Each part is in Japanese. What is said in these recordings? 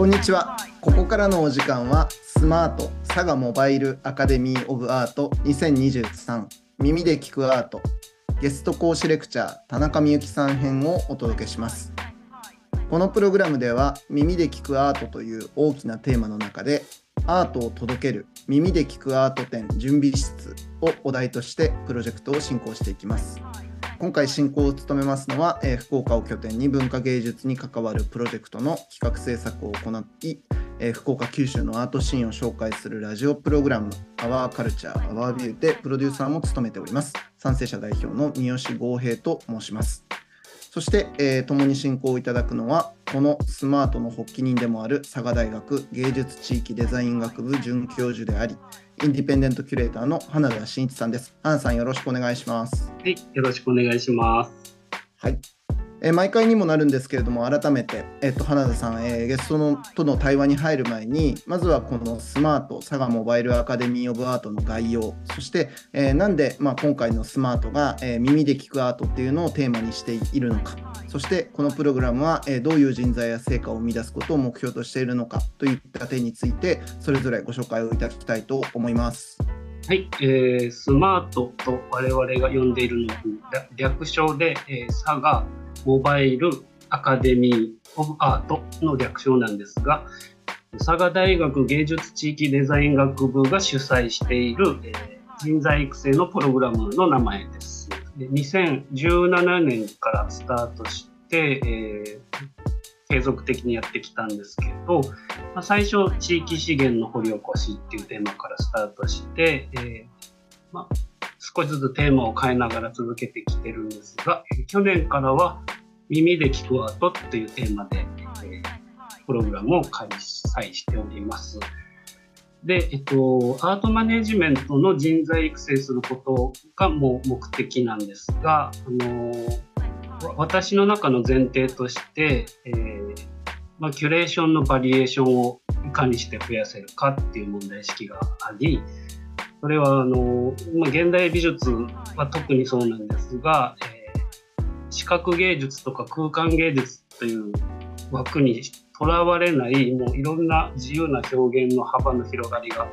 こんにちは。ここからのお時間はスマート佐賀モバイルアカデミーオブアート2023耳で聞くアートゲスト講師レクチャー田中美幸さん編をお届けします。このプログラムでは耳で聞くアートという大きなテーマの中でアートを届ける耳で聞くアート展準備室をお題としてプロジェクトを進行していきます。今回進行を務めますのは、えー、福岡を拠点に文化芸術に関わるプロジェクトの企画制作を行い、えー、福岡九州のアートシーンを紹介するラジオプログラム「アワーカルチャーアワービューでプロデューサーも務めております。賛成者代表の三好剛平と申します。そして、えー、共に進行をいただくのはこのスマートの発起人でもある佐賀大学芸術地域デザイン学部准教授でありインディペンデントキュレーターの花田真一さんです。花田さんよろしくお願いします。はい、よろしくお願いします。はい。えー、毎回にもなるんですけれども、改めて、えっと、花田さん、えー、ゲストのとの対話に入る前に、まずはこのスマート、佐賀モバイルアカデミー・オブ・アートの概要、そして、えー、なんで、まあ、今回のスマートが、え耳で聞くアートっていうのをテーマにしているのか、そしてこのプログラムは、えどういう人材や成果を生み出すことを目標としているのかといった点について、それぞれご紹介をいただきたいと思います。はい、えー、スマートと我々が呼んでいるの略称で、えー、佐賀モバイルアカデミー・オブ・アートの略称なんですが、佐賀大学芸術地域デザイン学部が主催している、え、人材育成のプログラムの名前です。で2017年からスタートして、え、継続的にやってきたんですけど、まあ、最初地域資源の掘り起こしっていうテーマからスタートして、えまあ、少しずつテーマを変えながら続けてきてるんですが去年からは耳で聞くアートっていうテーマで、えー、プログラムを開催しております。で、えっと、アートマネジメントの人材育成することがもう目的なんですが、あの私の中の前提として、えーまあ、キュレーションのバリエーションをいかにして増やせるかっていう問題意識がありそれはあの、まあ、現代美術は特にそうなんですが、えー、視覚芸術とか空間芸術という枠にとらわれないもういろんな自由な表現の幅の広がりが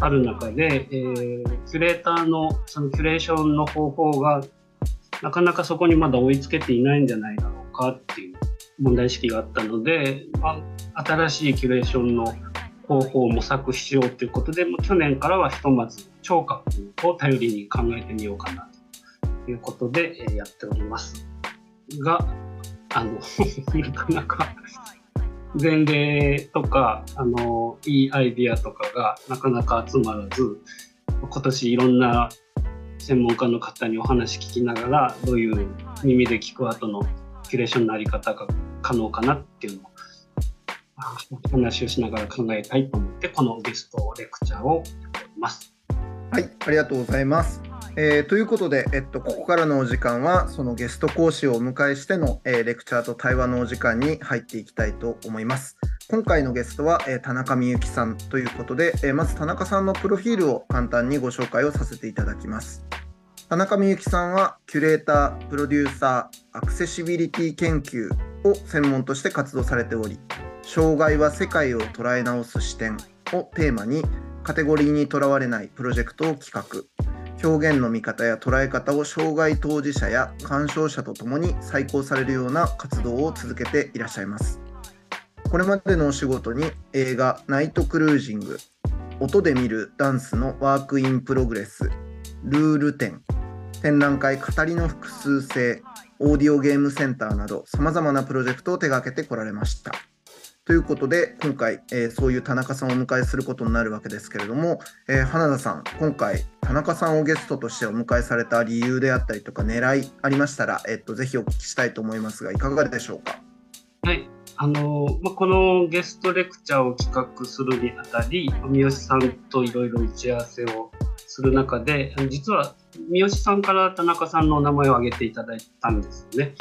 ある中で、えー、キュレーターのそのキュレーションの方法がなかなかそこにまだ追いつけていないんじゃないだろうかっていう問題意識があったので、まあ、新しいキュレーションの方法を模索しようということで、去年からはひとまず聴覚を頼りに考えてみようかなということで、やっております。が、あの、なかなか前例とか、あの、いいアイディアとかがなかなか集まらず、今年いろんな専門家の方にお話聞きながら、どういう耳で聞く後のキュレーションのあり方が可能かなっていうのを話をしながら考えたいと思ってこのゲストレクチャーをやっております。はい、ありがとうございます。えー、ということで、えっと、ここからのお時間はそのゲスト講師をお迎えしての、えー、レクチャーと対話のお時間に入っていきたいと思います。今回のゲストは、えー、田中美幸さんということで、えまず田中さんのプロフィールを簡単にご紹介をさせていただきます。田中美幸さんはキュレーター、プロデューサー、アクセシビリティ研究を専門として活動されており、障害は世界を捉え直す視点をテーマにカテゴリーにとらわれないプロジェクトを企画。表現の見方や捉え方を障害当事者や鑑賞者とともに再考されるような活動を続けていらっしゃいます。これまでのお仕事に映画「ナイトクルージング」音で見るダンスのワークインプログレスルール展展覧会語りの複数性オーディオゲームセンターなどさまざまなプロジェクトを手掛けてこられましたということで、今回、えー、そういう田中さんをお迎えすることになるわけですけれども、えー、花田さん、今回、田中さんをゲストとしてお迎えされた理由であったりとか、狙いありましたら、えっと、ぜひお聞きしたいと思いますが、いかがでしょうか？はいあのまあ、このゲストレクチャーを企画するにあたり、三好さんといろいろ打ち合わせをする中で、実は三好さんから田中さんのお名前を挙げていただいたんですよね。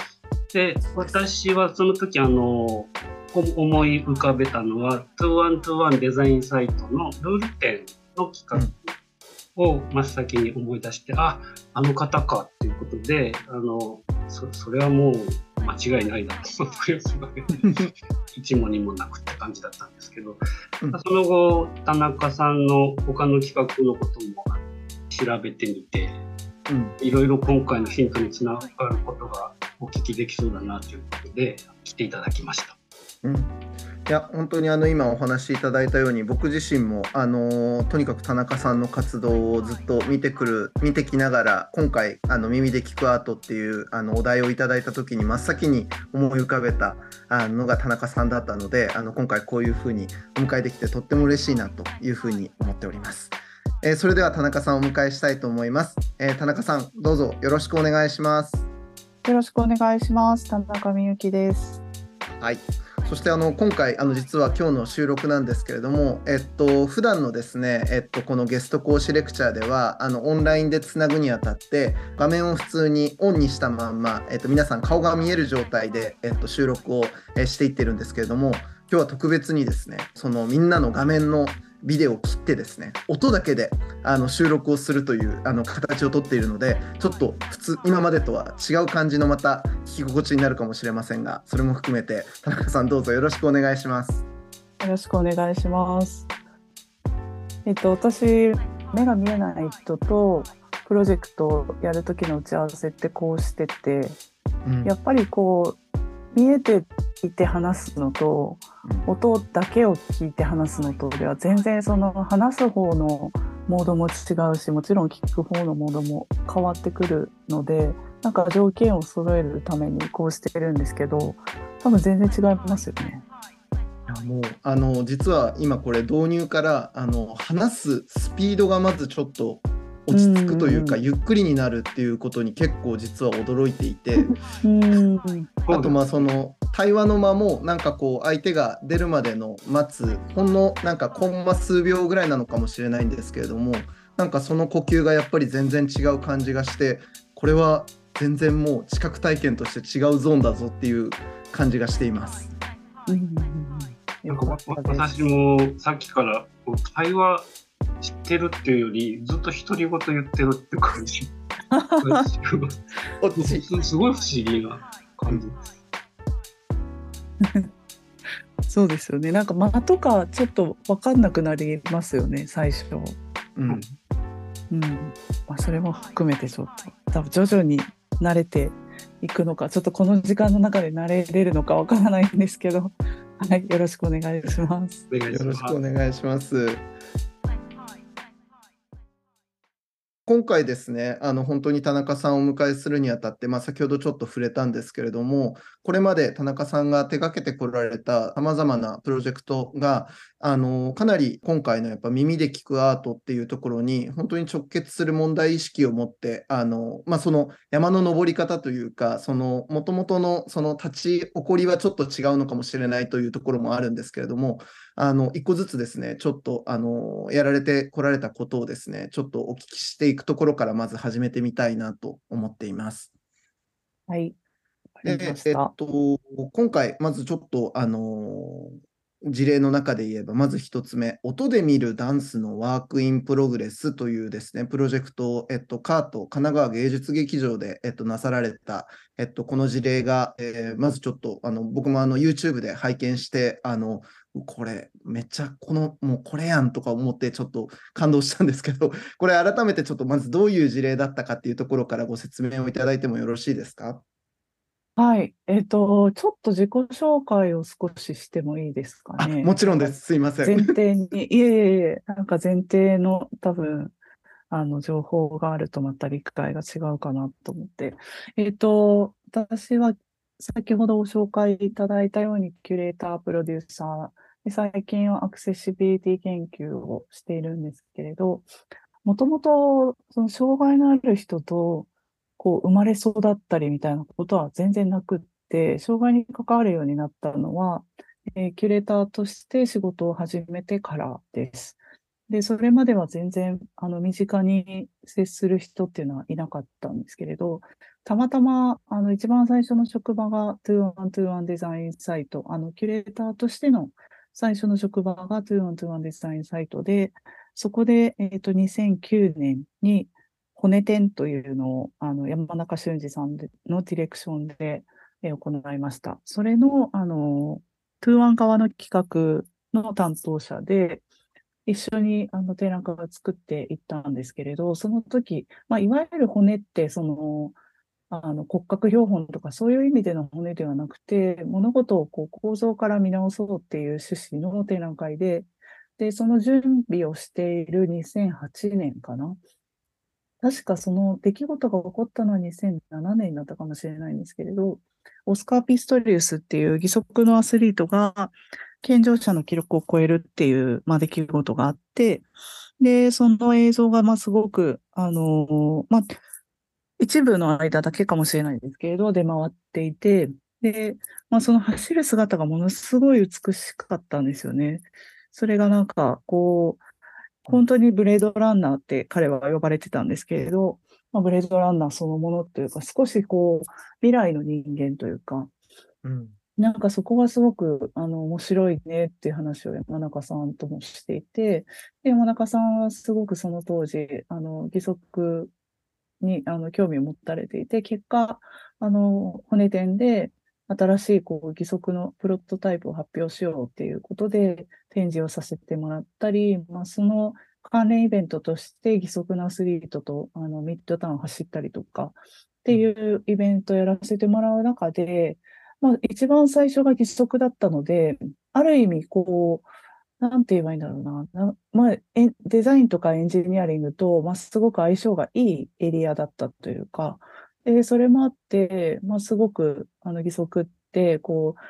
で、私はその時あの思い浮かべたのは2121デザインサイトのルール展の企画を真っ先に思い出して、うん、ああの方かっていうことであのそそれはもう間違いないだろうという一も二もなくって感じだったんですけど、うん、その後田中さんの他の企画のことも調べてみて、うん、いろいろ今回のヒントにつながることがお聞きできそうだなということで来ていただきました。うんいや本当にあの今お話しいただいたように僕自身もあのとにかく田中さんの活動をずっと見てくる見てきながら今回あの耳で聞くアートっていうあのお題をいただいた時に真っ先に思い浮かべたあのが田中さんだったのであの今回こういうふうにお迎えできてとっても嬉しいなというふうに思っております。えー、それでは田中さんをお迎えしたいと思います、えー、田中さんどうぞよろしくお願いします。よろしくお願いします。田中美幸です。はい。そしてあの今回あの実は今日の収録なんですけれども、えっと普段のですね、えっとこのゲスト講師レクチャーではあのオンラインでつなぐにあたって画面を普通にオンにしたまんま、えっと皆さん顔が見える状態でえっと収録をしていってるんですけれども、今日は特別にですね、そのみんなの画面のビデオを切ってですね音だけであの収録をするというあの形をとっているのでちょっと普通今までとは違う感じのまた聞き心地になるかもしれませんがそれも含めて田中さんどうぞよろしくお願いします。よろしくお願いします。えっと私目が見えない人とプロジェクトをやる時の打ち合わせってこうしてて、うん、やっぱりこう見えていて話すのと音だけを聞いて話すのとでは全然その話す方のモードも違うしもちろん聞く方のモードも変わってくるのでなんか条件を揃えるためにこうしてるんですけど多分全然違いますよね。もうあの実は今これ導入からあの話すスピードがまずちょっと落ち着くというか、ゆっくりになるっていうことに結構実は驚いていて、あとまあその対話の間もなんかこう相手が出るまでの待つほんのなんかコンマ数秒ぐらいなのかもしれないんですけれどもなんかその呼吸がやっぱり全然違う感じがしてこれは全然もう知覚体験として違うゾーンだぞっていう感じがしています。なんか私もさっきから対話知ってるっていうよりずっと独り言言ってるって感じ すごい不思議な感じです。そうですよね。なんか間とかちょっと分かんなくなりますよね、最初。うん。うん。まあ、それも含めてちょっと、多分徐々に慣れていくのか、ちょっとこの時間の中で慣れれるのか分からないんですけど、はい、よろしくお願いします。よろしくお願いします。今回ですね、あの本当に田中さんをお迎えするにあたって、まあ、先ほどちょっと触れたんですけれども、これまで田中さんが手がけてこられたさまざまなプロジェクトが、あのかなり今回のやっぱ耳で聞くアートっていうところに、本当に直結する問題意識を持って、あのまあ、その山の登り方というか、その元々のその立ち起こりはちょっと違うのかもしれないというところもあるんですけれども、あの、一個ずつですね、ちょっと、あの、やられてこられたことをですね、ちょっとお聞きしていくところからまず始めてみたいなと思っています。はい。えっと、今回、まずちょっと、あの、事例の中で言えば、まず1つ目、音で見るダンスのワークインプログレスというですね、プロジェクトを、えっと、 KAAT、神奈川芸術劇場で、えっと、なさられた、えっと、この事例が、えー、まずちょっと、あの、僕もあの、YouTube で拝見して、あの、これ、めっちゃ、この、もうこれやんとか思って、ちょっと感動したんですけど、これ改めてちょっとまずどういう事例だったかっていうところからご説明をいただいてもよろしいですか？はい。えっと、ちょっと自己紹介を少ししてもいいですかね。もちろんです。すいません。前提に、いえいえなんか前提の多分、あの、情報があるとまた理解が違うかなと思って。えっと、私は先ほどご紹介いただいたように、キュレーター、プロデューサー、で最近はアクセシビリティ研究をしているんですけれど、もともと、その障害のある人と、こう生まれ育ったりみたいなことは全然なくって、障害に関わるようになったのは、えー、キュレーターとして仕事を始めてからです。で、それまでは全然、あの、身近に接する人っていうのはいなかったんですけれど、たまたま、あの、一番最初の職場が2121デザインサイト、あの、キュレーターとしての最初の職場が2121デザインサイトで、そこで、えっ、ー、と、2009年に、骨展というのを、あの、山中俊二さんのディレクションで、行いました。それの、あの、トゥーワン側の企画の担当者で、一緒にあの展覧会を作っていったんですけれど、その時、まあ、いわゆる骨って、その、あの骨格標本とかそういう意味での骨ではなくて、物事をこう構造から見直そうっていう趣旨の展覧会で、で、その準備をしている2008年かな。確かその出来事が起こったのは2007年だったかもしれないんですけれど、オスカー・ピストリウスっていう義足のアスリートが健常者の記録を超えるっていう、まあ、出来事があって、で、その映像がまあすごく、あのまあ、一部の間だけかもしれないですけれど、出回っていて、で、まあ、その走る姿がものすごい美しかったんですよね。それがなんか、こう、本当にブレードランナーって彼は呼ばれてたんですけれど、まあ、ブレードランナーそのものというか、少しこう、未来の人間というか、うん。なんかそこがすごく、あの、面白いねっていう話を山中さんともしていて、で、山中さんはすごくその当時、あの、義足に、あの、興味を持たれていて、結果、あの、骨展で、新しい、こう、義足のプロトタイプを発表しようっていうことで、展示をさせてもらったり、まあ、その関連イベントとして、義足のアスリートと、あの、ミッドタウンを走ったりとか、っていうイベントをやらせてもらう中で、まあ、一番最初が義足だったので、ある意味、こう、なんて言えばいいんだろうな。なまあ、デザインとかエンジニアリングと、まあ、すごく相性がいいエリアだったというか、で、それもあって、まあ、すごく、あの、義足って、こう、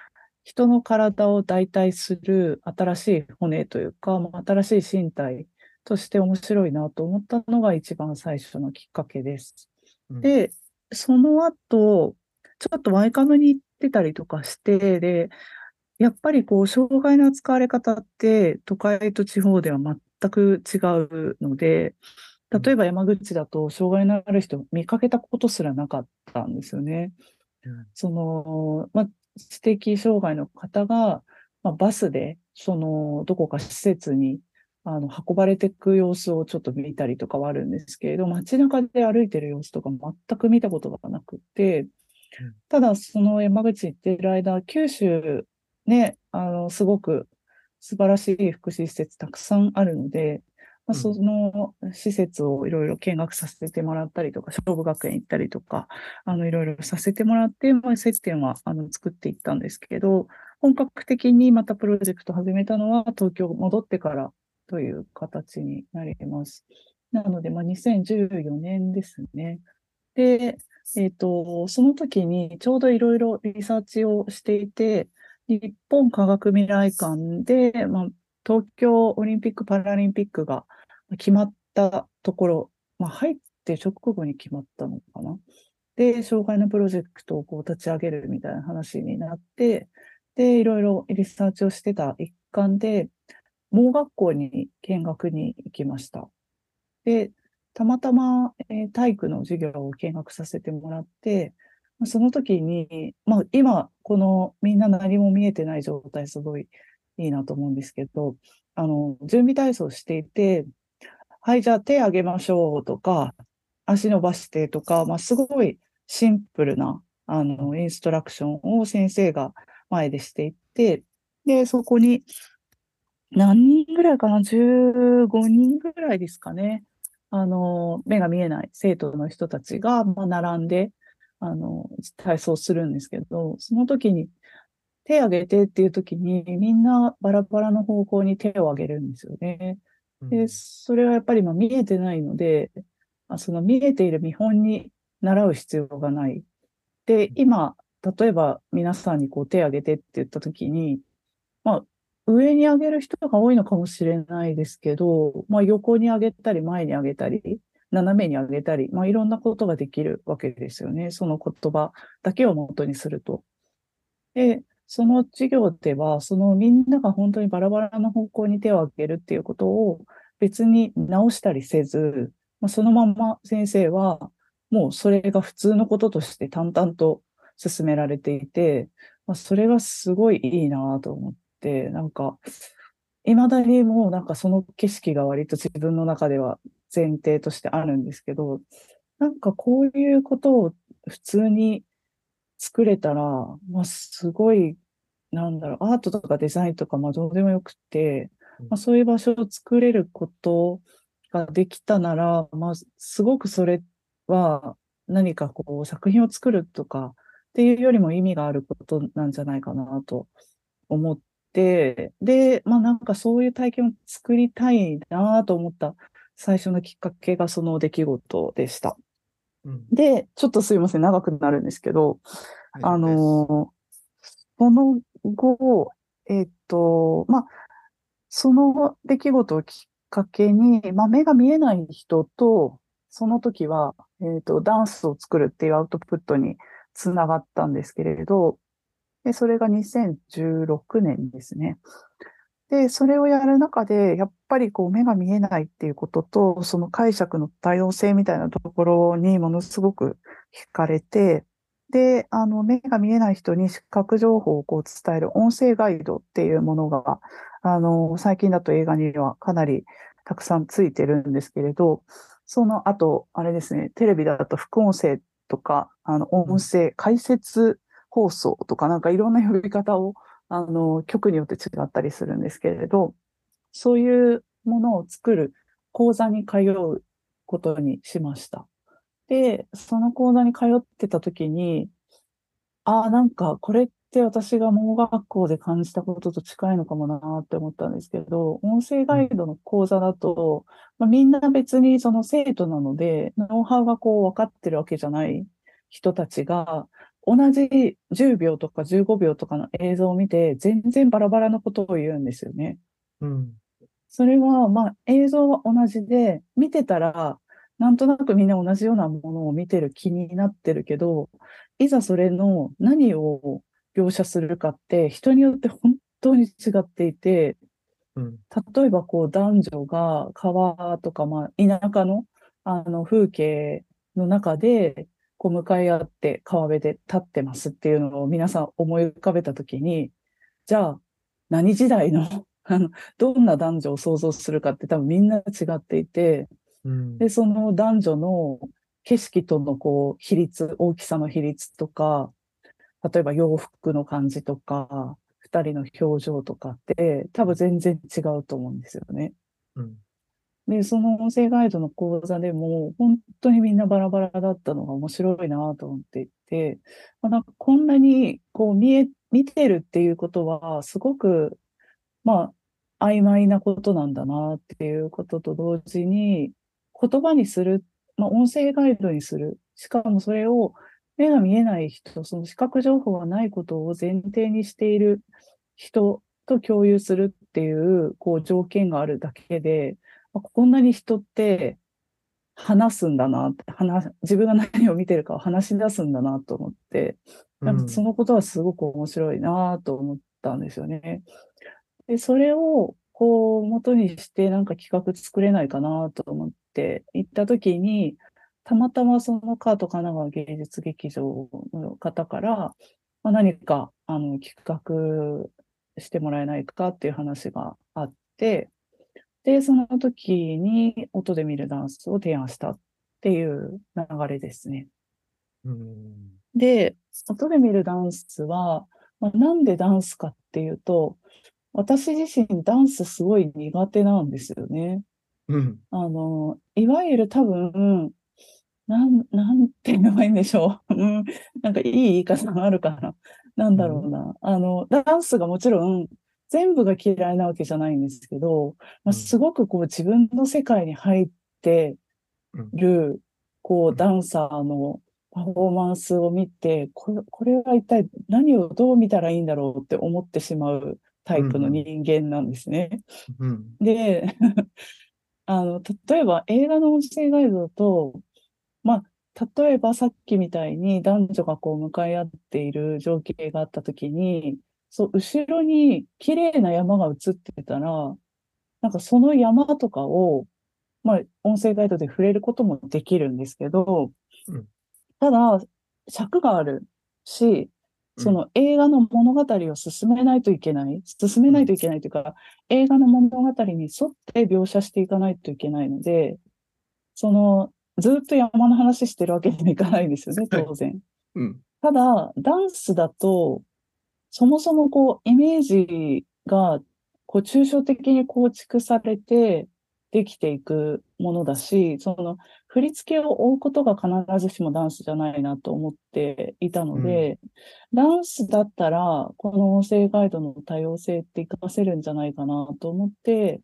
人の体を代替する新しい骨というか、まあ、新しい身体として面白いなと思ったのが一番最初のきっかけです。うん、で、その後、ちょっとワイカムに行ってたりとかして、で、やっぱりこう、障害の扱われ方って、都会と地方では全く違うので、例えば山口だと、障害のある人見かけたことすらなかったんですよね。うんその、まあ、知的障害の方が、まあ、バスで、その、どこか施設に、あの、運ばれていく様子をちょっと見たりとかはあるんですけれど、街中で歩いてる様子とか全く見たことがなくてうん、ただ、その山口行ってる間、九州ね、あの、すごく素晴らしい福祉施設たくさんあるので、まあ、うんその施設をいろいろ見学させてもらったりとか、勝負学園行ったりとか、あの、いろいろさせてもらって、まあ、接点は、あの、作っていったんですけど、本格的にまたプロジェクト始めたのは、東京戻ってからという形になります。なので、まあ、2014年ですね。で、えっ、と、その時にちょうどいろいろリサーチをしていて、日本科学未来館で、まあ、東京オリンピック・パラリンピックが決まったところ、まあ、入って直後に決まったのかな。で、障害のプロジェクトをこう立ち上げるみたいな話になって、で、いろいろリサーチをしてた一環で、盲学校に見学に行きました。で、たまたま、えー体育の授業を見学させてもらって、その時に、まあ今、このみんな何も見えてない状態すごいいいなと思うんですけど、あの、準備体操していて、はい、じゃあ手上げましょうとか、足伸ばしてとか、まあすごいシンプルな、あの、インストラクションを先生が前でしていって、で、そこに何人ぐらいかな ?15 人ぐらいですかね。あの、目が見えない生徒の人たちが、ま、並んで、あの、体操するんですけど、その時に、手挙げてっていう時に、みんなバラバラの方向に手を挙げるんですよね。で、それはやっぱりまあ見えてないので、まあその見えている見本に習う必要がない。で、今、例えば皆さんにこう手挙げてって言った時に、まあ、上に上げる人が多いのかもしれないですけど、まあ、横に上げたり、前に上げたり、斜めに上げたり、まあ、いろんなことができるわけですよね。その言葉だけを元にすると。で、その授業では、そのみんなが本当にバラバラの方向に手を挙げるっていうことを別に直したりせず、まあ、そのまま先生はもうそれが普通のこととして淡々と進められていて、まあ、それがすごいいいなと思って、なんか、未だにもうなんかその景色が割と自分の中では前提としてあるんですけど、なんかこういうことを普通に作れたら、まあ、すごい、なんだろう、アートとかデザインとか、まあ、どうでもよくて、まあ、そういう場所を作れることができたなら、まあ、すごくそれは何かこう作品を作るとかっていうよりも意味があることなんじゃないかなと思って、で、まあなんかそういう体験を作りたいなと思った最初のきっかけがその出来事でした。うん、で、ちょっとすいません、長くなるんですけど、はい、あの、その後、えっ、ー、と、まあ、その出来事をきっかけに、まあ、目が見えない人と、その時は、えっ、ー、と、ダンスを作るっていうアウトプットにつながったんですけれど、でそれが2016年ですね。で、それをやる中で、やっぱりこう目が見えないっていうことと、その解釈の多様性みたいなところにものすごく惹かれて、で、あの、目が見えない人に視覚情報をこう伝える音声ガイドっていうものが、あの、最近だと映画にはかなりたくさんついてるんですけれど、その後、あれですね、テレビだと副音声とか、あの、音声解説放送とか、なんかいろんな呼び方をあの、局によって違ったりするんですけれど、そういうものを作る講座に通うことにしました。で、その講座に通ってた時に、ああ、なんかこれって私が盲学校で感じたことと近いのかもなって思ったんですけど、音声ガイドの講座だと、まあ、みんな別にその生徒なので、ノウハウがこう分かってるわけじゃない人たちが、同じ10秒とか15秒とかの映像を見て、全然バラバラなことを言うんですよね。うん。それは、まあ、映像は同じで、見てたら、なんとなくみんな同じようなものを見てる気になってるけど、いざそれの何を描写するかって人によって本当に違っていて、うん、例えばこう男女が川とか、まあ、田舎のあの風景の中でこう向かい合って川辺で立ってますっていうのを皆さん思い浮かべたときに、じゃあ何時代の あの、どんな男女を想像するかって多分みんな違っていて、うん、で、その男女の景色とのこう比率、大きさの比率とか、例えば洋服の感じとか、二人の表情とかって多分全然違うと思うんですよね。うんで、その音声ガイドの講座でも、本当にみんなバラバラだったのが面白いなと思っていて、まあ、なんかこんなにこう見え、見てるっていうことは、すごく、まあ、曖昧なことなんだなっていうことと同時に、言葉にする、まあ、音声ガイドにする。しかもそれを目が見えない人、その視覚情報がないことを前提にしている人と共有するっていう、こう条件があるだけで、こんなに人って話すんだなって話、自分が何を見てるかを話し出すんだなと思って、なんかそのことはすごく面白いなと思ったんですよね。で、それをこう元にしてなんか企画作れないかなと思って行った時に、たまたまそのカート神奈川芸術劇場の方から、まあ、何かあの企画してもらえないかっていう話があって、で、その時に音で見るダンスを提案したっていう流れですね。うんで、音で見るダンスは、まあ、なんでダンスかっていうと、私自身ダンスすごい苦手なんですよね。うん、あの、いわゆる多分、なん、なんて言えばいいんでしょう。うん、なんかいい言い方があるかな。なんだろうな。うん、あの、ダンスがもちろん全部が嫌いなわけじゃないんですけど、まあ、すごくこう自分の世界に入ってる、こうダンサーのパフォーマンスを見て、これこれは一体何をどう見たらいいんだろうって思ってしまうタイプの人間なんですね。うん、で、あの、例えば映画の音声ガイドだと、まあ、例えばさっきみたいに男女がこう向かい合っている情景があったときに、そう、後ろに綺麗な山が映ってたら、なんかその山とかを、まあ、音声ガイドで触れることもできるんですけど、うん、ただ、尺があるし、その映画の物語を進めないといけない、進めないといけないというか、映画の物語に沿って描写していかないといけないので、その、ずっと山の話してるわけにはいかないんですよね、当然。うん、ただ、ダンスだと、そもそもこう、イメージが、こう、抽象的に構築されて、できていくものだし、その振り付けを追うことが必ずしもダンスじゃないなと思っていたので、うん、ダンスだったら、この音声ガイドの多様性って活かせるんじゃないかなと思って、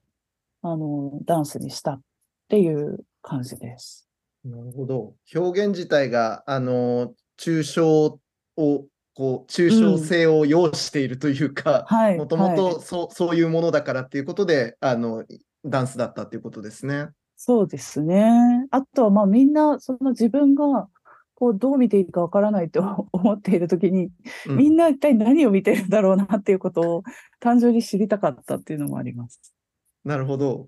あの、ダンスにしたっていう感じです。なるほど。表現自体が、あの、抽象をこう抽象性を要しているというか、もともとそういうものだからっていうことで、あのダンスだったっていうことですね。そうですね。あとはまあみんなその自分がこうどう見ていいかわからないと 思っているときに、うん、みんな一体何を見てるんだろうなっていうことを単純に知りたかったっていうのもあります。なるほど。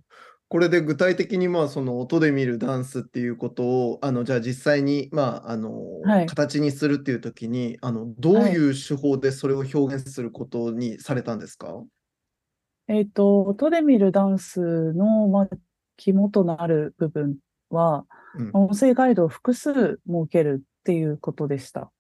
これで具体的にまあその音で見るダンスっていうことをあのじゃあ実際にまああの、はい、形にするっていう時にあのどういう手法でそれを表現することにされたんですか、はいえっ、ー、と、音で見るダンスの、まあ、肝となる部分は、うん、音声ガイドを複数設けるっていうことでした。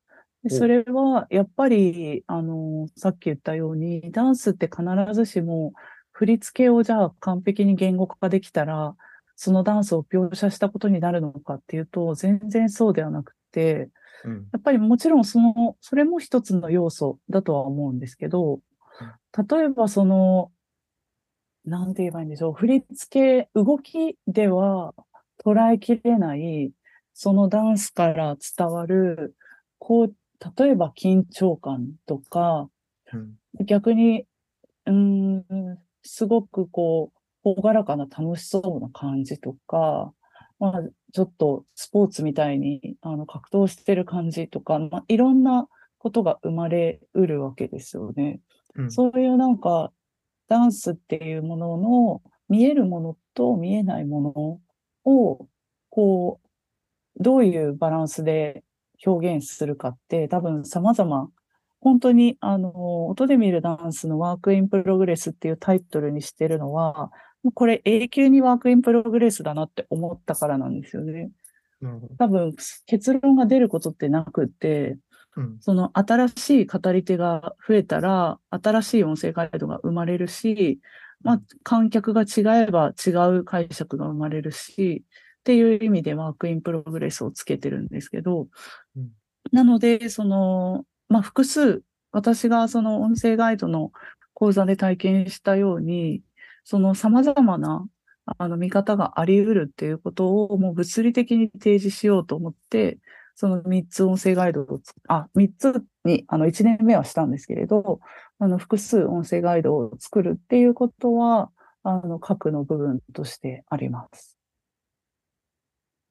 でそれは、やっぱり、あの、さっき言ったように、ダンスって必ずしも、振り付けをじゃあ完璧に言語化できたら、そのダンスを描写したことになるのかっていうと、全然そうではなくて、うん、やっぱりもちろんその、それも一つの要素だとは思うんですけど、例えばその、なんて言えばいいんでしょう。振り付け、動きでは捉えきれない、そのダンスから伝わる、こう、例えば緊張感とか、うん、逆に、うん、すごくこう、朗らかな楽しそうな感じとか、まあ、ちょっとスポーツみたいにあの格闘してる感じとか、まあ、いろんなことが生まれうるわけですよね。うん、そういうなんかダンスっていうものの見えるものと見えないものを、こう、どういうバランスで表現するかって多分様々、本当にあの、音で見るダンスのワークインプログレスっていうタイトルにしてるのは、これ永久にワークインプログレスだなって思ったからなんですよね。多分結論が出ることってなくて、その新しい語り手が増えたら、新しい音声ガイドが生まれるし、まあ、観客が違えば違う解釈が生まれるし、っていう意味でワークインプログレスをつけてるんですけど、うん、なので、その、まあ、複数、私がその音声ガイドの講座で体験したように、その様々なあの見方があり得るっていうことをもう物理的に提示しようと思って、その3つ音声ガイドを、あ、3つに、あの、1年目はしたんですけれど、あの、複数音声ガイドを作るっていうことは、あの、核の部分としてあります。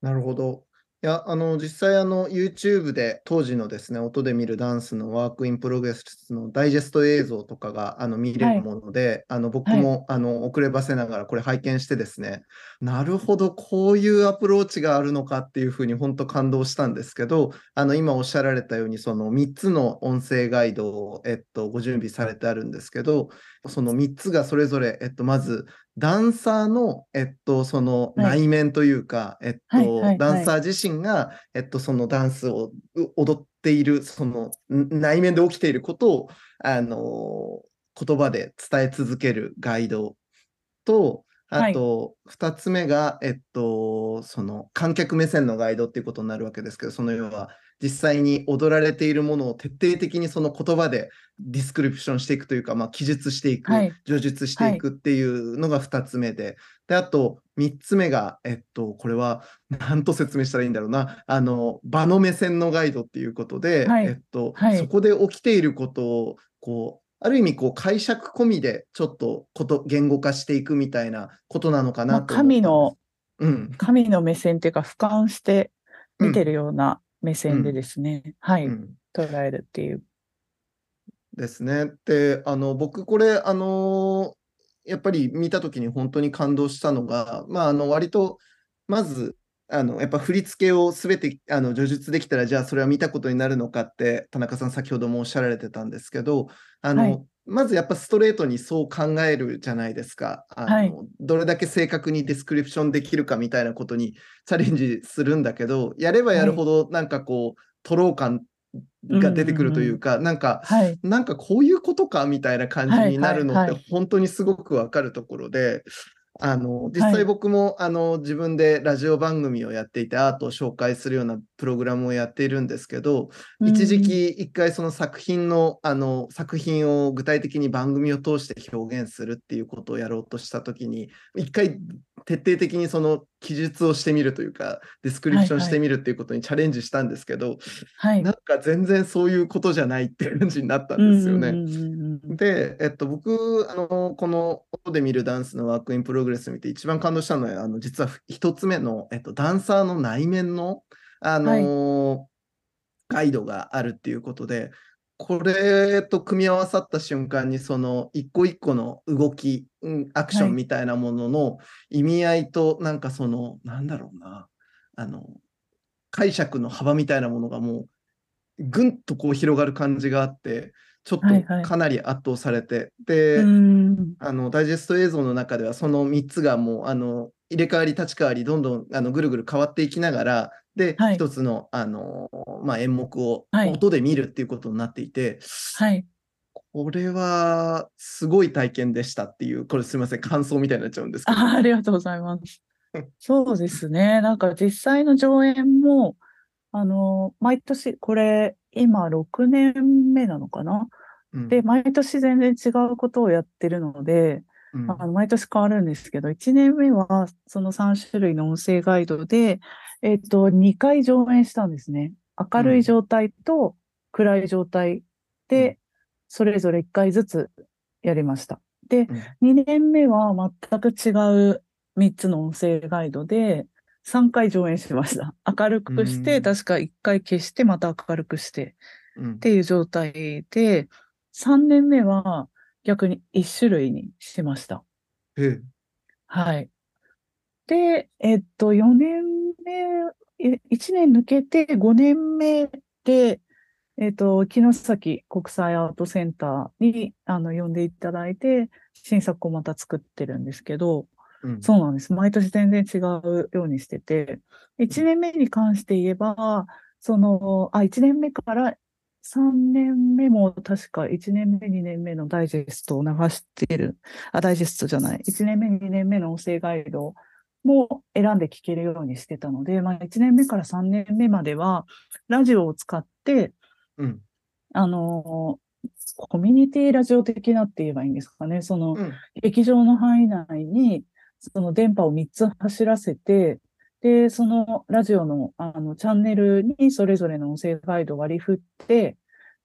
なるほど。いや、あの、実際、あの、YouTube で当時のですね、音で見るダンスのワークインプログレスのダイジェスト映像とかが、あの、見れるもので、はい、あの、僕も、はい、あの、遅ればせながらこれ拝見してですね、なるほど、こういうアプローチがあるのかっていうふうに本当感動したんですけど、あの、今おっしゃられたように、その3つの音声ガイドを、えっと、ご準備されてあるんですけど、その3つがそれぞれ、えっと、まず、ダンサーの、えっと、その内面というか、はい、えっと、ダンサー自身が、えっと、そのダンスを踊っている、その内面で起きていることを、あの、言葉で伝え続けるガイドと、あと、2つ目が、えっと、その観客目線のガイドっていうことになるわけですけど、その要は、実際に踊られているものを徹底的にその言葉でディスクリプションしていくというか、まあ、記述していく、はい、叙述していくっていうのが2つ目で、で、あと3つ目が、えっと、これは何と説明したらいいんだろうな、あの、場の目線のガイドっていうことで、はい、えっと、はい、そこで起きていることを、こう、ある意味こう解釈込みでちょっとこと言語化していくみたいなことなのかなと神の、うん、神の目線っていうか俯瞰して見てるような目線でですね、うん、はい、うん、捉えるっていう。ですね。で、あの、僕これ、あのやっぱり見たときに本当に感動したのが、まあ、あの、割と、まず、あの、やっぱ振り付けをすべて、あの、叙述できたら、じゃあそれは見たことになるのかって、田中さん先ほどもおっしゃられてたんですけど、あの、はい。まずやっぱストレートにそう考えるじゃないですか。あの、はい、どれだけ正確にディスクリプションできるかみたいなことにチャレンジするんだけど、やればやるほどなんかこう、とろう感が出てくるというか、なんか、はい。なんかこういうことかみたいな感じになるのって本当にすごくわかるところで、あの、実はい際僕もあの自分でラジオ番組をやっていてアートを紹介するようなプログラムをやっているんですけど、一時期一回その作品の、あの、作品を具体的に番組を通して表現するっていうことをやろうとしたときに、一回徹底的にその記述をしてみるというか、ディスクリプションしてみるっていうことにチャレンジしたんですけど、はい。なんか全然そういうことじゃないっていう感じになったんですよね。うんうんうんうんで、えっと、僕、あの、この音で見るダンスのワークインプログレス見て一番感動したのは、あの、実は一つ目の、えっと、ダンサーの内面の、あのガイドがあるっていうことで、これと組み合わさった瞬間に、その一個一個の動き、うんはいアクションみたいなものの意味合いと、なんかその、なんだろうな、あの、解釈の幅みたいなものがもう、ぐんとこう広がる感じがあって、ちょっはいはいとかなり圧倒されて、で、うんあの、ダイジェスト映像の中では、その3つがもう、あの、入れ替わり立ち替わり、どんどんあのぐるぐる変わっていきながら、で、はい一つの、あの、まあ、演目をはい音で見るっていうことになっていて、はい。これはすごい体験でしたっていう、これすみません、感想みたいになっちゃうんですけど。あありがとうございます。そうですね。なんか実際の上演も、あの、毎年、これ、今6年目なのかな？うん。で、毎年全然違うことをやってるので、うん。あの毎年変わるんですけど、1年目はその3種類の音声ガイドで、えっと、2回上演したんですね。明るい状態と暗い状態うん。で、それぞれ1回ずつやりました。で、うん。2年目は全く違う3つの音声ガイドで、3回上演しました。明るくして、うん確か1回消して、また明るくして。うんっていう状態で、3年目は逆に1種類にしました。ええはい。で、えっと、4年目、え1年抜けて5年目で、えっと、城崎国際アートセンターにあの呼んでいただいて、新作をまた作ってるんですけど、うんそうなんです。毎年全然違うようにしてて、1年目に関して言えば、その、あ、1年目から3年目も確か1年目、2年目のダイジェストを流してる。あ、ダイジェストじゃない。1年目、2年目の音声ガイドも選んで聞けるようにしてたので、まあ1年目から3年目までは、ラジオを使って、うんあの、コミュニティラジオ的なって言えばいいんですかね。その、うん劇場の範囲内に、その電波を3つ走らせて、で、そのラジオのあのチャンネルにそれぞれの音声ガイドを割り振って、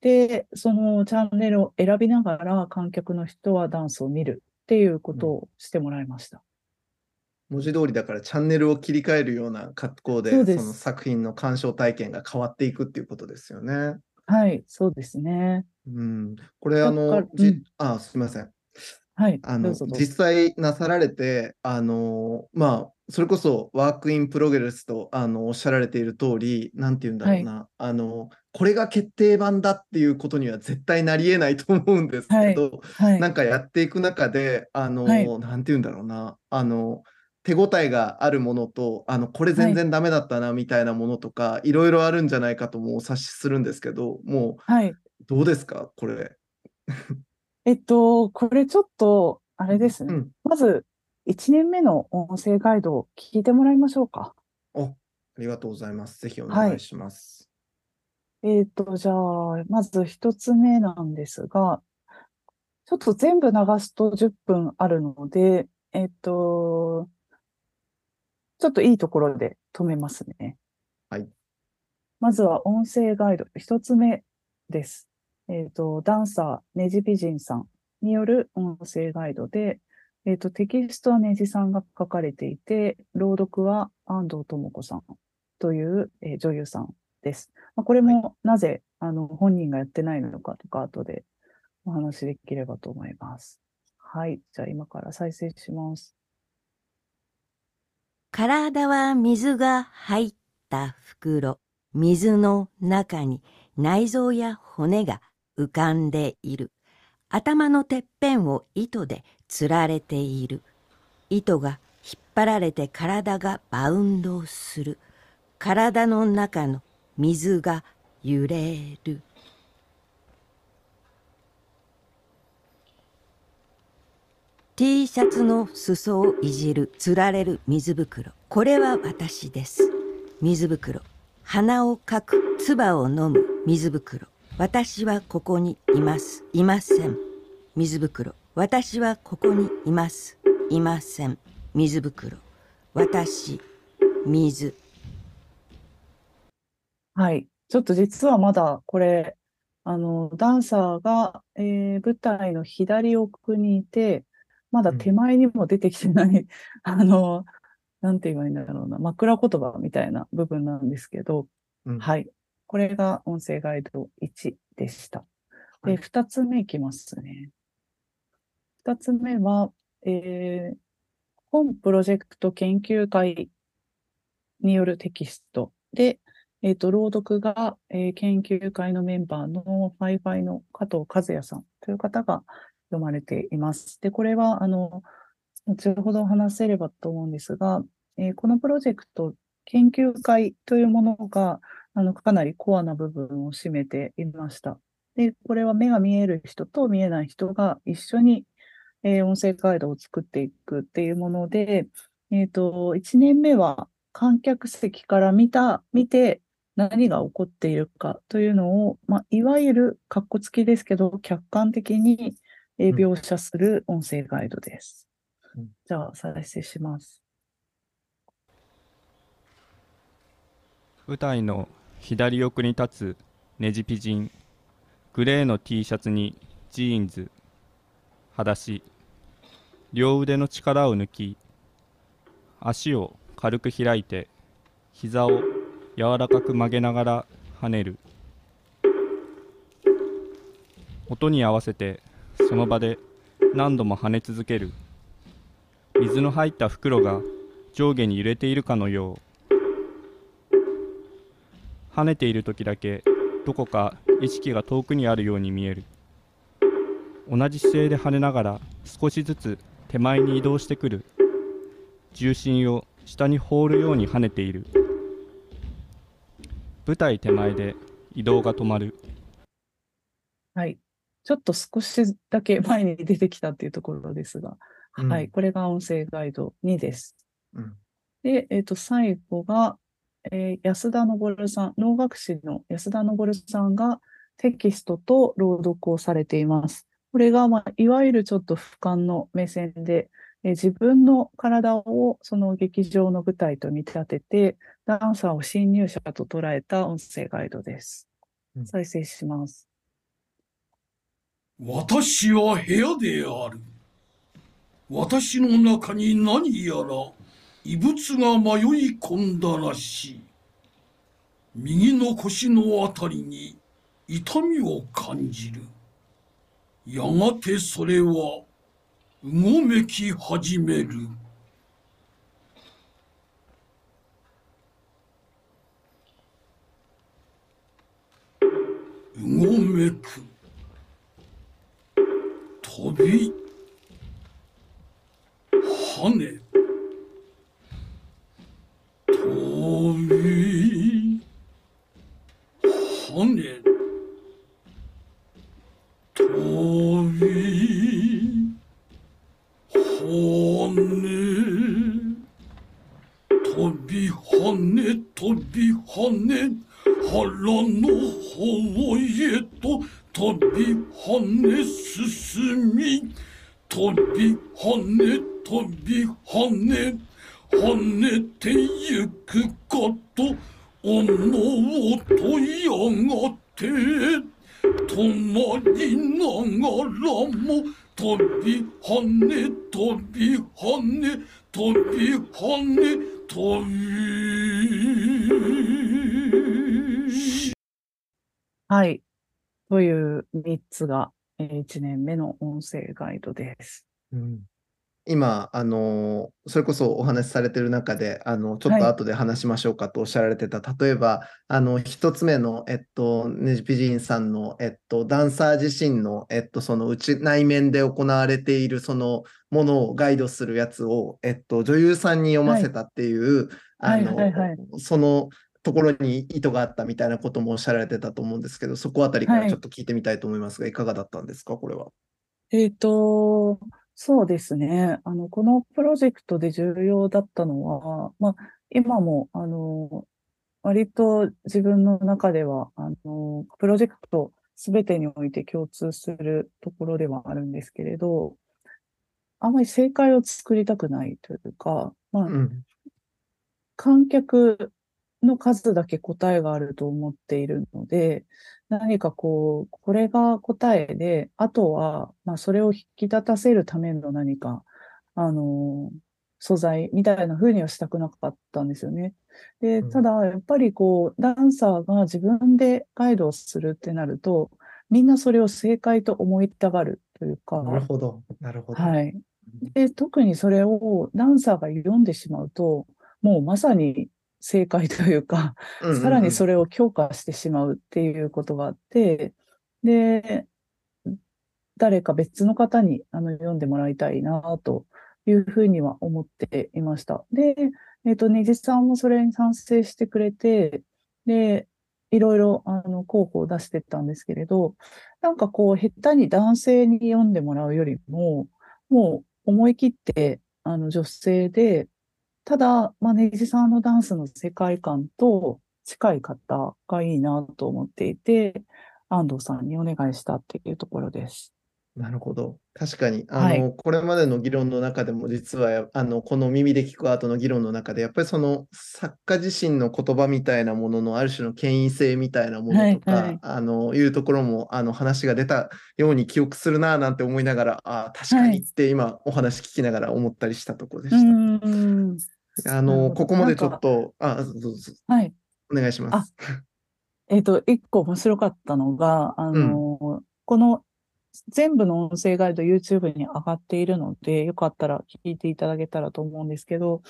で、そのチャンネルを選びながら観客の人はダンスを見るっていうことをしてもらいました。文字通りだからチャンネルを切り替えるような格好で、その作品の鑑賞体験が変わっていくっていうことですよね。はい、そうですね。うん、これ、だあのうんあ、すみません。はい、あの。実際なさられて、あのまあ、それこそワークインプログレスとあのおっしゃられている通り、なんて言うんだろうな、あの、これが決定版だっていうことには絶対なり得ないと思うんですけど、はい、なんかやっていく中で、あの、はいなんて言うんだろうな、あの、手応えがあるものと、あの、これ全然ダメだったなみたいなものとか、いろいろあるんじゃないかともお察しするんですけど、もはい。うどうですか、これ？えっと、これちょっと、あれですね。うん。まず、1年目の音声ガイドを聞いてもらいましょうか。お、ありがとうございます。ぜひお願いします。えっと、じゃあ、まず一つ目なんですが、ちょっと全部流すと10分あるので、えっと、ちょっといいところで止めますね。はい。まずは音声ガイド、一つ目です。えっと、ダンサー、ネジ美人さんによる音声ガイドで、えっと、テキストはネジさんが書かれていて、朗読は安藤智子さんという、えー女優さんです。まあ、これもなぜ、あの、本人がやってないのかとか、後でお話できればと思います。はい。じゃあ今から再生します。体は水が入った袋。水の中に内臓や骨が浮かんでいる。頭のてっぺんを糸でつられている。糸が引っ張られて体がバウンドする。体の中の水が揺れる「T シャツの裾をいじる。つられる水袋。これは私です。水袋。鼻をかく。唾を飲む。水袋。私はここにいます。いません。水袋。私はここにいます。いません。水袋。私水。はい。ちょっと実はまだこれ、あの、ダンサーが、えー舞台の左奥にいて、まだ手前にも出てきてない、あの、なんて言えばいいんだろうな、枕言葉みたいな部分なんですけど、うん。はい。これが音声ガイド1でした。で、はい二つ目いきますね。二つ目は、えー本プロジェクト研究会によるテキストで、えっ、と、朗読が、えー研究会のメンバーのファイファイの加藤和也さんという方が読まれています。で、これは、あの、後ほど話せればと思うんですが、えーこのプロジェクト、研究会というものが、あの、かなりコアな部分を占めていました。で、これは目が見える人と見えない人が一緒に、えー音声ガイドを作っていくっていうもので、えっ、と、1年目は観客席から見た、見て何が起こっているかというのを、まあ、いわゆるカッコつきですけど、客観的に、描写する音声ガイドです。うんじゃあ、再生します。舞台の左奥に立つネジピジングレーの T シャツにジーンズ裸足両腕の力を抜き足を軽く開いて膝を柔らかく曲げながら跳ねる。音に合わせてその場で何度も跳ね続ける。水の入った袋が上下に揺れているかのよう。跳ねている時だけどこか意識が遠くにあるように見える。同じ姿勢で跳ねながら少しずつ手前に移動してくる。重心を下に放るように跳ねている。舞台手前で移動が止まる。はい。ちょっと少しだけ前に出てきたっていうところですが、うん。はい。これが音声ガイド2です。うん。で、えっ、と、最後が、えー安田昇さん、能楽師の安田昇さんがテキストと朗読をされています。これが、まあ、いわゆるちょっと俯瞰の目線で、えー自分の体をその劇場の舞台と見立てて、ダンサーを侵入者と捉えた音声ガイドですうん。再生します。私は部屋である。私の中に何やら異物が迷い込んだらしい。右の腰のあたりに痛みを感じる。やがてそれはうごめき始める。うごめく。飛び跳ね飛び跳ね飛び跳ね跳び跳ね腹の方へと飛び跳ね進み飛び跳ね飛び跳ね跳ねてゆくかと思うとやがて止まりながらも飛び跳ね飛び跳ね飛び跳ね飛びはい。という3つが、え1年目の音声ガイドです。うん今、あのそれこそお話しされてる中で、あのちょっはい。と後で話しましょうかとおっしゃられてた、例えば、あの一つ目の、えっと、ネジピジンさんの、えっと、ダンサー自身の、えっと、その内内面で行われているそのものをガイドするやつを、えっと、女優さんに読ませたっていう、はいあのはいはい。そのところに意図があったみたいなこともおっしゃられてたと思うんですけど、そこあたりからはいちょっと聞いてみたいと思いますが、いかがだったんですか、これは。えっと、そうですね。あの、このプロジェクトで重要だったのは、まあ、今も、あの、割と自分の中では、あの、プロジェクトすべてにおいて共通するところではあるんですけれど、あまり正解を作りたくないというか、まあ、うん。観客の数だけ答えがあると思っているので、何かこう、これが答えで、あとは、まあ、それを引き立たせるための何か、あの、素材みたいな風にはしたくなかったんですよね。で、うんただ、やっぱりこう、ダンサーが自分でガイドをするってなると、みんなそれを正解と思いたがるというか、なるほど。なるほど。はい。で、特にそれをダンサーが読んでしまうと、もうまさに正解というか、うんうんうんさらにそれを強化してしまうっていうことがあって、で、誰か別の方にあの読んでもらいたいなというふうには思っていました。で、えっと、ねじさんもそれに賛成してくれて、で、いろいろあの候補を出してったんですけれど、なんかこう、下手に男性に読んでもらうよりも、もう思い切ってあの女性で、ただ、まあ、ネジさんのダンスの世界観と近い方がいいなと思っていて、安藤さんにお願いしたっていうところです。なるほど。確かに、あはいの、これまでの議論の中でも、実はや、あの、この耳で聞くアートの議論の中で、やっぱりその作家自身の言葉みたいなものの、ある種の権威性みたいなものとか、はいはいあの、いうところも、あの、話が出たように記憶するな、なんて思いながら、ああ、確かにって今、お話聞きながら思ったりしたところでうした。ーん。あの、ここまでちょっと、あ、どうぞ、はい。お願いします。えっと、一個面白かったのが、あの、この全部の音声ガイド YouTube に上がっているので、よかったら聞いていただけたらと思うんですけど、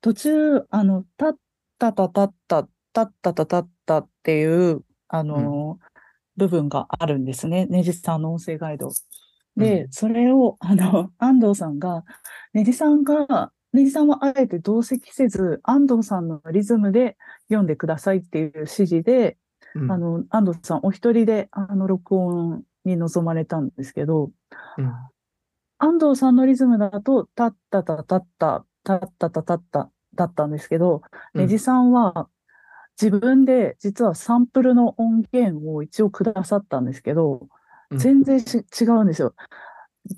途中、あの、たったたたった、たったたたったっていう、あの、部分があるんですね。ねじさんの音声ガイド。で、うんそれを、あの、安藤さんが、ねじさんが、ねじさんはあえて同席せず、安藤さんのリズムで読んでくださいっていう指示で、うんあの、安藤さんお一人で、あの、録音に臨まれたんですけど、うん。安藤さんのリズムだと、たったたたった、たったたたった、だったんですけど、うん。ねじさんは自分で実はサンプルの音源を一応くださったんですけど、うん。全然し違うんですよ。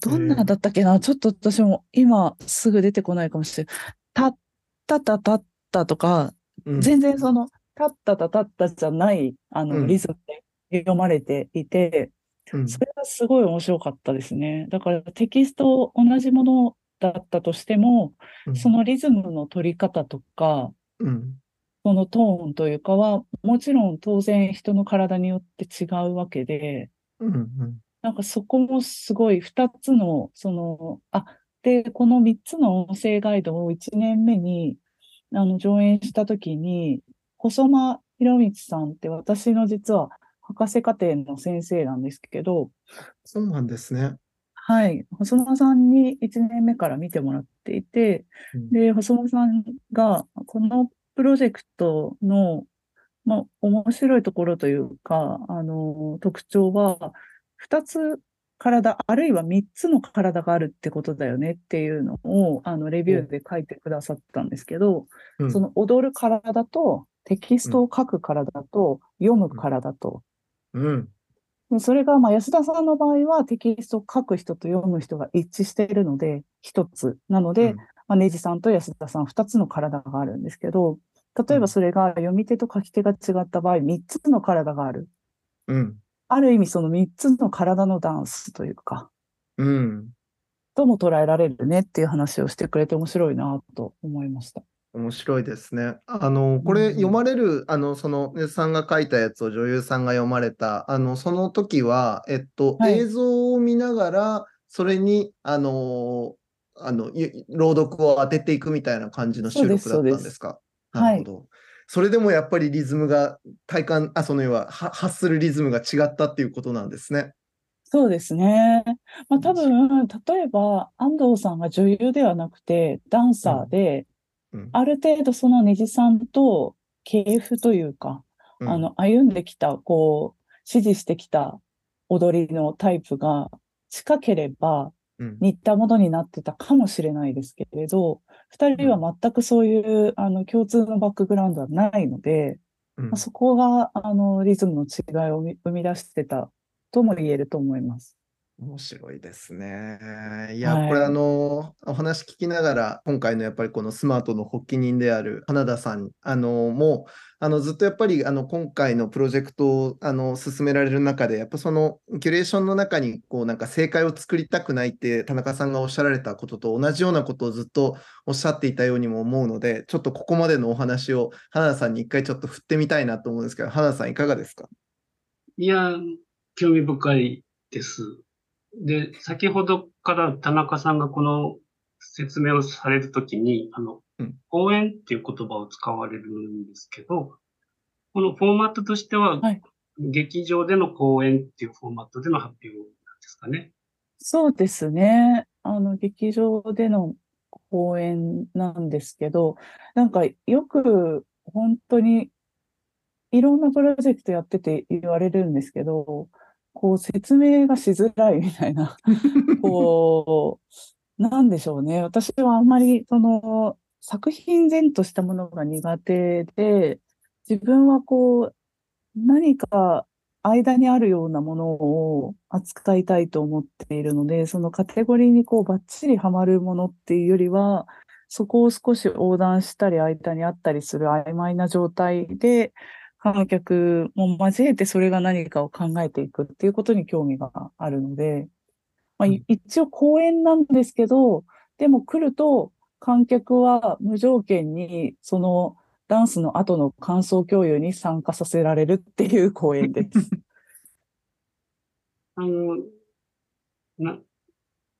どんなだったっけな、ちょっと私も今すぐ出てこないかもしれない。たったたたったとか、うん。全然その、たったたたったじゃない、あの、うん。リズムで読まれていて、うんそれがすごい面白かったですね。だからテキスト同じものだったとしても、うん。そのリズムの取り方とか、うん。そのトーンというかは、もちろん当然人の体によって違うわけで、うんうん。なんかそこもすごい二つの、その、あ、で、この三つの音声ガイドを一年目に、あの、上演したときに、細間博光さんって私の実は博士課程の先生なんですけど、そうなんですね。はい、細間さんに一年目から見てもらっていて、うん。で、細間さんが、このプロジェクトの、まあ、面白いところというか、あの、特徴は、二つ体、あるいは三つの体があるってことだよねっていうのを、あの、レビューで書いてくださったんですけど、うん。その踊る体と、テキストを書く体と、読む体と、うんでそれが、まあ、安田さんの場合はテキストを書く人と読む人が一致しているので、一つ。なので、うんまあ、ネジさんと安田さん二つの体があるんですけど、例えうんばそれが読み手と書き手が違った場合、三つの体がある。うんある意味その三つの体のダンスというか、うんとも捉えられるねっていう話をしてくれて面白いなと思いました。面白いですね。あの、こうんれ読まれる、あの、その、ねさんが書いたやつを女優さんが読まれた、あの、その時は、えっと、はい映像を見ながら、それに、あの、あの、ゆ朗読を当てていくみたいな感じの収録だったんですか？そうですなるほど。それでもやっぱりリズムが、体感、あ、その要は、は発するリズムが違ったっていうことなんですね。そうですね。まあ多分、例えば安藤さんが女優ではなくてダンサーで、うんある程度そのネジさんと系譜というか、うん。あの、歩んできた、こう、支持してきた踊りのタイプが近ければうん。似たものになってたかもしれないですけれど、二人は全くそういう、あの、共通のバックグラウンドはないので、うん。まあそこが、あの、リズムの違いを生み出してたとも言えると思います。面白いですね。いや、はいこれあの、お話聞きながら、今回のやっぱりこのスマートの発起人である花田さん、あの、もう、あの、ずっとやっぱり、あの、今回のプロジェクトを、あの、進められる中で、やっぱその、キュレーションの中に、こう、なんか正解を作りたくないって、田中さんがおっしゃられたことと同じようなことをずっとおっしゃっていたようにも思うので、ちょっとここまでのお話を、花田さんに一回ちょっと振ってみたいなと思うんですけど、花田さんいかがですか？いや、興味深いです。で、先ほどから田中さんがこの説明をされるときに、あのうん、講演っていう言葉を使われるんですけど、このフォーマットとしては、はい劇場での講演っていうフォーマットでの発表なんですかね。そうですね。あの、劇場での公演なんですけど、なんかよく本当にいろんなプロジェクトやってて言われるんですけど、こう説明がしづらいみたいな、こう、なんでしょうね。私はあんまりその作品前としたものが苦手で、自分はこう、何か間にあるようなものを扱いたいと思っているので、そのカテゴリーにこうバッチリはまるものっていうよりは、そこを少し横断したり間にあったりする曖昧な状態で、観客も交えてそれが何かを考えていくっていうことに興味があるので、まあ、い一応公演なんですけど、でも来ると観客は無条件にそのダンスの後の感想共有に参加させられるっていう公演です。あの、な、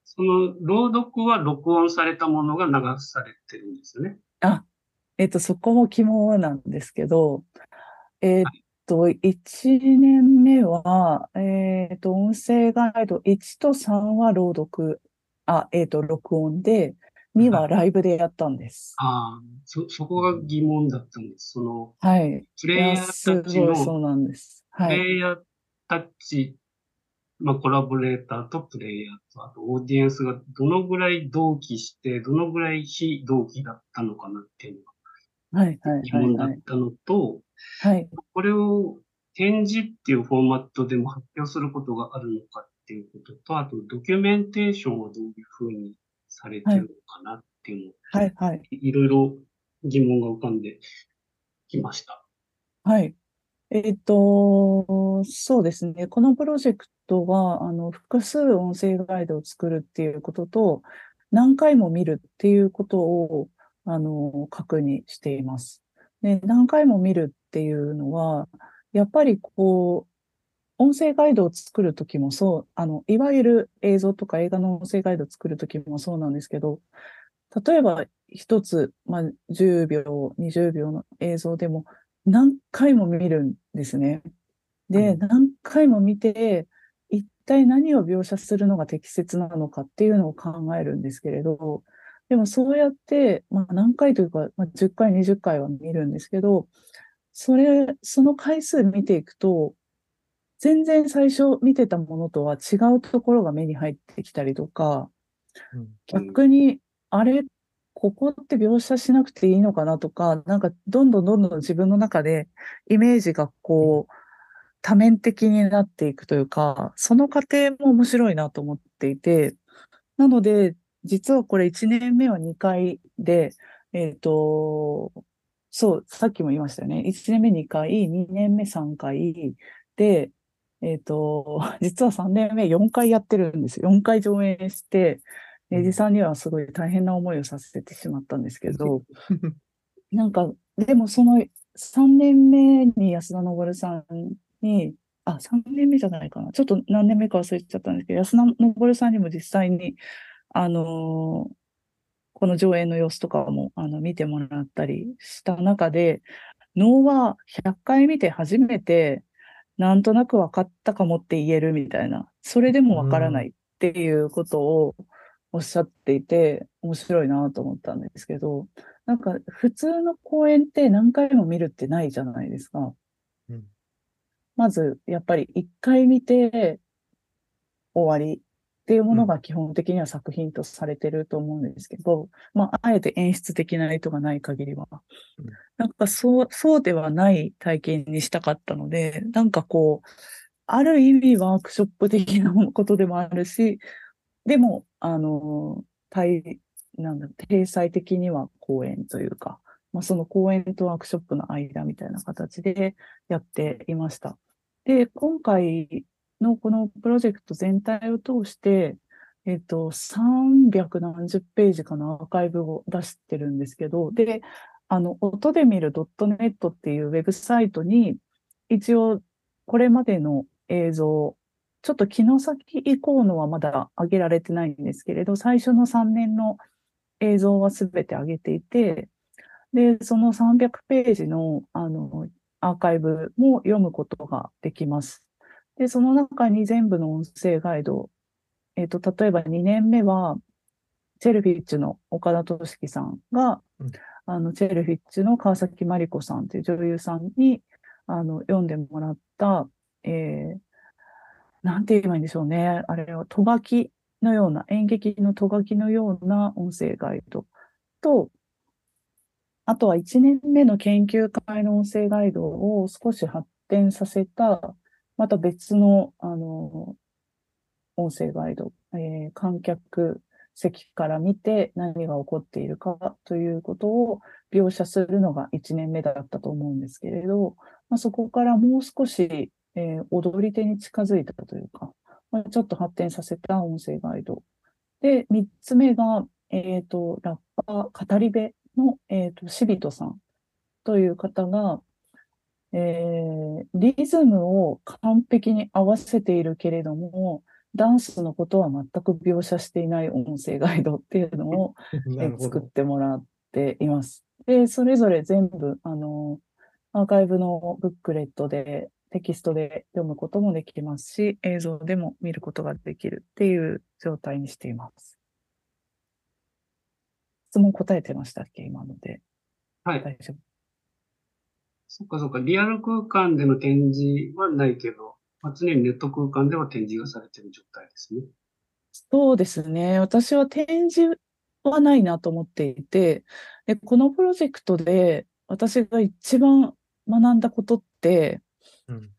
その朗読は録音されたものが流されてるんですよね。あ、えっと、そこも肝なんですけど、えっと、1年目は、えっと、音声ガイド1と3は朗読、あ、えっと、録音で、2はライブでやったんです。ああ、そ、そこが疑問だったんです。その、はい。プレイヤーすたちの、そうなんです。プはい。レイヤーたち、まあ、コラボレーターとプレイヤーと、あとオーディエンスがどのぐらい同期して、どのぐらい非同期だったのかなっていうのはい、はい、が疑はい、はい。問だったのと、はい。これを展示っていうフォーマットでも発表することがあるのかっていうことと、あとドキュメンテーションはどういうふうにされてるのかなっていうのを、はい、はい。いろいろ疑問が浮かんできました。はい。えっと、そうですね。このプロジェクトは、あの、複数音声ガイドを作るっていうことと、何回も見るっていうことを、あの、確認しています。で、何回も見るっていうのは、やっぱりこう、音声ガイドを作るときもそう、あの、いわゆる映像とか映画の音声ガイドを作るときもそうなんですけど、例えば一つ、まあ、10秒、20秒の映像でも何回も見るんですね。で、うん何回も見て、一体何を描写するのが適切なのかっていうのを考えるんですけれど、でもそうやって、まあ何回というか、まあ、10回、20回は見るんですけど、それ、その回数見ていくと、全然最初見てたものとは違うところが目に入ってきたりとか、逆に、あれ、ここって描写しなくていいのかなとか、なんかどんどんどんどん自分の中でイメージがこう、多面的になっていくというか、その過程も面白いなと思っていて、なので、実はこれ1年目は2回で、えっと、そう、さっきも言いましたよね。1年目2回、2年目3回で、えっと、実は3年目4回やってるんですよ。4回上演して、エジさんにはすごい大変な思いをさせてしまったんですけど、なんか、でもその3年目に安田昇さんに、あ、3年目じゃないかな。ちょっと何年目か忘れちゃったんですけど、安田昇さんにも実際に、あのーこの上演の様子とかもあの見てもらったりした中で、能は100回見て初めて、なんとなく分かったかもって言えるみたいな、それでも分からないっていうことを、おっしゃっていて、面白いなと思ったんですけど、なんか普通の公演って何回も見るってないじゃないですか。うんまず、やっぱり一回見て終わりっていうものが基本的には作品とされてると思うんですけど、まあ、あえて演出的な意図がない限りはうん。なんかそう、そうではない体験にしたかったので、なんかこう、ある意味ワークショップ的なことでもあるし、でも、あの、対、なんだ、体裁的には公演というか、まあ、その公演とワークショップの間みたいな形でやっていました。で、今回のこのプロジェクト全体を通して、えっと、300何十ページかなアーカイブを出してるんですけど、で、あの、音で見る .net っていうウェブサイトに、一応、これまでの映像、ちょっと木の先以降のはまだ上げられてないんですけれど、最初の3年の映像はすべて上げていて、で、その300ページの、あの、アーカイブも読むことができます。で、その中に全部の音声ガイド、えっ、と、例えば2年目は、チェルフィッチの岡田俊樹さんが、うんあの、チェルフィッチの川崎真理子さんという女優さんに、あの、読んでもらった、えー、なんて言えばいいんでしょうね。あれは、とがきのような、演劇のとがきのような音声ガイドと、あとは1年目の研究会の音声ガイドを少し発展させた、また別の、あの、音声ガイド、えー観客席から見て何が起こっているかということを描写するのが1年目だったと思うんですけれど、まあ、そこからもう少し、えー踊り手に近づいたというか、まあ、ちょっと発展させた音声ガイド。で、3つ目が、えっ、と、ラッパー、語り部の、えっ、と、シビトさんという方が、えーリズムを完璧に合わせているけれども、ダンスのことは全く描写していない音声ガイドっていうのを、なるほど作っ。てもらっています。で、それぞれ全部、あの、アーカイブのブックレットで、テキストで読むこともできますし、映像でも見ることができるっていう状態にしています。質問答えてましたっけ？今ので。はい。大丈夫。そっかそっか。リアル空間での展示はないけど、まあ、常にネット空間では展示がされている状態ですね。そうですね。私は展示はないなと思っていて、で、このプロジェクトで私が一番学んだことって、うん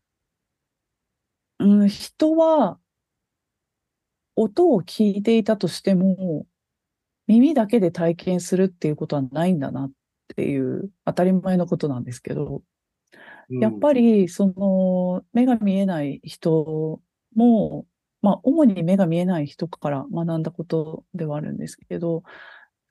うん、人は音を聞いていたとしても、耳だけで体験するっていうことはないんだなっていう当たり前のことなんですけど、うんやっぱりその目が見えない人も、まあ主に目が見えない人から学んだことではあるんですけど、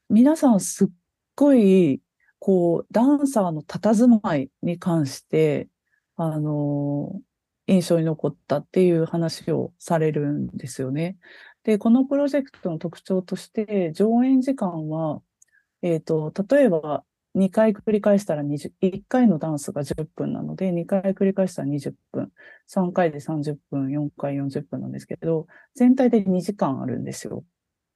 皆さんすっごいこうダンサーの佇まいに関して、あの、印象に残ったっていう話をされるんですよね。で、このプロジェクトの特徴として、上演時間は、えっと、例えば2回繰り返したら20、1回のダンスが10分なので、2回繰り返したら20分、3回で30分、4回40分なんですけど、全体で2時間あるんですよ。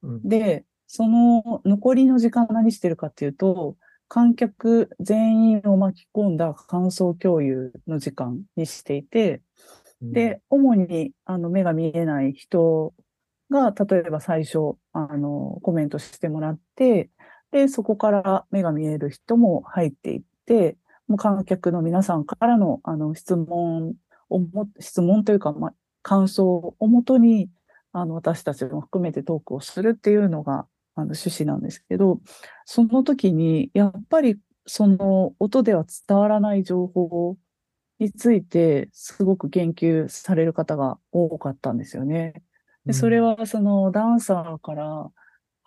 うん。で、その残りの時間何してるかっていうと、観客全員を巻き込んだ感想共有の時間にしていて、で、主にあの目が見えない人が、例えば最初、あの、コメントしてもらって、で、そこから目が見える人も入っていって、もう観客の皆さんからの、あの、質問をも、質問というか、まあ、感想をもとに、あの、私たちも含めてトークをするっていうのが、あの、趣旨なんですけど、その時に、やっぱり、その音では伝わらない情報について、すごく言及される方が多かったんですよね。でそれは、その、ダンサーから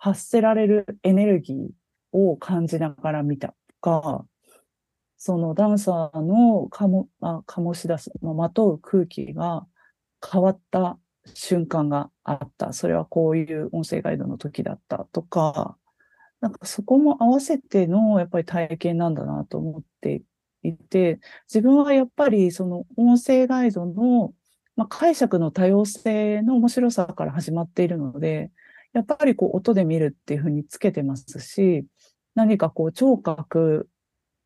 発せられるエネルギーを感じながら見たとか、そのダンサーのかも、あ醸し出す、まあ、まとう空気が変わった瞬間があった。それはこういう音声ガイドの時だったとか、なんかそこも合わせてのやっぱり体験なんだなと思っていて、自分はやっぱりその音声ガイドの、まあ、解釈の多様性の面白さから始まっているので、やっぱりこう音で見るっていうふうにつけてますし、何かこう聴覚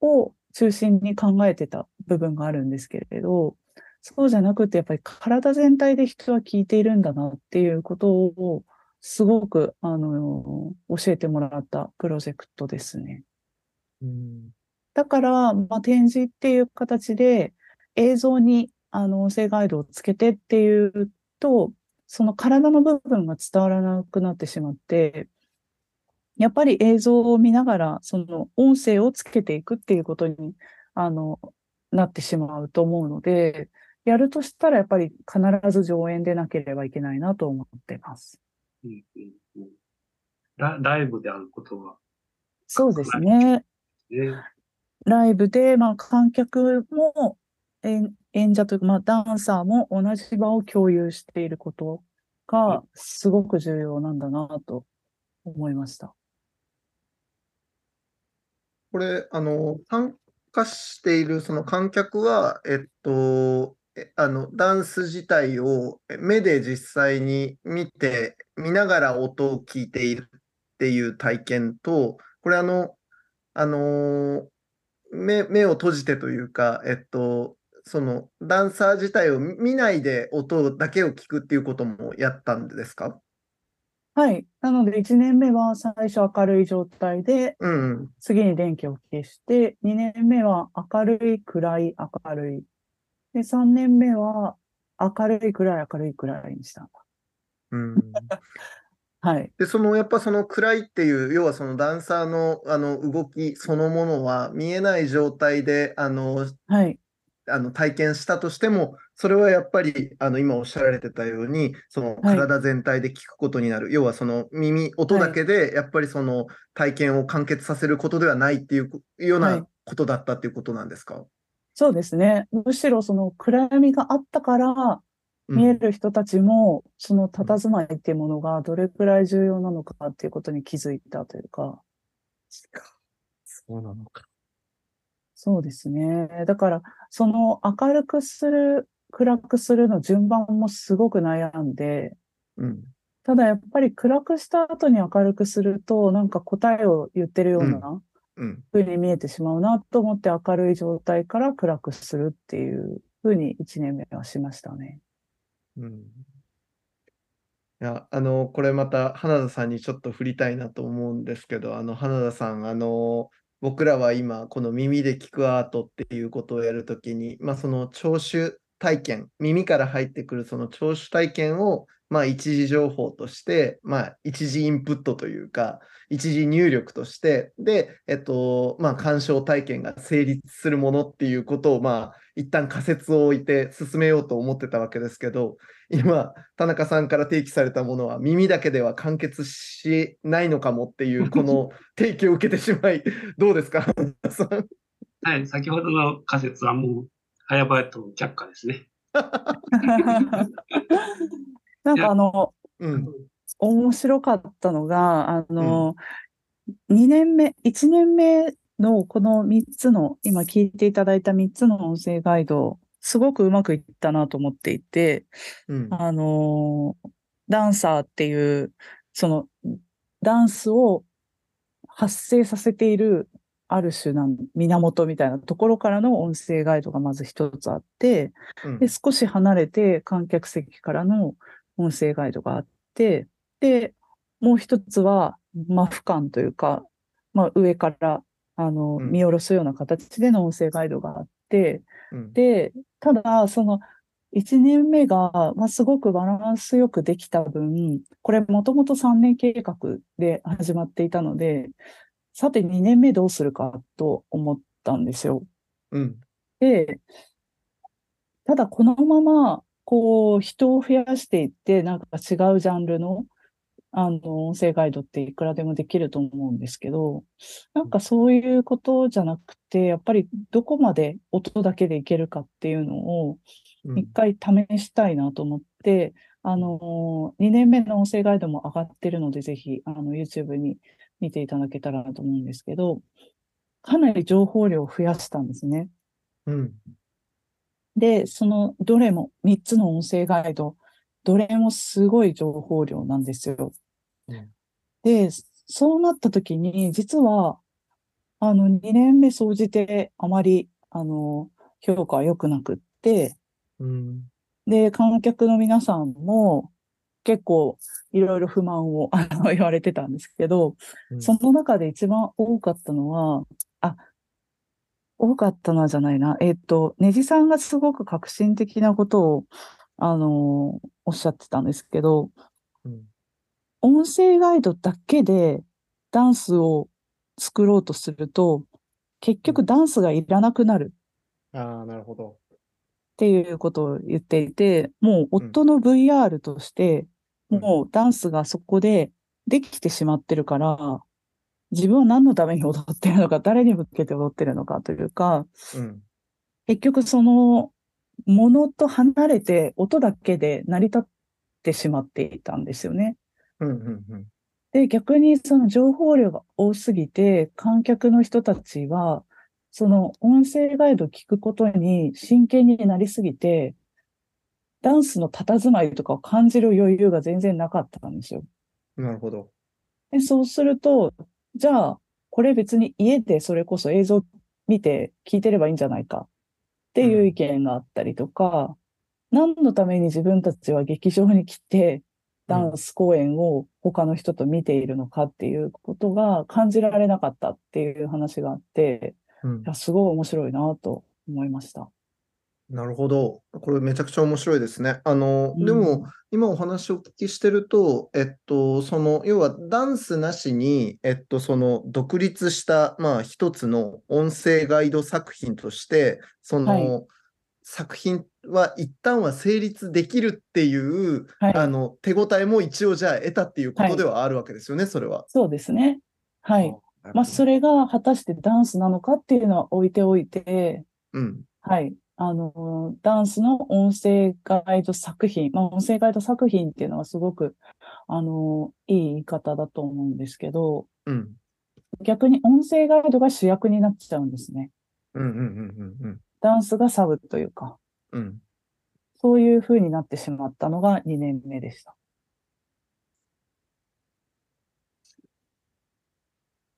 を中心に考えてた部分があるんですけれど、そうじゃなくてやっぱり体全体で人は聞いているんだなっていうことをすごくあの教えてもらったプロジェクトですね。うんだから、まあ、展示っていう形で映像にあの音声ガイドをつけてっていうと、その体の部分が伝わらなくなってしまって、やっぱり映像を見ながら、その音声をつけていくっていうことにあのなってしまうと思うので、やるとしたらやっぱり必ず上演でなければいけないなと思ってます。うんうんうんラライブであることが、そうですね。ね。ライブで、まあ、観客も演演者というか、まあ、ダンサーも同じ場を共有していることがすごく重要なんだなと思いました。これ、あの、参加しているその観客は、えっと、えあの、ダンス自体をえ目で実際に見て、見ながら音を聞いているっていう体験と、これあの、あの目、目を閉じてというか、えっと、そのダンサー自体を見見ないで音だけを聞くっていうこともやったんですか？はい。なので、1年目は最初明るい状態で、うんうん。次に電気を消して、2年目は明るい、暗い、明るい。で、3年目は明るい、暗い、明るい、暗いにしたんだ。うん はい。で、そのやっぱその暗いっていう、要はそのダンサーのあの動きそのものは見えない状態であのはい。あの体験したとしても、それはやっぱりあの今おっしゃられてたように、そのはい。体全体で聞くことになる、要はその耳、音だけでやっぱりその体験を完結させることではないっていうようはい。なことだったっていうことなんですか、そうですね。むしろその暗闇があったから、うん。見える人たちも、その佇まいっていうものがどれくらい重要なのかっていうことに気づいたというか、そうなのか。そうですね。だから、その明るくする、暗くするの順番もすごく悩んで、うん。ただやっぱり暗くした後に明るくすると、なんか答えを言ってるようなうん。風に見えてしまうなと思って明るい状態から暗くするっていう風に1年目はしましたね。うん。いや、あの、これまた花田さんにちょっと振りたいなと思うんですけど、あの、花田さん、あの、僕らは今、この耳で聞くアートっていうことをやるときに、まあ、その聴取体験、耳から入ってくるその聴取体験を、まあ、一時情報として、まあ、一時インプットというか、一時入力として、で、えっと、まあ、鑑賞体験が成立するものっていうことを、まあ、一旦仮説を置いて進めようと思ってたわけですけど、今、田中さんから提起されたものは耳だけでは完結しないのかもっていう、この提起を受けてしまい、どうですか？はい、先ほどの仮説はもう、早々と却下ですね。なんかあの、うん。面白かったのが、あの、2年目、1年目のこの3つの、今聞いていただいた3つの音声ガイド、すごくうまくいったなと思っていて、うん。あの、ダンサーっていう、その、ダンスを発生させている、ある種な源みたいなところからの音声ガイドがまず一つあって、うんで、少し離れて観客席からの音声ガイドがあって、で、もう一つは、まあ、俯瞰というか、まあ、上から、あの、うん見下ろすような形での音声ガイドがあって、うんで、ただ、その、1年目が、まあ、すごくバランスよくできた分、これもともと3年計画で始まっていたので、さて2年目どうするかと思ったんですよ。うん。で、ただこのまま、こう、人を増やしていって、なんか違うジャンルの、あの、音声ガイドっていくらでもできると思うんですけど、なんかそういうことじゃなくて、やっぱりどこまで音だけでいけるかっていうのを、うん一回試したいなと思って、あの、2年目の音声ガイドも上がってるので、ぜひ、あの、YouTube に見ていただけたらなと思うんですけど、かなり情報量を増やしたんですね。うん。で、そのどれも、3つの音声ガイド、どれもすごい情報量なんですよ。うんで、そうなった時に、実は、あの、2年目総じてあまり、あの、評価は良くなくって、うん。で、観客の皆さんも結構いろいろ不満を言われてたんですけど、うんその中で一番多かったのは、あ、多かったのはじゃないな。えっと、ネジさんがすごく革新的なことを、あの、おっしゃってたんですけど、うん音声ガイドだけでダンスを作ろうとすると、結局ダンスがいらなくなるああ、なるほど。っていうことを言っていて、もう夫の VR として、うんもうダンスがそこでできてしまってるから、自分は何のために踊ってるのか、誰に向けて踊ってるのかというか、うん。結局そのものと離れて音だけで成り立ってしまっていたんですよね。うん。うん。うん。で、逆にその情報量が多すぎて、観客の人たちは、その音声ガイドを聞くことに真剣になりすぎて、ダンスの佇まいとかを感じる余裕が全然なかったんですよ。なるほど。で、そうすると、じゃあ、これ別に家でそれこそ映像見て聞いてればいいんじゃないかっていう意見があったりとか、何のために自分たちは劇場に来て、ダンス公演を他の人と見ているのかっていうことが感じられなかったっていう話があって、うんすごい面白いなと思いました。なるほど。これめちゃくちゃ面白いですね。あの、うんでも、今お話をお聞きしてると、えっと、その、要はダンスなしに、えっと、その独立した、まあ、一つの音声ガイド作品として、その、はい作品は一旦は成立できるっていう、はいあの、手応えも一応じゃあ得たっていうことではあるわけですよね、それは。そうですね。はい。まあ、それが果たしてダンスなのかっていうのは置いておいて、うん。はい。あの、ダンスの音声ガイド作品、まあ、音声ガイド作品っていうのはすごく、あの、いい言い方だと思うんですけど、うん。逆に音声ガイドが主役になっちゃうんですね。うんうんうんうんうん。ダンスがサブというか、うん。そういう風になってしまったのが2年目でした。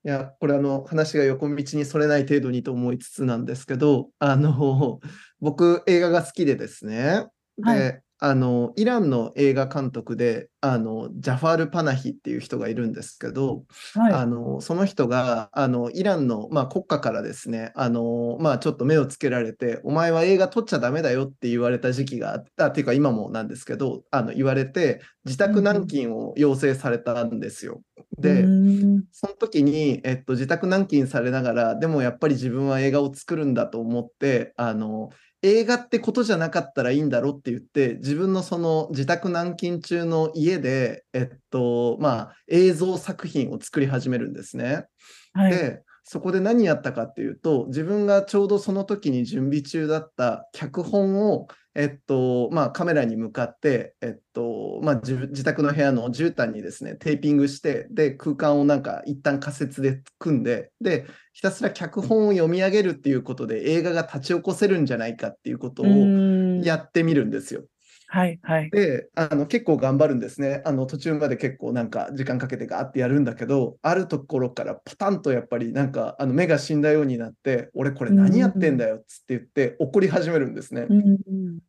いや、これあの話が横道にそれない程度にと思いつつなんですけど、あの、僕映画が好きでですね、はで、あの、イランの映画監督で、あの、ジャファール・パナヒっていう人がいるんですけど、はい。あの、その人が、あの、イランの、まあ、国家からですね、あの、まあ、ちょっと目をつけられて、お前は映画撮っちゃダメだよって言われた時期があった、っていうか今もなんですけど、あの、言われて、自宅軟禁を要請されたんですよ。で、うーんその時に、えっと、自宅軟禁されながら、でもやっぱり自分は映画を作るんだと思って、あの、映画ってことじゃなかったらいいんだろうって言って、自分のその自宅軟禁中の家で、えっと、まあ、映像作品を作り始めるんですね。はい。で、そこで何やったかっていうと、自分がちょうどその時に準備中だった脚本を、えっと、まあ、カメラに向かって、えっと、まあ、自自宅の部屋の絨毯にですね、テーピングして、で、空間をなんか一旦仮設で組んで、で、ひたすら脚本を読み上げるっていうことで映画が立ち起こせるんじゃないかっていうことうをやってみるんですよ。はい、はい。で、あの結構頑張るんですね。あの途中まで結構なんか時間かけてガーってやるんだけど、あるところからパタンとやっぱりなんかあの目が死んだようになって、俺これ何やってんだよっつって言って怒り始めるんですね。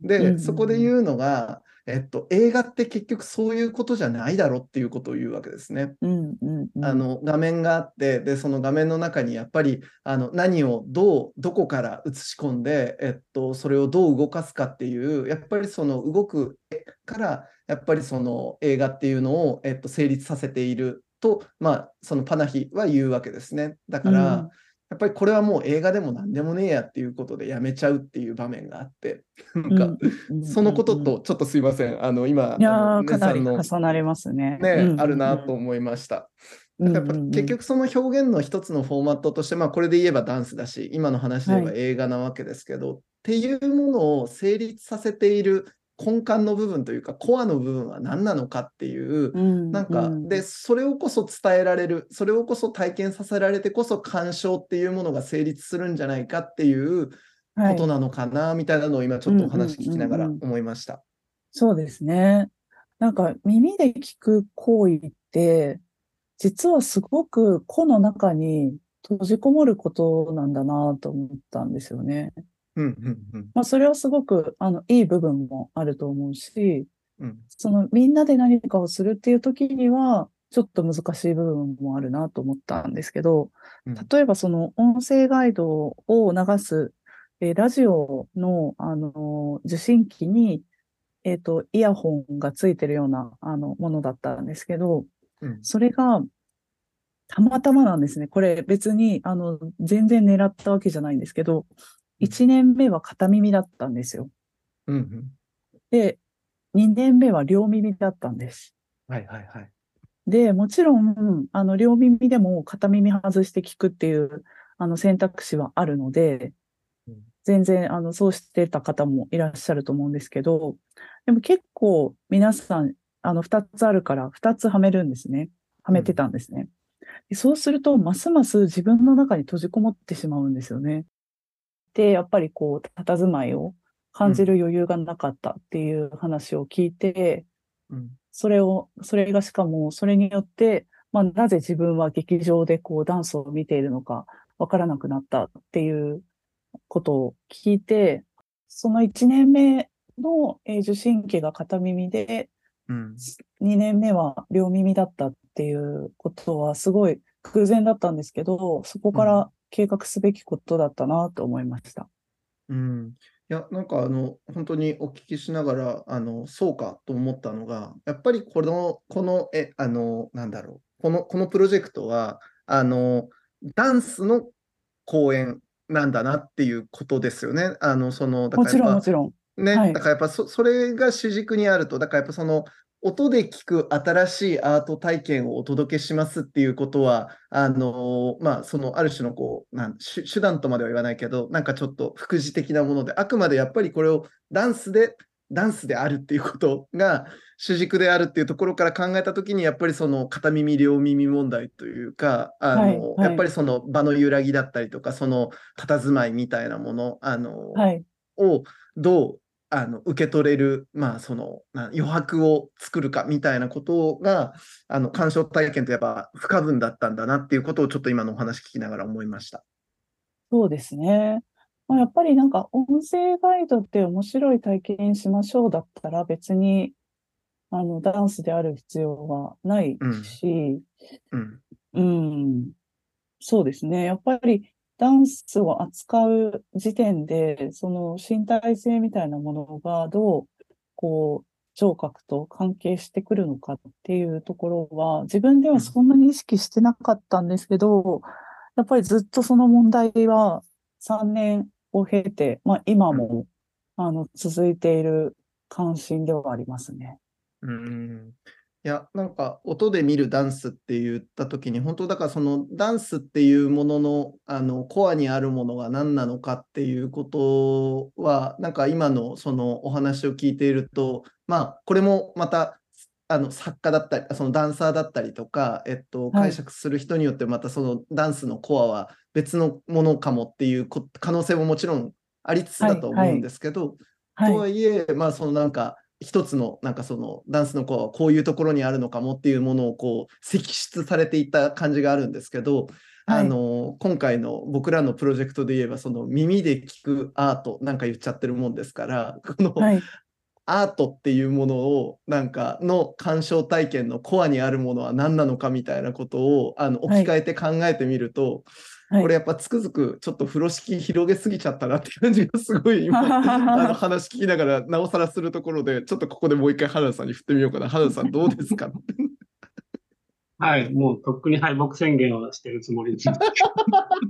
で、うんそこで言うのが、えっと、映画って結局そういうことじゃないだろっていうことを言うわけですね。うんうんうんあの画面があって、で、その画面の中にやっぱりあの何をどう、どこから映し込んで、えっと、それをどう動かすかっていう、やっぱりその動く絵から、やっぱりその映画っていうのを、えっと、成立させていると、まあ、そのパナヒは言うわけですね。だから、うんやっぱりこれはもう映画でも何でもねえやっていうことでやめちゃうっていう場面があって、なんか、うんそのこととちょっとすいません、あの今、いやあのー、かなり重なりますね。ね、うん。あるなと思いました。うん。やっぱ結局その表現の一つのフォーマットとして、まあこれで言えばダンスだし、今の話で言えばは映画なわけですけど、っていうものを成立させている根幹の部分というか、コアの部分は何なのかっていう、うんなんか、うんで、それをこそ伝えられる、それをこそ体験させられてこそ鑑賞っていうものが成立するんじゃないかっていうはいことなのかな、みたいなのを今ちょっとお話聞きながらうんうんうんうん思いました。そうですね。なんか耳で聞く行為っって、実はすごく個の中に閉じこもることなんだなと思ったんですよね。うんうんうん。まあ、それはすごく、あの、いい部分もあると思うし、うん。そのみんなで何かをするっていう時には、ちょっと難しい部分もあるなと思ったんですけど、うん。例えばその音声ガイドを流す、えーラジオの、あの受信機に、えっ、と、イヤホンがついてるような、あの、ものだったんですけど、うん。それが、たまたまなんですね。これ別に、あの、全然狙ったわけじゃないんですけど、1年目は片耳だったんですよ。うんうんで、2年目は両耳だったんです。はいはいはい。で、もちろん、あの、両耳でも片耳外して聞くっていう、あの、選択肢はあるのでうん、全然、あの、そうしてた方もいらっしゃると思うんですけど、でも結構皆さん、あの、2つあるから、2つはめるんですね。はめてたんですね。でそうすると、ますます自分の中に閉じこもってしまうんですよね。で、やっぱりこう、佇まいを感じる余裕がなかったっていう話を聞いて、うん。それを、それがしかも、それによって、まあ、なぜ自分は劇場でこうダンスを見ているのかわからなくなったっていうことを聞いて、その1年目のえー受信機が片耳で、うん。2年目は両耳だったっていうことはすごい偶然だったんですけど、そこから計画すべきことだったなと思いました。うん、いや、なんかあの、本当にお聞きしながら、あの、そうかと思ったのが、やっぱりこの、この、え、あの、なんだろう、この、このプロジェクトは、あの、ダンスの公演なんだなっていうことですよね。あの、その、だもちろんもちろん。ね、はいだからやっぱそ、それが主軸にあると、だからやっぱその、音で聞く新しいアート体験をお届けしますっていうことは、あのまあ、そのある種のこうなん手手段とまでは言わないけど、なんかちょっと副次的なもので、あくまでやっぱりこれをダンスで、ダンスであるっていうことが主軸であるっていうところから考えたときに、やっぱりその片耳、両耳問題というか、あのはいはいやっぱりその場の揺らぎだったりとか、その佇まいみたいなもの、あのはい。をどうあの受け取れる、まあ、そのな余白を作るかみたいなことがあの鑑賞体験とやっぱ不可分だったんだなっていうことをちょっと今のお話聞きながら思いました。そうですね。まあ、やっぱりなんか音声ガイドって面白い体験しましょうだったら別にあのダンスである必要はないし、うんうん、そうですね。やっぱりダンスを扱う時点で、その身体性みたいなものがどう、こう、聴覚と関係してくるのかっていうところは、自分ではそんなに意識してなかったんですけど、やっぱりずっとその問題は3年を経て、まあ今も、あの、続いている関心ではありますね。うんいや、なんか音で見るダンスって言ったときに、本当だからそのダンスっていうものの、あのコアにあるものが何なのかっていうことは、なんか今のそのお話を聞いていると、まあ、これもまたあの作家だったり、そのダンサーだったりとか、えっと、はい解釈する人によってまたそのダンスのコアは別のものかもっていうこ可能性ももちろんありつつだと思うんですけど、とは。はいいえ、まあそのなんか一つのなんかそのダンスのコアはこういうところにあるのかもっていうものをこう析出されていった感じがあるんですけど、はいあの今回の僕らのプロジェクトで言えばその耳で聞くアートなんか言っちゃってるもんですから このはい。アートっていうものをなんかの鑑賞体験のコアにあるものは何なのかみたいなことをあの置き換えて考えてみると、はいこれやっぱつくづくちょっと風呂敷広げすぎちゃったなって感じがすごい今 あの話聞きながらなおさらするところでちょっとここでもう一回原田さんに振ってみようかな原田さんどうですか？はい、もうとっくに敗北宣言をしてるつもりです。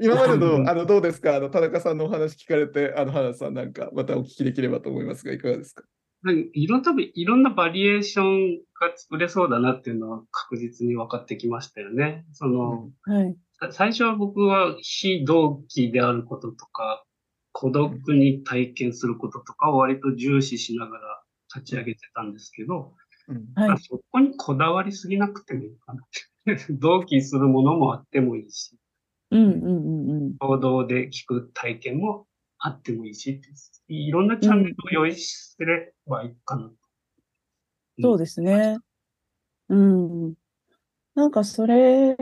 今までのあのどうですか？あの田中さんのお話聞かれてあの原田さんなんかまたお聞きできればと思いますがいかがですか？はいいろんな多分いろんなバリエーションが作れそうだなっていうのは確実に分かってきましたよね。その、はい。さ最初は僕は非同期であることとか、孤独に体験することとかを割と重視しながら立ち上げてたんですけど、うんはい。そこにこだわりすぎなくてもいいかな。同期するものもあってもいいし、うんうんうんうん。行動で聞く体験もあってもいいしいろんなチャンネルを用意すればいいかなと。そうですね。うん。なんかそれ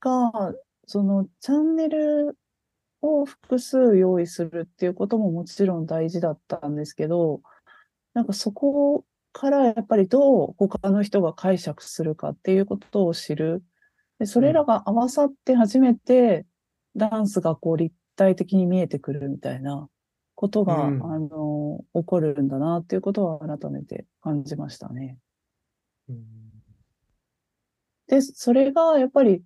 が、そのチャンネルを複数用意するっていうことももちろん大事だったんですけど、なんかそこからやっぱりどう他の人が解釈するかっていうことを知る。で、それらが合わさって初めてダンスがこう立体的に見えてくるみたいなことが、うんあの、起こるんだなっていうことは改めて感じましたね。で、それがやっぱり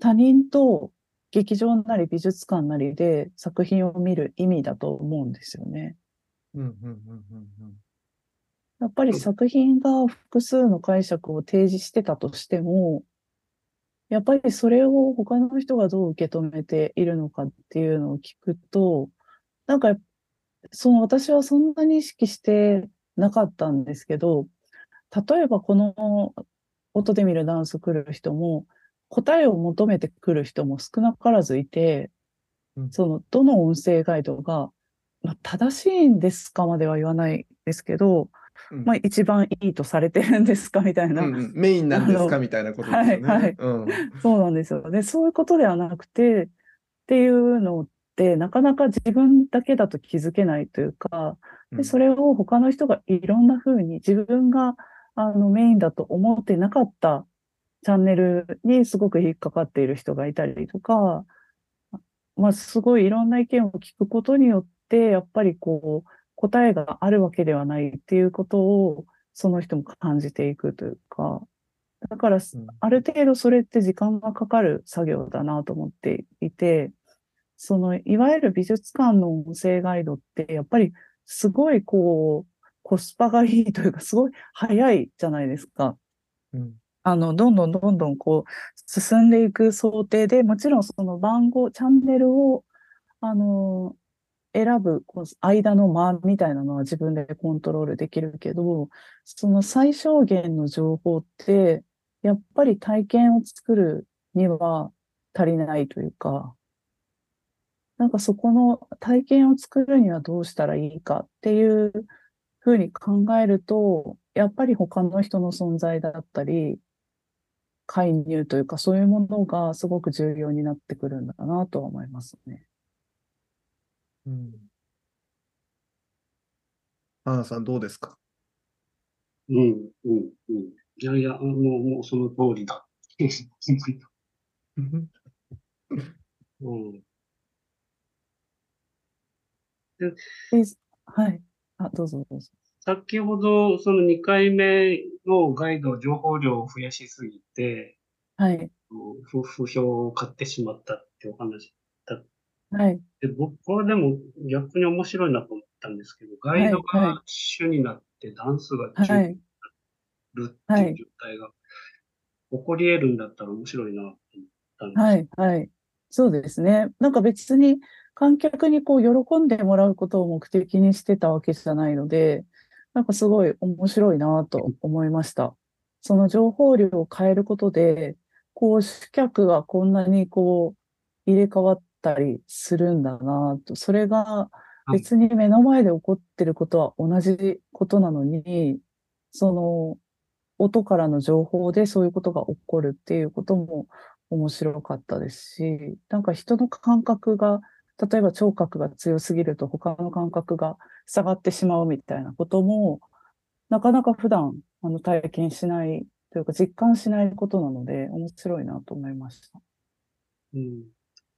他人と劇場なり美術館なりで作品を見る意味だと思うんですよね。うんうんうんうんやっぱり作品が複数の解釈を提示してたとしても、やっぱりそれを他の人がどう受け止めているのかっていうのを聞くと、なんか、その私はそんなに意識してなかったんですけど、例えばこの音で見るダンス来る人も、答えを求めてくる人も少なからずいてうん、その、どの音声ガイドが、まあ、正しいんですかまでは言わないですけど、うん。まあ、一番いいとされてるんですかみたいな、うんうん。メインなんですかみたいなことですよね。はいはい。うん。そうなんですよ。ね。そういうことではなくて、っていうのって、なかなか自分だけだと気づけないというか、でそれを他の人がいろんな風に自分があのメインだと思ってなかったチャンネルにすごく引っかかっている人がいたりとか、まあ、すごいいろんな意見を聞くことによって、やっぱりこう、答えがあるわけではないっていうことを、その人も感じていくというか、だから、うんある程度それって時間がかかる作業だなと思っていて、その、いわゆる美術館の音声ガイドって、やっぱりすごいこう、コスパがいいというか、すごい早いじゃないですか。うんあの、どんどんどんどんこう、進んでいく想定で、もちろんその番号、チャンネルを、あの、選ぶ、こう間の間みたいなのは自分でコントロールできるけど、その最小限の情報って、やっぱり体験を作るには足りないというか、なんかそこの体験を作るにはどうしたらいいかっていうふうに考えると、やっぱり他の人の存在だったり、介入というかそういうものがすごく重要になってくるんだなとは思いますね。うん花さんどうですか？うん、うん、うん。いやいや、もう、もうその通りだ。うん。ではい。あ、どうぞどうぞ。先ほど、その2回目のガイド、情報量を増やしすぎて、はい。不不評を買ってしまったってお話はい。で、僕はでも逆に面白いなと思ったんですけど、ガイドが主になってダンスがは主にい。なるってはいいう状態が起こり得るんだったら面白いなと思ったんです。はい。はい。そうですね。なんか別に観客にこう喜んでもらうことを目的にしてたわけじゃないので、なんかすごい面白いなと思いました。その情報量を変えることで、こう、主客がこんなにこう、入れ替わったりするんだなと。それが別に目の前で起こってることは同じことなのに、その、音からの情報でそういうことが起こるっていうことも面白かったですし、なんか人の感覚が、例えば聴覚が強すぎると他の感覚が下がってしまうみたいなことも、なかなか普段あの体験しないというか実感しないことなので面白いなと思いました。うん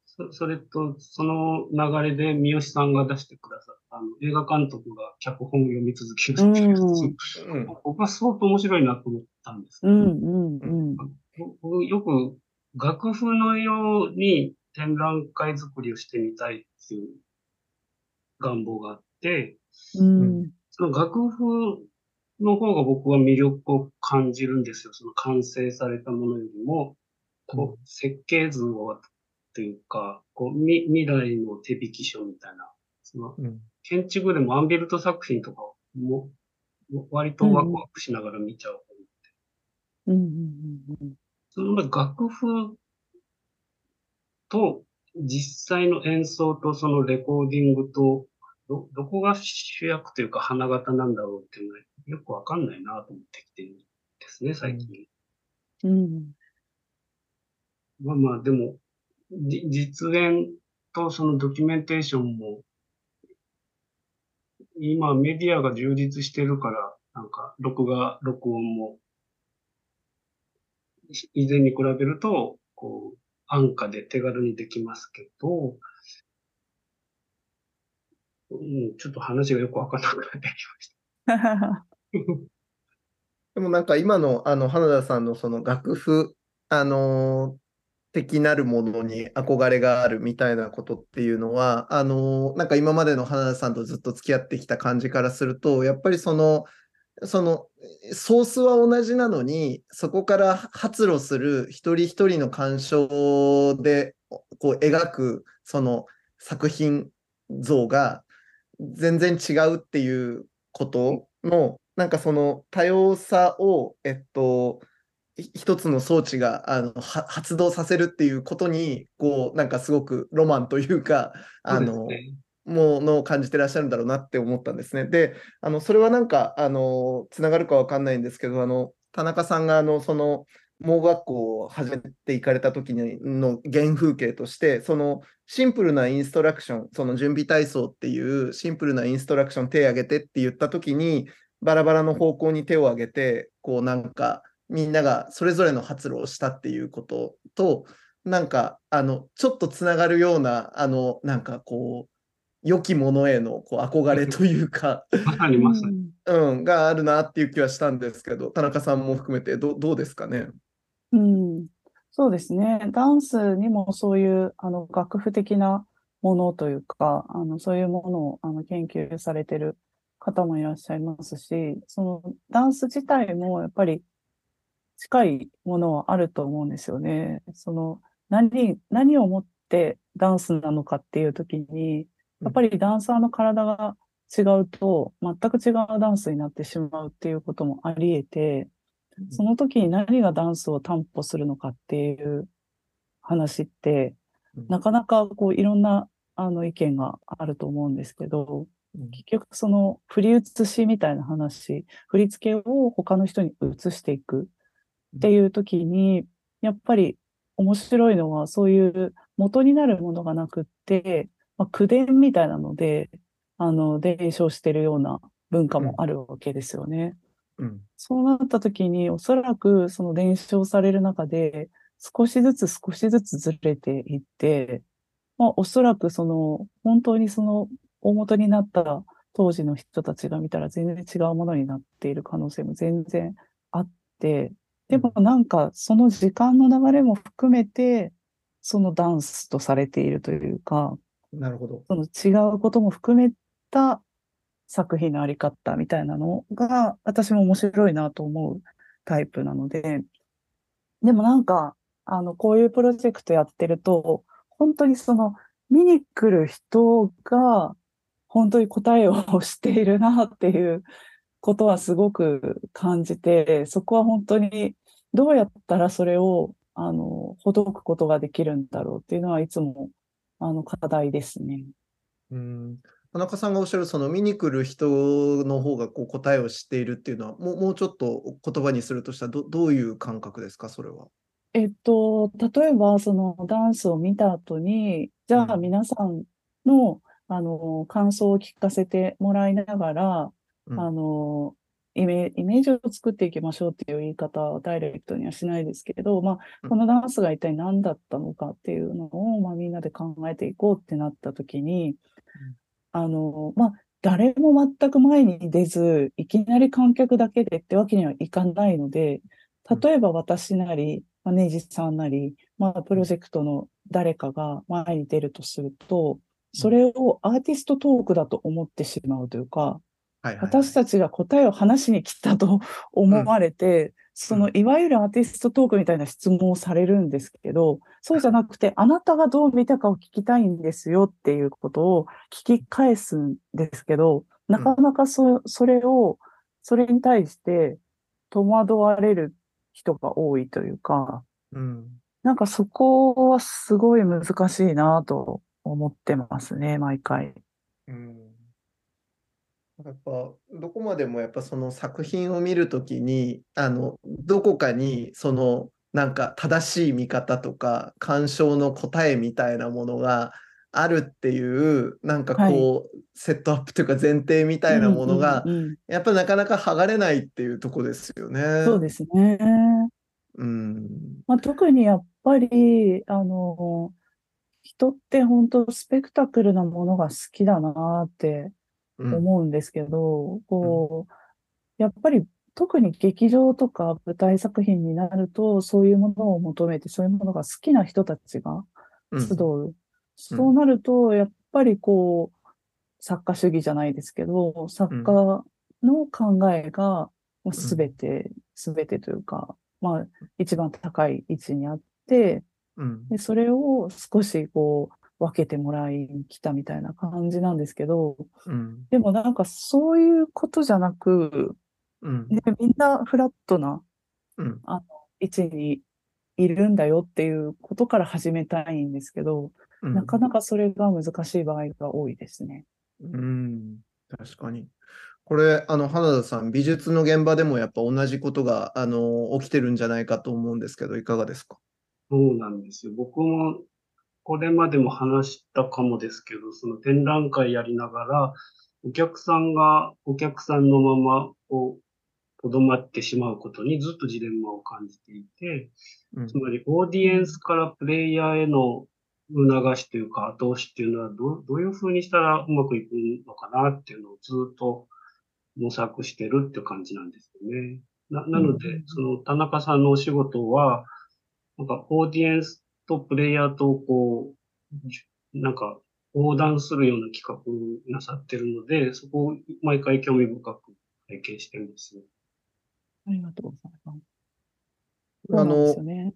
そそれと、その流れで三好さんが出してくださったあの映画監督が脚本を読み続けるっていううん僕はすごく面白いなと思ったんですけど、うんうんうん。僕よく楽譜のように展覧会作りをしてみたいっていう願望があって、うん。その楽譜の方が僕は魅力を感じるんですよ。その完成されたものよりも、こう設計図をっていうか、こうみ未来の手引き書みたいな、そのうん。建築でもアンビルト作品とかも割とワクワクしながら見ちゃう。うん。うん。うん。その楽譜と実際の演奏とそのレコーディングとど、どこが主役というか花形なんだろうっていうのはよくわかんないなと思ってきてるんですね、最近。うん。まあまあ、でも、じ実演とそのドキュメンテーションも、今メディアが充実してるから、なんか、録画、録音も、い以前に比べると、こう、安価で手軽にできますけど、うん、ちょっと話がよくわからなくなってきました。でもなんか今のあの花田さんのその楽譜、あのー的なるものに憧れがあるみたいなことっていうのは、あのーなんか今までの花田さんとずっと付き合ってきた感じからすると、やっぱりその、そのソースは同じなのに、そこから発露する一人一人の鑑賞でこう描くその作品像が全然違うっていうことの、なんかその多様さを、えっと、一つの装置があの発動させるっていうことに、こう、なんかすごくロマンというか、あの、そうですね。ものを感じてらっしゃるんだろうなって思ったんですね。で、あの、それはなんか、あの、つながるかわかんないんですけど、あの、田中さんが、あの、その、盲学校を始めていかれた時の原風景として、そのシンプルなインストラクション、その準備体操っていうシンプルなインストラクション手を挙げてって言った時に、バラバラの方向に手を挙げて、こうなんかみんながそれぞれの発露をしたっていうことと、なんかあのちょっとつながるような、あのなんかこう、良きものへのこう憧れというか、まさにまさに。うん、があるなっていう気はしたんですけど、田中さんも含めてどどうですかね？うん、そうですね。ダンスにもそういうあの楽譜的なものというか、あのそういうものをあの研究されてる方もいらっしゃいますし、そのダンス自体もやっぱり近いものはあると思うんですよね。その何、何をもってダンスなのかっていう時に、やっぱりダンサーの体が違うと全く違うダンスになってしまうっていうこともあり得て、その時に何がダンスを担保するのかっていう話って、うん。なかなかこういろんなあの意見があると思うんですけど、うん。結局その振り写しみたいな話、振り付けを他の人に移していくっていう時に、やっぱり面白いのはそういう元になるものがなくって、まあ、口伝みたいなので、あの、伝承してるような文化もあるわけですよね。うん。そうなった時に、おそらくその伝承される中で、少しずつ少しずつずれていって、まあ、おそらくその、本当にその大元になった当時の人たちが見たら全然違うものになっている可能性も全然あって、でもなんかその時間の流れも含めて、そのダンスとされているというか、なるほど。その違うことも含めた作品のあり方みたいなのが私も面白いなと思うタイプなので、でもなんか、あの、こういうプロジェクトやってると、本当にその見に来る人が本当に答えをしているなっていうことはすごく感じて、そこは本当にどうやったらそれを、あの、ほどくことができるんだろうっていうのはいつも、あの、課題ですね。うん田中さんがおっしゃるその見に来る人の方がこう答えを知っているっていうのはもうもうちょっと言葉にするとしたらどどういう感覚ですかそれは？えっと、例えば、そのダンスを見た後に、じゃあうん皆さんの、あの、感想を聞かせてもらいながら、うんあの、イメイメージを作っていきましょうっていう言い方はダイレクトにはしないですけど、まうん。あ、このダンスが一体何だったのかっていうのを、まあ、みんなで考えていこうってなった時に、あの、まあ、誰も全く前に出ず、いきなり観客だけでってわけにはいかないので、例えば私なり、マネージさんなり、まあ、プロジェクトの誰かが前に出るとすると、それをアーティストトークだと思ってしまうというか、私たちが答えを話しに来たと思われて、そのいわゆるアーティストトークみたいな質問をされるんですけど、そうじゃなくて、あなたがどう見たかを聞きたいんですよっていうことを聞き返すんですけど、なかなかそそれを、それに対して戸惑われる人が多いというか、うん。なんかそこはすごい難しいなと思ってますね、毎回。うんやっぱどこまでもやっぱその作品を見るときにあのどこかにそのなんか正しい見方とか鑑賞の答えみたいなものがあるっていうなんかこう、セットアップというか前提みたいなものが、うんうんうんやっぱなかなか剥がれないっていうとこですよね。そうですね。うん。まあ、特にやっぱり、あの、人って本当スペクタクルなものが好きだなってうん思うんですけど、こう、やっぱり特に劇場とか舞台作品になると、そういうものを求めて、そういうものが好きな人たちがうん。集う。そうなると、やっぱりこう、作家主義じゃないですけど、作家の考えがもうすべて、すべてというか、まあ、一番高い位置にあって、うん。で、それを少しこう、分けてもらいに来たみたいな感じなんですけど、うんでもなんかそういうことじゃなく、うんでみんなフラットなうん位置にいるんだよっていうことから始めたいんですけど、うんなかなかそれが難しい場合が多いですね。うん、確かに。これ、あの、花田さん、美術の現場でもやっぱ同じことが、あの、起きてるんじゃないかと思うんですけど、いかがですか？そうなんですよ。僕もこれまでも話したかもですけど、その展覧会やりながら、お客さんがお客さんのままこう、とどまってしまうことにずっとジレンマを感じていて、うんつまりオーディエンスからプレイヤーへの促しというか後押しっていうのはどうどういうふうにしたらうまくいくのかなっていうのをずっと模索してるって感じなんですよね。ななので、その田中さんのお仕事は、なんかオーディエンスとプレイヤーとこう、なんか横断するような企画なさってるので、そこを毎回興味深く拝見してるんですよ。ありがとうございます。あのよ、ね。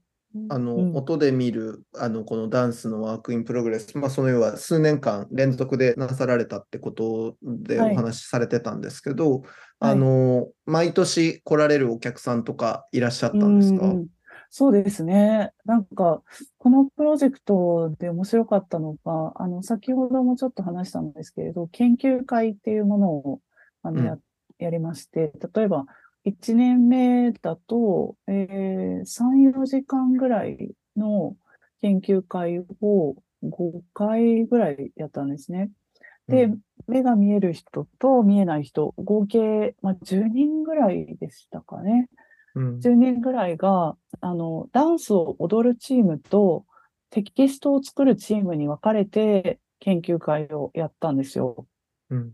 あの、うん音で見る、あの、このダンスのワークインプログレス、まあ、その要は数年間連続でなさられたってことではいお話しされてたんですけど、はいあの、毎年来られるお客さんとかいらっしゃったんですか？うんうんそうですね。なんか、このプロジェクトで面白かったのが、あの、先ほどもちょっと話したんですけれど、研究会っていうものを、あの、うんや、やりまして、例えば、1年目だと、えー、3、4時間ぐらいの研究会を5回ぐらいやったんですね。で、うん目が見える人と見えない人、合計、まあ、10人ぐらいでしたかね。うん。10人ぐらいが、あの、ダンスを踊るチームとテキストを作るチームに分かれて研究会をやったんですよ。うん。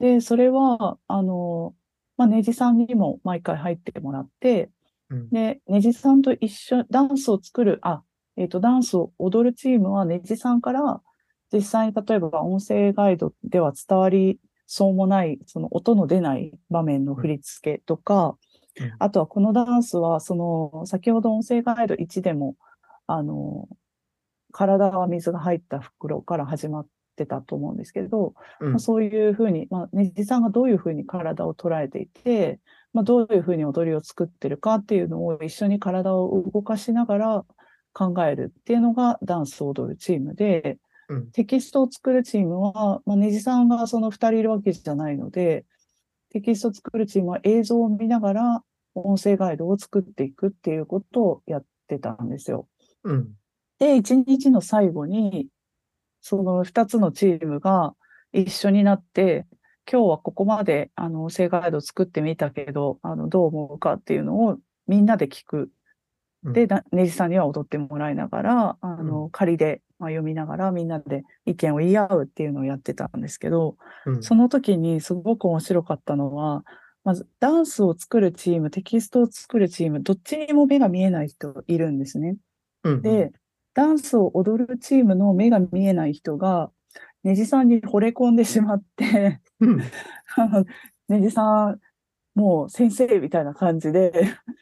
で、それは、あの、まあ、ネジさんにも毎回入ってもらって、うん。で、ネジさんと一緒、ダンスを作る、あ、えっと、ダンスを踊るチームはネジさんから、実際に例えば音声ガイドでは伝わりそうもない、その音の出ない場面の振り付けとか、うんあとはこのダンスは、その、先ほど音声ガイド1でも、あの、体は水が入った袋から始まってたと思うんですけれど、うん。まあ、そういうふうに、まあ、ねじさんがどういうふうに体を捉えていて、まあ、どういうふうに踊りを作ってるかっていうのを一緒に体を動かしながら考えるっていうのがダンスを踊るチームで、うんテキストを作るチームは、まあ、ねじさんがその2人いるわけじゃないので、テキストを作るチームは映像を見ながら音声ガイドを作っていくっていうことをやってたんですよ。うんで、一日の最後に、その2つのチームが一緒になって、今日はここまであの音声ガイドを作ってみたけど、あのどう思うかっていうのをみんなで聞く。で、だネジさんには踊ってもらいながら、あの仮で、まあ、読みながらみんなで意見を言い合うっていうのをやってたんですけど、うん。その時にすごく面白かったのは、まずダンスを作るチーム、テキストを作るチーム、どっちにも目が見えない人いるんですね。うんで、ダンスを踊るチームの目が見えない人が、ネジさんに惚れ込んでしまって、うん。あのネジさん、もう先生みたいな感じで、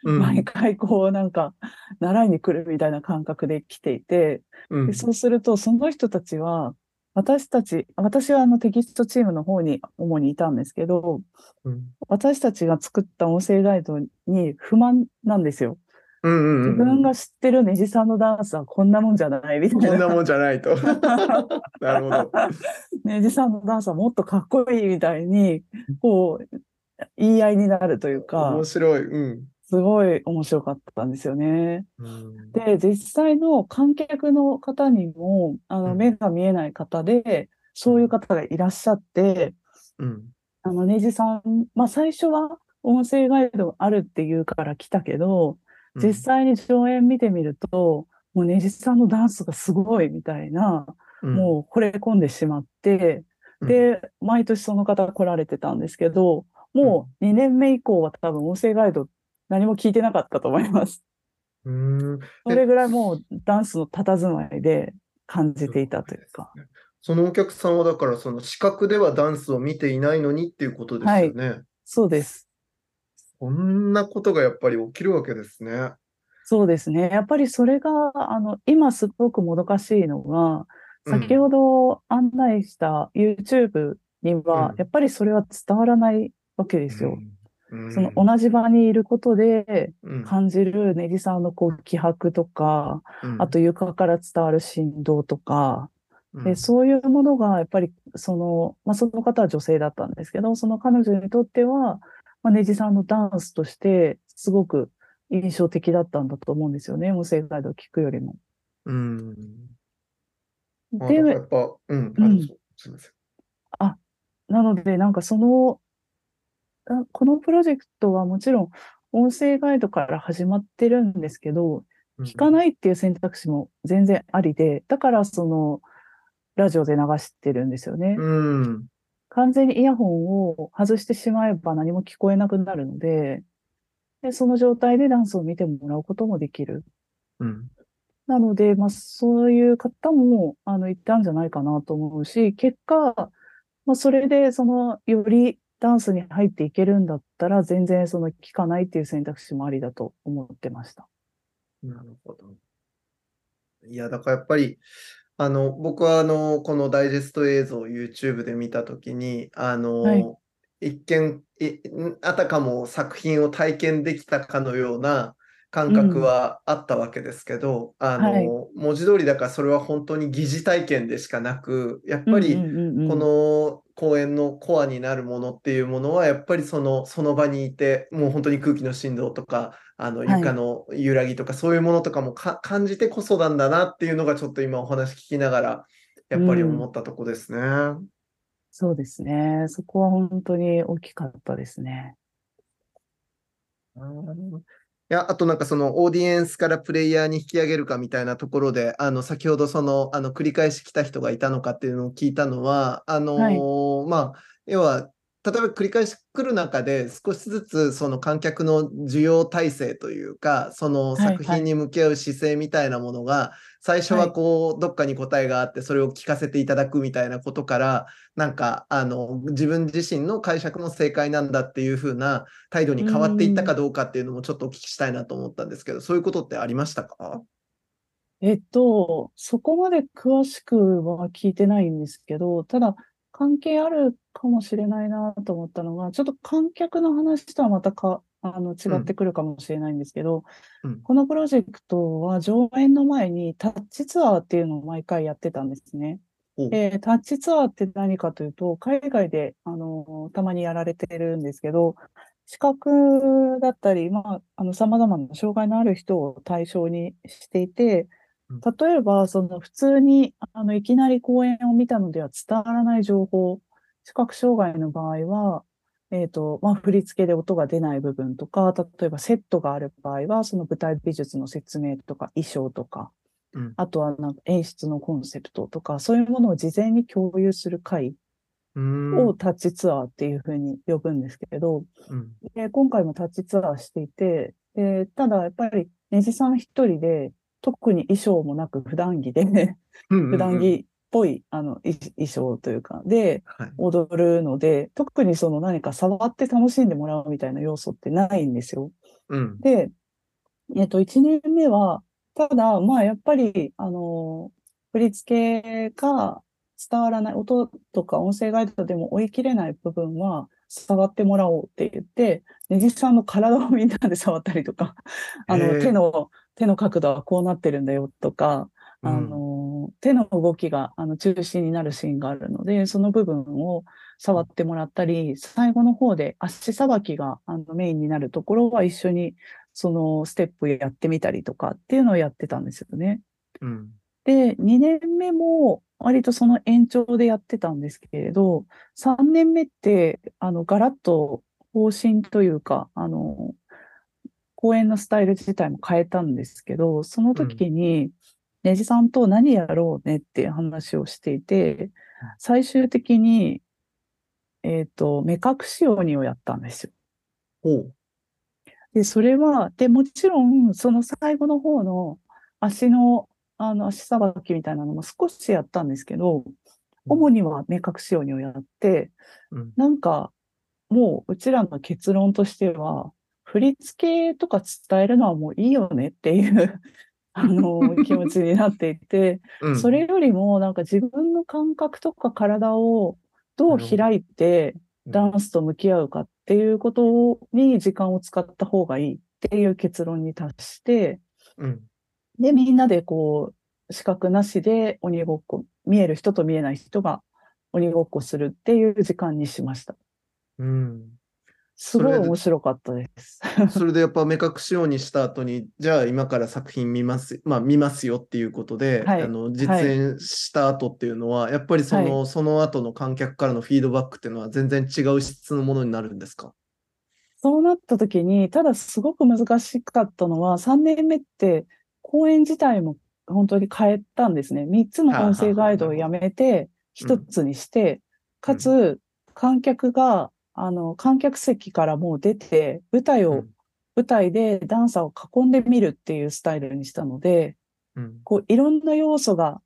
うん毎回こうなんか習いに来るみたいな感覚で来ていて、うんでそうするとその人たちは、私たち、私はあのテキストチームの方に主にいたんですけど、うん私たちが作った音声ガイドに不満なんですよ。うんうんうん。自分が知ってるネジさんのダンスはこんなもんじゃないみたいな。こんなもんじゃないと。なるほど。ネジさんのダンスはもっとかっこいいみたいに、こう、言い合いになるというか面、白い。うん。すごい面白かったんですよね。うんで、実際の観客の方にも、あの、うん目が見えない方で、そういう方がいらっしゃって、うん。あの、ネジさん、まあ最初は音声ガイドあるっていうから来たけど、実際に上演見てみると、もうネジさんのダンスがすごいみたいな、うん、もう惚れ込んでしまって、うん、で、毎年その方来られてたんですけど、もう2年目以降は多分音声ガイド何も聞いてなかったと思います。うん。それぐらいもうダンスの佇まいで感じていたというか。そのお客さんはだからその視覚ではダンスを見ていないのにっていうことですよね。そうです。こんなことがやっぱり起きるわけですね。そうですね。やっぱりそれが、あの、今すごくもどかしいのが、先ほど案内した YouTube にはうん、やっぱりそれは伝わらないわけですよ。うん。その同じ場にいることでうん。感じるネギさんのこう気迫とか、うん。あと床から伝わる振動とか、うん。でそういうものがやっぱりその、まあ、その方は女性だったんですけど、その彼女にとっては、まあ、ネジさんのダンスとしてすごく印象的だったんだと思うんですよね、音声ガイドを聞くよりも。うん。あでうん、あうん。なので、なんかその、あこのプロジェクトはもちろん音声ガイドから始まってるんですけど、聞かい。ないっていう選択肢も全然ありで、だからその、ラジオで流してるんですよね。うん。完全にイヤホンを外してしまえば何も聞こえなくなるので、でその状態でダンスを見てもらうこともできる。うん。なので、まあ、そういう方も、あの、いたんじゃないかなと思うし、結果、まあ、それで、その、よりダンスに入っていけるんだったら、全然、その、聞かないっていう選択肢もありだと思ってました。なるほど。いや、だからやっぱり、あの、僕はあの、このダイジェスト映像を YouTube で見たときに、あの、はい一見、いあたかも作品を体験できたかのような感覚はあったわけですけど、あの、はい文字通りだからそれは本当に疑似体験でしかなく、やっぱり、うんうんうんうんこの公演のコアになるものっていうものはやっぱりそのその場にいてもう本当に空気の振動とかあのはい床の揺らぎとかそういうものとかもか感じてこそなんだなっていうのがちょっと今お話聞きながらやっぱり思ったとこですね。そうですね。そこは本当に大きかったですね。いや、あとなんかそのオーディエンスからプレイヤーに引き上げるかみたいなところで、あの先ほどそのあの繰り返し来た人がいたのかっていうのを聞いたのは、あのーまあ、要は、例えば繰り返し来る中で少しずつその観客の需要体制というか、その作品に向き合う姿勢みたいなものが、最初はこう、どっかに答えがあって、それを聞かせていただくみたいなことから、なんか、あの、自分自身の解釈も正解なんだっていう風な態度に変わっていったかどうかっていうのもちょっとお聞きしたいなと思ったんですけど、そういうことってありましたか？えっと、そこまで詳しくは聞いてないんですけど、ただ、関係あるかもしれないなと思ったのが、ちょっと観客の話とはまたか、あの、違ってくるかもしれないんですけど、うん。このプロジェクトは上演の前にタッチツアーっていうのを毎回やってたんですね。おえータッチツアーって何かというと、海外で、あのたまにやられてるんですけど、視覚だったり、まあ、あの、様々な障害のある人を対象にしていてうん、例えば、その普通に、あの、いきなり公演を見たのでは伝わらない情報、視覚障害の場合は、えっと、まあ、振り付けで音が出ない部分とか、例えばセットがある場合は、その舞台美術の説明とか、衣装とか、うん。あとはなんか演出のコンセプトとか、そういうものを事前に共有する会をタッチツアーっていうふうに呼ぶんですけれど、うん。で今回もタッチツアーしていて、でただやっぱりネジさん一人で、特に衣装もなく普段着で、普段着っぽいあの衣衣装というか、ではい。踊るので、特にその何か触って楽しんでもらうみたいな要素ってないんですよ。うん。で、えっと、1年目は、ただ、まあ、やっぱり、あの、振り付けが伝わらない、音とか音声ガイドでも追い切れない部分は、触ってもらおうって言って、ネジさんの体をみんなで触ったりとか、あの、手の、手の角度はこうなってるんだよとか、あうんの、手の動きがあの中心になるシーンがあるので、その部分を触ってもらったり、最後の方で足さばきがあのメインになるところは一緒にそのステップやってみたりとかっていうのをやってたんですよね。うん。で、2年目も割とその延長でやってたんですけれど、3年目って、あの、ガラッと方針というか、あの、公演のスタイル自体も変えたんですけど、その時に、ネジさんと何やろうねっていう話をしていて、最終的に、えっと、目隠し鬼をやったんですよ。で、それは、で、もちろん、その最後の方の足の、あの、足さばきみたいなのも少しやったんですけど、主には目隠し鬼をやって、うん。なんか、もう、うちらの結論としては、振り付けとか伝えるのはもういいよねっていう、あの、気持ちになっていて、うん。それよりも、なんか自分の感覚とか体をどう開いて、ダンスと向き合うかっていうことに時間を使った方がいいっていう結論に達して、うん。で、みんなでこう、視覚なしで鬼ごっこ、見える人と見えない人が鬼ごっこするっていう時間にしました。うん。すごいそれで面白かったです。それでやっぱ目隠し用にした後に、じゃあ今から作品見ます、まあ見ますよっていうことで、はい。あの実演した後っていうのは、やっぱりその、その後の観客からのフィードバックっていうのは全然違う質のものになるんですか？そうなった時に、ただすごく難しかったのは、3年目って公演自体も本当に変えたんですね。3つの音声ガイドをやめて、1つにして、かつ、観客が、あの、観客席からもう出て、舞台を、うん。舞台でダンサーを囲んでみるっていうスタイルにしたので、うん。こう、いろんな要素が、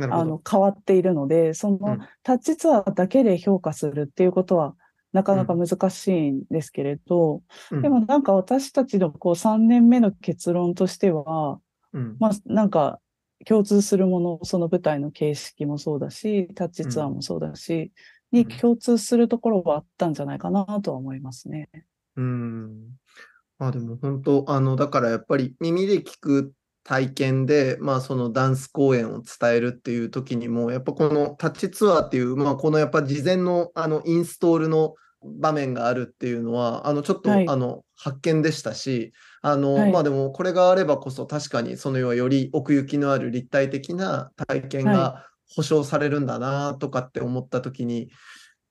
あ。の、変わっているので、そのうん。タッチツアーだけで評価するっていうことは、なかなか難しいんですけれど、うん。でもなんか私たちのこう3年目の結論としては、うん。まあなんか共通するもの、その舞台の形式もそうだし、タッチツアーもそうだし、に共通するところはあったんじゃないかなとは思いますね。うん。まあでも本当、あの、だからやっぱり耳で聞く体験で、まあそのダンス公演を伝えるっていう時にも、やっぱこのタッチツアーっていう、まあこのやっぱ事前のあのインストールの場面があるっていうのは、あのちょっと、はいあの発見でしたし、あの、はいまあでもこれがあればこそ確かにその要はより奥行きのある立体的な体験はが保証されるんだなとかって思った時に、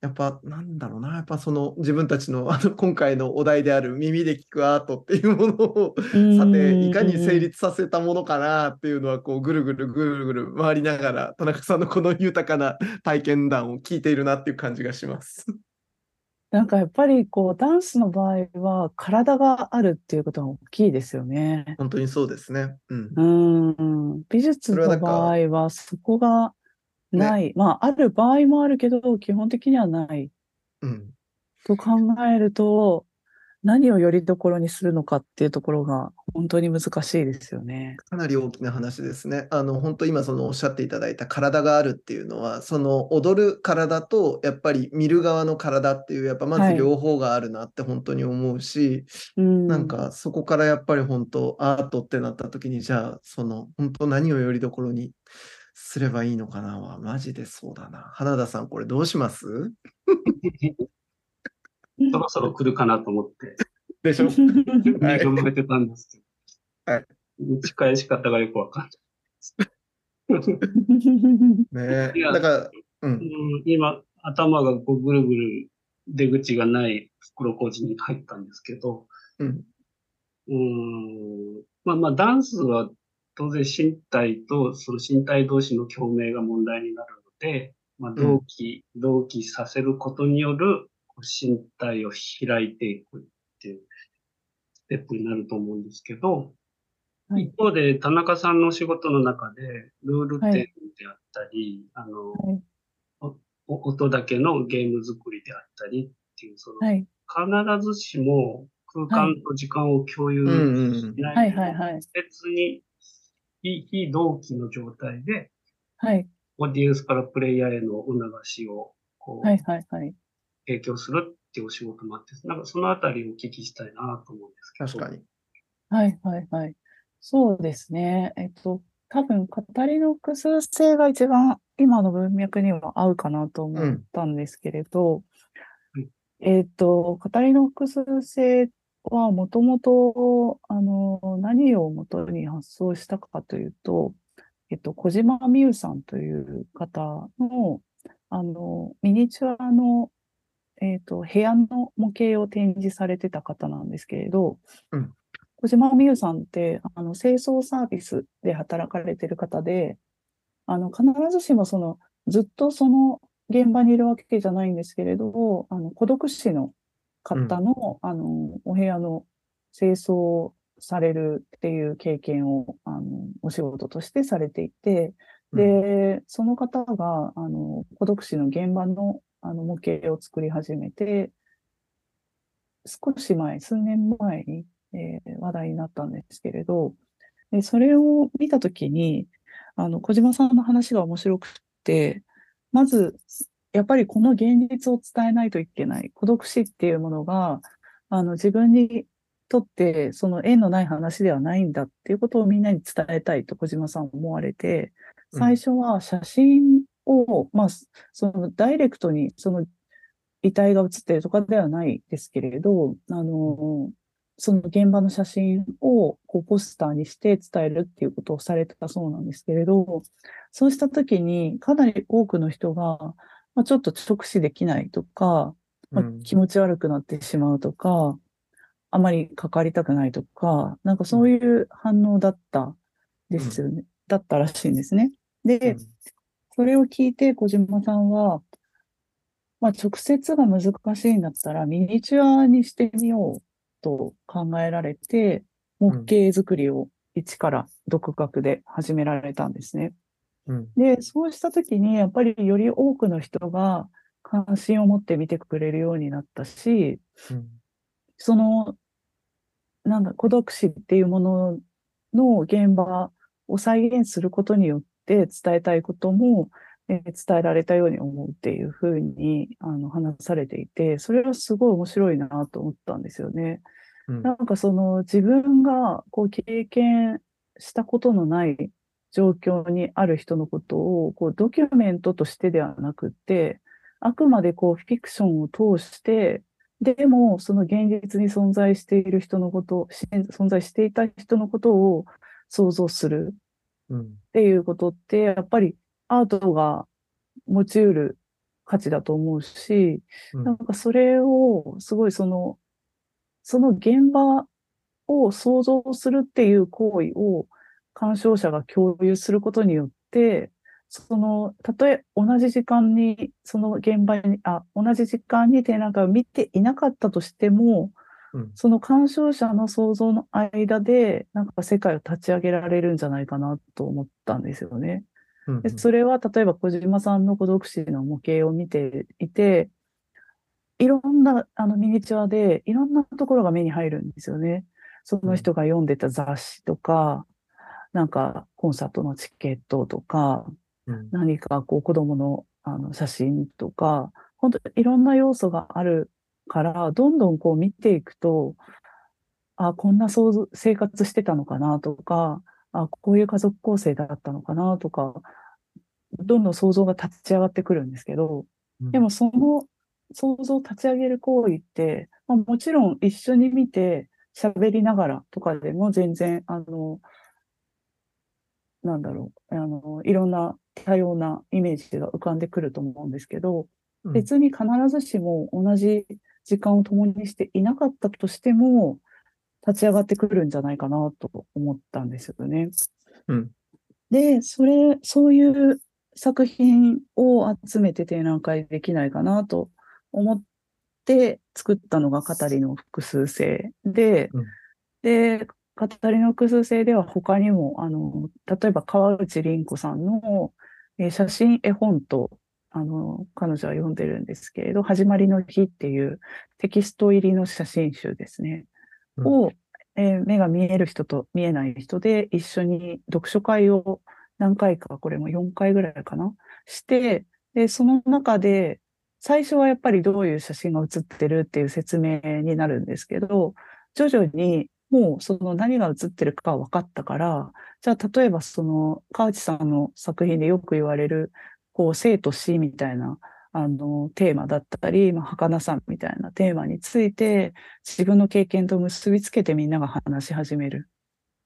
やっぱなんだろうな、やっぱその自分たちのあの今回のお題である耳で聞くアートっていうものをさていかに成立させたものかなっていうのはこうぐるぐるぐるぐる回りながら田中さんのこの豊かな体験談を聞いているなっていう感じがします。なんかやっぱりこうダンスの場合は体があるっていうことが大きいですよね。本当にそうですね。うんう。ーん、美術の場合はそこがない。まあある場合もあるけど基本的にはない。うん。と考えると、何をよりどころにするのかっていうところが本当に難しいですよね。かなり大きな話ですね。あの、本当今そのおっしゃっていただいた体があるっていうのは、その踊る体とやっぱり見る側の体っていう、やっぱまずはい両方があるなって本当に思うし、うん。なんかそこからやっぱり本当アートってなった時にじゃあその本当何をよりどころにすればいいのかな？はマジでそうだな。花田さんこれどうします？そろそろ来るかなと思って、でしょ？はい。考えてたんですけど、はい。打ち返し方がよくわかんない。ねいやだから、うん。う。ん今、頭がこうぐるぐる出口がない袋小路に入ったんですけど、うん。うーん。まあまあ、ダンスは当然身体とその身体同士の共鳴が問題になるので、まあ、同期、同期させることによる身体を開いていくっていうステップになると思うんですけど、はい。一方で田中さんのお仕事の中で、ルールはい。展であったり、あの、はい。お音だけのゲーム作りであったりっていう、その、はい。必ずしも空間と時間を共有うん。うんうんしないはいはいはい。別に非非同期の状態で、はい。オーディエンスからプレイヤーへの促しをこう、はいはいはい。提供するっていうお仕事もあって、なんかそのあたりをお聞きしたいなと思うんですけど。確かに。はいはいはい。そうですね。えっと、多分、語りの複数性が一番今の文脈には合うかなと思ったんですけれど、うんえっと、語りの複数性はもともと、あの、何をもとに発想したかというと、えっと、小島美優さんという方の、あの、ミニチュアの、えっと、部屋の模型を展示されてた方なんですけれど、うん。小島美優さんって、あの、清掃サービスで働かれてる方で、あの、必ずしもその、ずっとその現場にいるわけじゃないんですけれど、あの、孤独死の方の、あの、お部屋の清掃をされるっていう経験を、あの、お仕事としてされていて、で、その方が、あの、孤独死の現場の、あの、模型を作り始めて、少し前、数年前に、えー話題になったんですけれど、でそれを見たときに、あの、小島さんの話が面白くって、まず、やっぱりこの現実を伝えないといけない。孤独死っていうものが、あの、自分にとって、その縁のない話ではないんだっていうことをみんなに伝えたいと小島さんは思われて、うん最初は写真を、まあ、そのダイレクトにその遺体が写ってるとかではないですけれど、あの、その現場の写真をこうポスターにして伝えるっていうことをされてたそうなんですけれど、そうしたときにかなり多くの人が、まあ、ちょっと直視できないとか、まあうん気持ち悪くなってしまうとか、あまり関わりたくないとか、なんかそういう反応だったですよね。だったらしいんですね。で、それを聞いて小島さんは、まあ、直接が難しいんだったらミニチュアにしてみようと考えられて、模型作りを一から独学で始められたんですね。うん。で、そうしたときに、やっぱりより多くの人が関心を持って見てくれるようになったし、うん。その、なんだ、孤独死っていうものの現場を再現することによって伝えたいことも、えー伝えられたように思うっていうふうにあの話されていて、それはすごい面白いなと思ったんですよね。うん。なんかその自分がこう経験したことのない状況にある人のことをこうドキュメントとしてではなくって、あくまでこうフィクションを通して、でもその現実に存在している人のこと、し存在していた人のことを想像するうん。っていうことって、やっぱりアートが持ち得る価値だと思うし、うん。なんかそれをすごいその、その現場を想像するっていう行為を鑑賞者が共有することによって、その、たとえ同じ時間に、その現場に、あ、同じ時間に展覧会を見ていなかったとしても、うんその鑑賞者の想像の間で、なんか世界を立ち上げられるんじゃないかなと思ったんですよね。うんでそれは例えば小島さんの孤独死の模型を見ていて、いろんなあのミニチュアでいろんなところが目に入るんですよね。その人が読んでた雑誌とか、なんかコンサートのチケットとか、うん。何かこう子供のあの写真とか、本当いろんな要素があるから、どんどんこう見ていくと、あ、こんな想像生活してたのかなとか、あ、こういう家族構成だったのかなとか、どんどん想像が立ち上がってくるんですけど、うん。でもその想像を立ち上げる行為って、まあ、もちろん一緒に見て喋りながらとかでも全然、あの、なんだろう、あの、いろんな多様なイメージが浮かんでくると思うんですけど、うん。別に必ずしも同じ時間を共にしていなかったとしても、立ち上がってくるんじゃないかなと思ったんですよね。うん。で、それ、そういう作品を集めて展覧会できないかなと思って作ったのが語りの複数性で、うん。で、語りの複数性では他にも、あの、例えば川内凛子さんの、えー写真絵本と、あの、彼女は読んでるんですけれど、始まりの日っていうテキスト入りの写真集ですね。うんを、えー目が見える人と見えない人で一緒に読書会を何回か、これも4回ぐらいかな、して、で、その中で、最初はやっぱりどういう写真が写ってるっていう説明になるんですけど、徐々にもうその何が写ってるか分かったから、じゃあ例えばその川内さんの作品でよく言われる、こう生と死みたいなあのテーマだったり、まあ、儚さみたいなテーマについて自分の経験と結びつけてみんなが話し始める。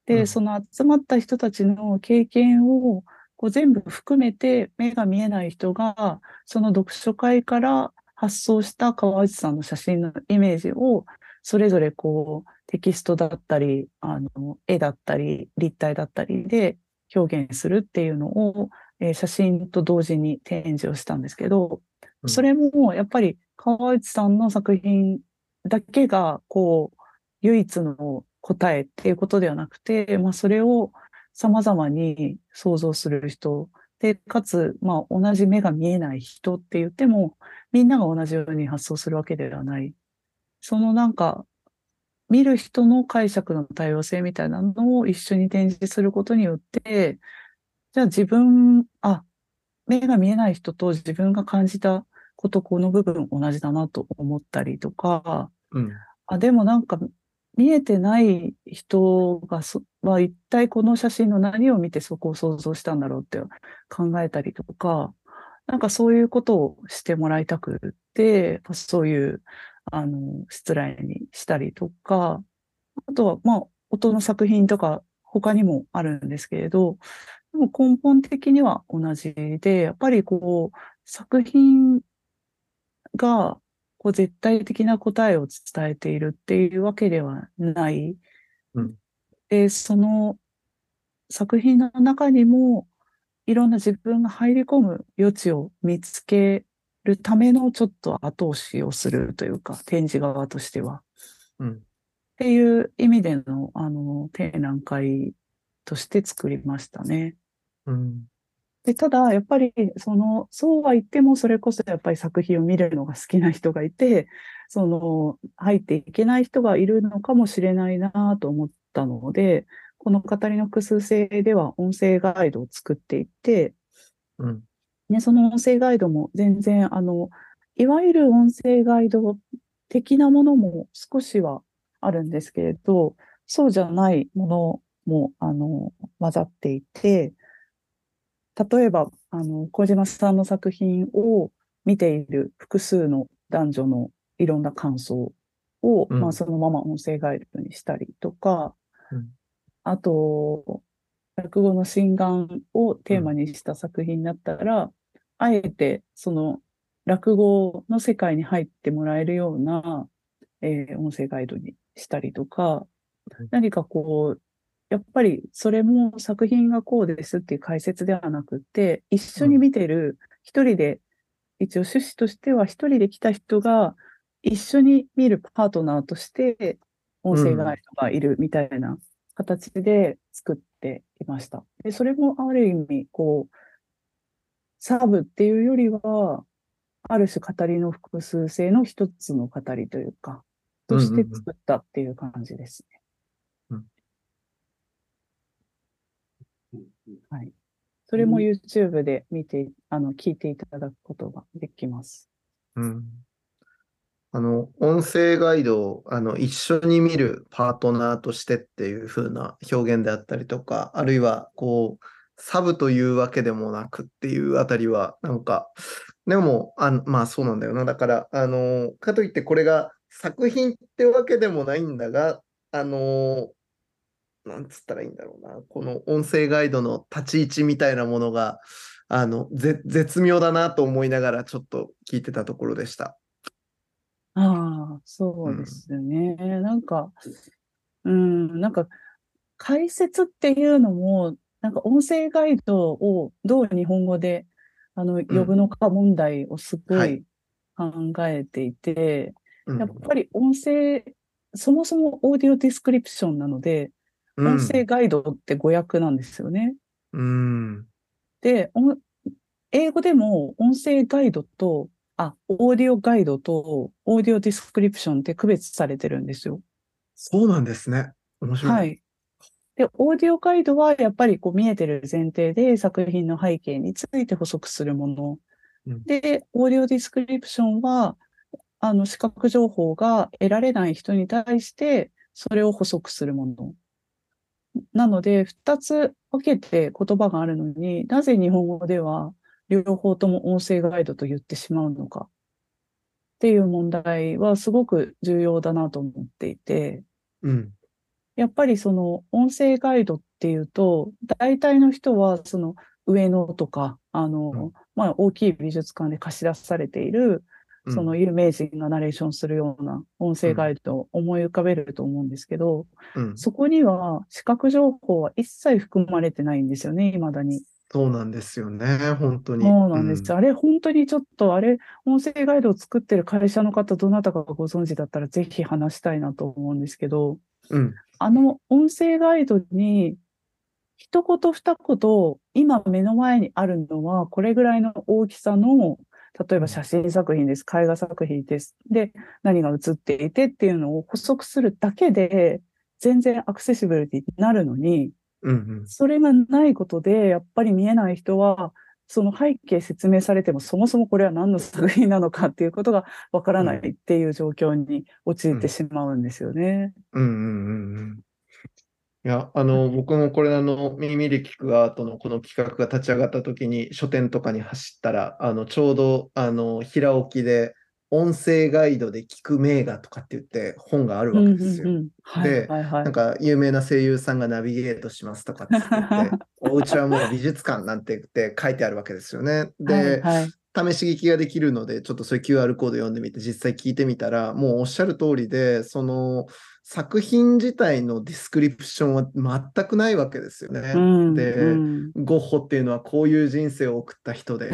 で、うんその集まった人たちの経験をこう全部含めて目が見えない人がその読書会から発想した川内さんの写真のイメージをそれぞれこうテキストだったりあの絵だったり立体だったりで表現するっていうのを、えー写真と同時に展示をしたんですけど、うんそれもやっぱり川内さんの作品だけがこう唯一の答えっていうことではなくて、まあ、それを様々に想像する人で、かつ、まあ、同じ目が見えない人って言っても、みんなが同じように発想するわけではない。そのなんか、見る人の解釈の多様性みたいなのを一緒に展示することによって、じゃあ自分、あ、目が見えない人と自分が感じたこと、この部分同じだなと思ったりとか、うん。あ、でもなんか見えてない人がそ、は一体この写真の何を見てそこを想像したんだろうって考えたりとか、なんかそういうことをしてもらいたくって、そういう、あの、失礼にしたりとか、あとは、まあ、音の作品とか他にもあるんですけれど、でも根本的には同じで、やっぱりこう、作品がこう絶対的な答えを伝えているっていうわけではない。うんで、その作品の中にもいろんな自分が入り込む余地を見つけるためのちょっと後押しをするというか、展示側としては。うん。っていう意味での、あの、展覧会として作りましたね。うん。で、ただ、やっぱり、その、そうは言っても、それこそやっぱり作品を見るのが好きな人がいて、その、入っていけない人がいるのかもしれないなと思ったので、この語りの複数性では音声ガイドを作っていって、うん。ね、その音声ガイドも全然、あの、いわゆる音声ガイド的なものも少しはあるんですけれど、そうじゃないものも、あの、混ざっていて、例えば、あの、小島さんの作品を見ている複数の男女のいろんな感想を、うん。まあ、そのまま音声ガイドにしたりとか、うん。あと、落語の心眼をテーマにした作品だったら、あえてその落語の世界に入ってもらえるような、えー音声ガイドにしたりとかうん、何かこう、やっぱりそれも作品がこうですっていう解説ではなくて、一緒に見てる一人で、一応趣旨としては一人で来た人が一緒に見るパートナーとして音声ガイドがいるみたいな形で作っていました。で、それもある意味、こう、サブっていうよりは、ある種語りの複数性の一つの語りというか、として作ったっていう感じですね。はい。それも YouTube で見て、あの、聞いていただくことができます。うん。あの、音声ガイドをあの一緒に見るパートナーとしてっていう風な表現であったりとか、あるいはこう、サブというわけでもなくっていうあたりは、なんか、でも、あまあそうなんだよな。だから、あの、かといってこれが作品ってわけでもないんだが、あの、なんつったらいいんだろうな。この音声ガイドの立ち位置みたいなものが、あの、ぜ絶妙だなと思いながらちょっと聞いてたところでした。ああ、そうですね。なんか、うん、なんか、解説っていうのも、なんか音声ガイドをどう日本語で、あの、呼ぶのか問題をすごはいい考えていて、うんやっぱり音声、そもそもオーディオディスクリプションなので、音声ガイドって誤訳なんですよね。うん。で、お英語でも音声ガイドと、あ、オーディオガイドとオーディオディスクリプションって区別されてるんですよ。そうなんですね。面白い。はい。で、オーディオガイドはやっぱりこう見えてる前提で作品の背景について補足するものうんで、オーディオディスクリプションは、あの、視覚情報が得られない人に対して、それを補足するもの。なので、二つ分けて言葉があるのになぜ日本語では両方とも音声ガイドと言ってしまうのかっていう問題はすごく重要だなと思っていて、うん。やっぱりその音声ガイドっていうと、大体の人はその上野とか、あの、うんまあ大きい美術館で貸し出されている、うんその有名人がナレーションするような音声ガイドを思い浮かべると思うんですけど、うん。そこには視覚情報は一切含まれてないんですよね、未だに。そうなんですよね、本当に。そうなんです。うんあれ、本当にちょっと、あれ、音声ガイドを作ってる会社の方、どなたかがご存知だったら、ぜひ話したいなと思うんですけど、うん。あの音声ガイドに、一言二言、今目の前にあるのは、これぐらいの大きさの、例えば写真作品です、絵画作品です。で、何が映っていてっていうのを補足するだけで、全然アクセシブルになるのに、うん。それがないことで、やっぱり見えない人は、その背景説明されても、そもそもこれは何の作品なのかっていうことがわからないっていう状況に陥ってしまうんですよね。うんうんうんうん。いや、あの、僕もこれ、あの、耳で聞くアートのこの企画が立ち上がった時に、書店とかに走ったら、あの、ちょうど、あの、平置きで、音声ガイドで聞く名画とかって言って本があるわけですよ。うんうんうんはいではいはいなんか有名な声優さんがナビゲートしますとかって言って、お家はもう美術館なんて言って書いてあるわけですよね。で、はいはい試し聞きができるので、ちょっとそういう QR コード読んでみて、実際聞いてみたら、もうおっしゃる通りで、その作品自体のディスクリプションは全くないわけですよね。うんで、うん。ゴッホっていうのはこういう人生を送った人 で、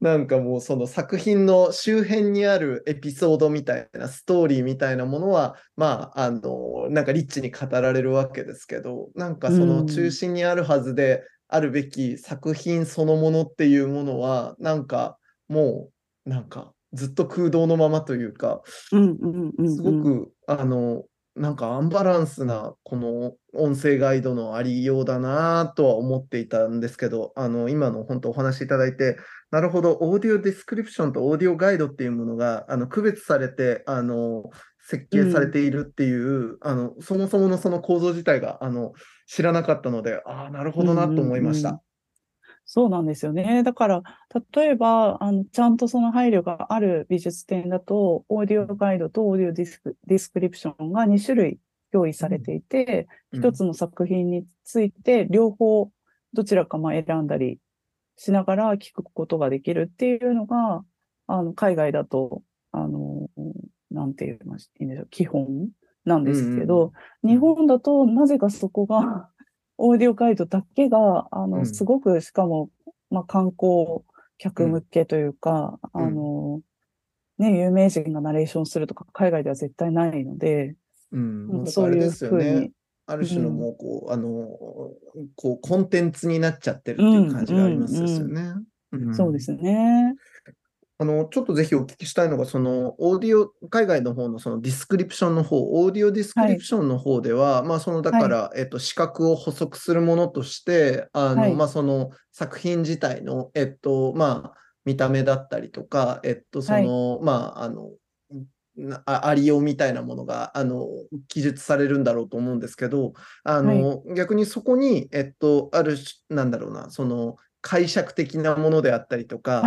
なんかもうその作品の周辺にあるエピソードみたいなストーリーみたいなものはまああのなんかリッチに語られるわけですけどなんかその中心にあるはずであるべき作品そのものっていうものはなんかもうなんかずっと空洞のままというかすごくあのなんかアンバランスなこの音声ガイドのありようだなとは思っていたんですけど、あの今の本当お話しいただいて、なるほど、オーディオディスクリプションとオーディオガイドっていうものがあの区別されてあの設計されているっていう、あのそもそものその構造自体があの知らなかったので、ああ、なるほどなと思いましうんうんた。そうなんですよね。だから、例えば、あの、ちゃんとその配慮がある美術展だと、オーディオガイドとオーディオディスクディスクリプションが2種類用意されていて、うん一つの作品について両方どちらかまあ選んだりしながら聞くことができるっていうのが、あの、海外だと、あの、なんて言いましいいんでしょう、基本なんですけど、うん日本だとなぜかそこが、オーディオガイドだけが、あの、うんすごく、しかも、まあ、観光客向けというか、うんあの、ね、有名人がナレーションするとか、海外では絶対ないので、うん、そういうですよねふうに。ある種のうんもうこう、あの、こうコンテンツになっちゃってるっていう感じがありますよね。んそうですね。あの、ちょっとぜひお聞きしたいのが、その、オーディオ、海外の方のそのディスクリプションの方、オーディオディスクリプションの方では、まあ、その、だから、えっと、視覚を補足するものとして、あの、はい。まあ、その作品自体の、えっと、まあ、見た目だったりとか、えっと、その、まあ、あの、なあありようみたいなものが、あの、記述されるんだろうと思うんですけど、あの、逆にそこに、えっと、ある種、なんだろうな、その、解釈的なものであったりとか、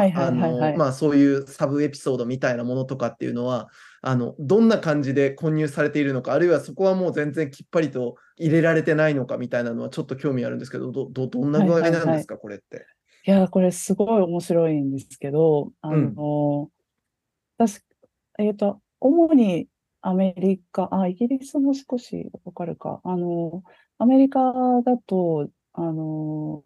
そういうサブエピソードみたいなものとかっていうのは、あの、どんな感じで混入されているのか、あるいはそこはもう全然きっぱりと入れられてないのかみたいなのはちょっと興味あるんですけど、ど、ど、どんな具合なんですか、これって。いや、これすごい面白いんですけど、あの、私、えっと、主にアメリカ、あ、イギリスも少しわかるか。あの、アメリカだと、あの、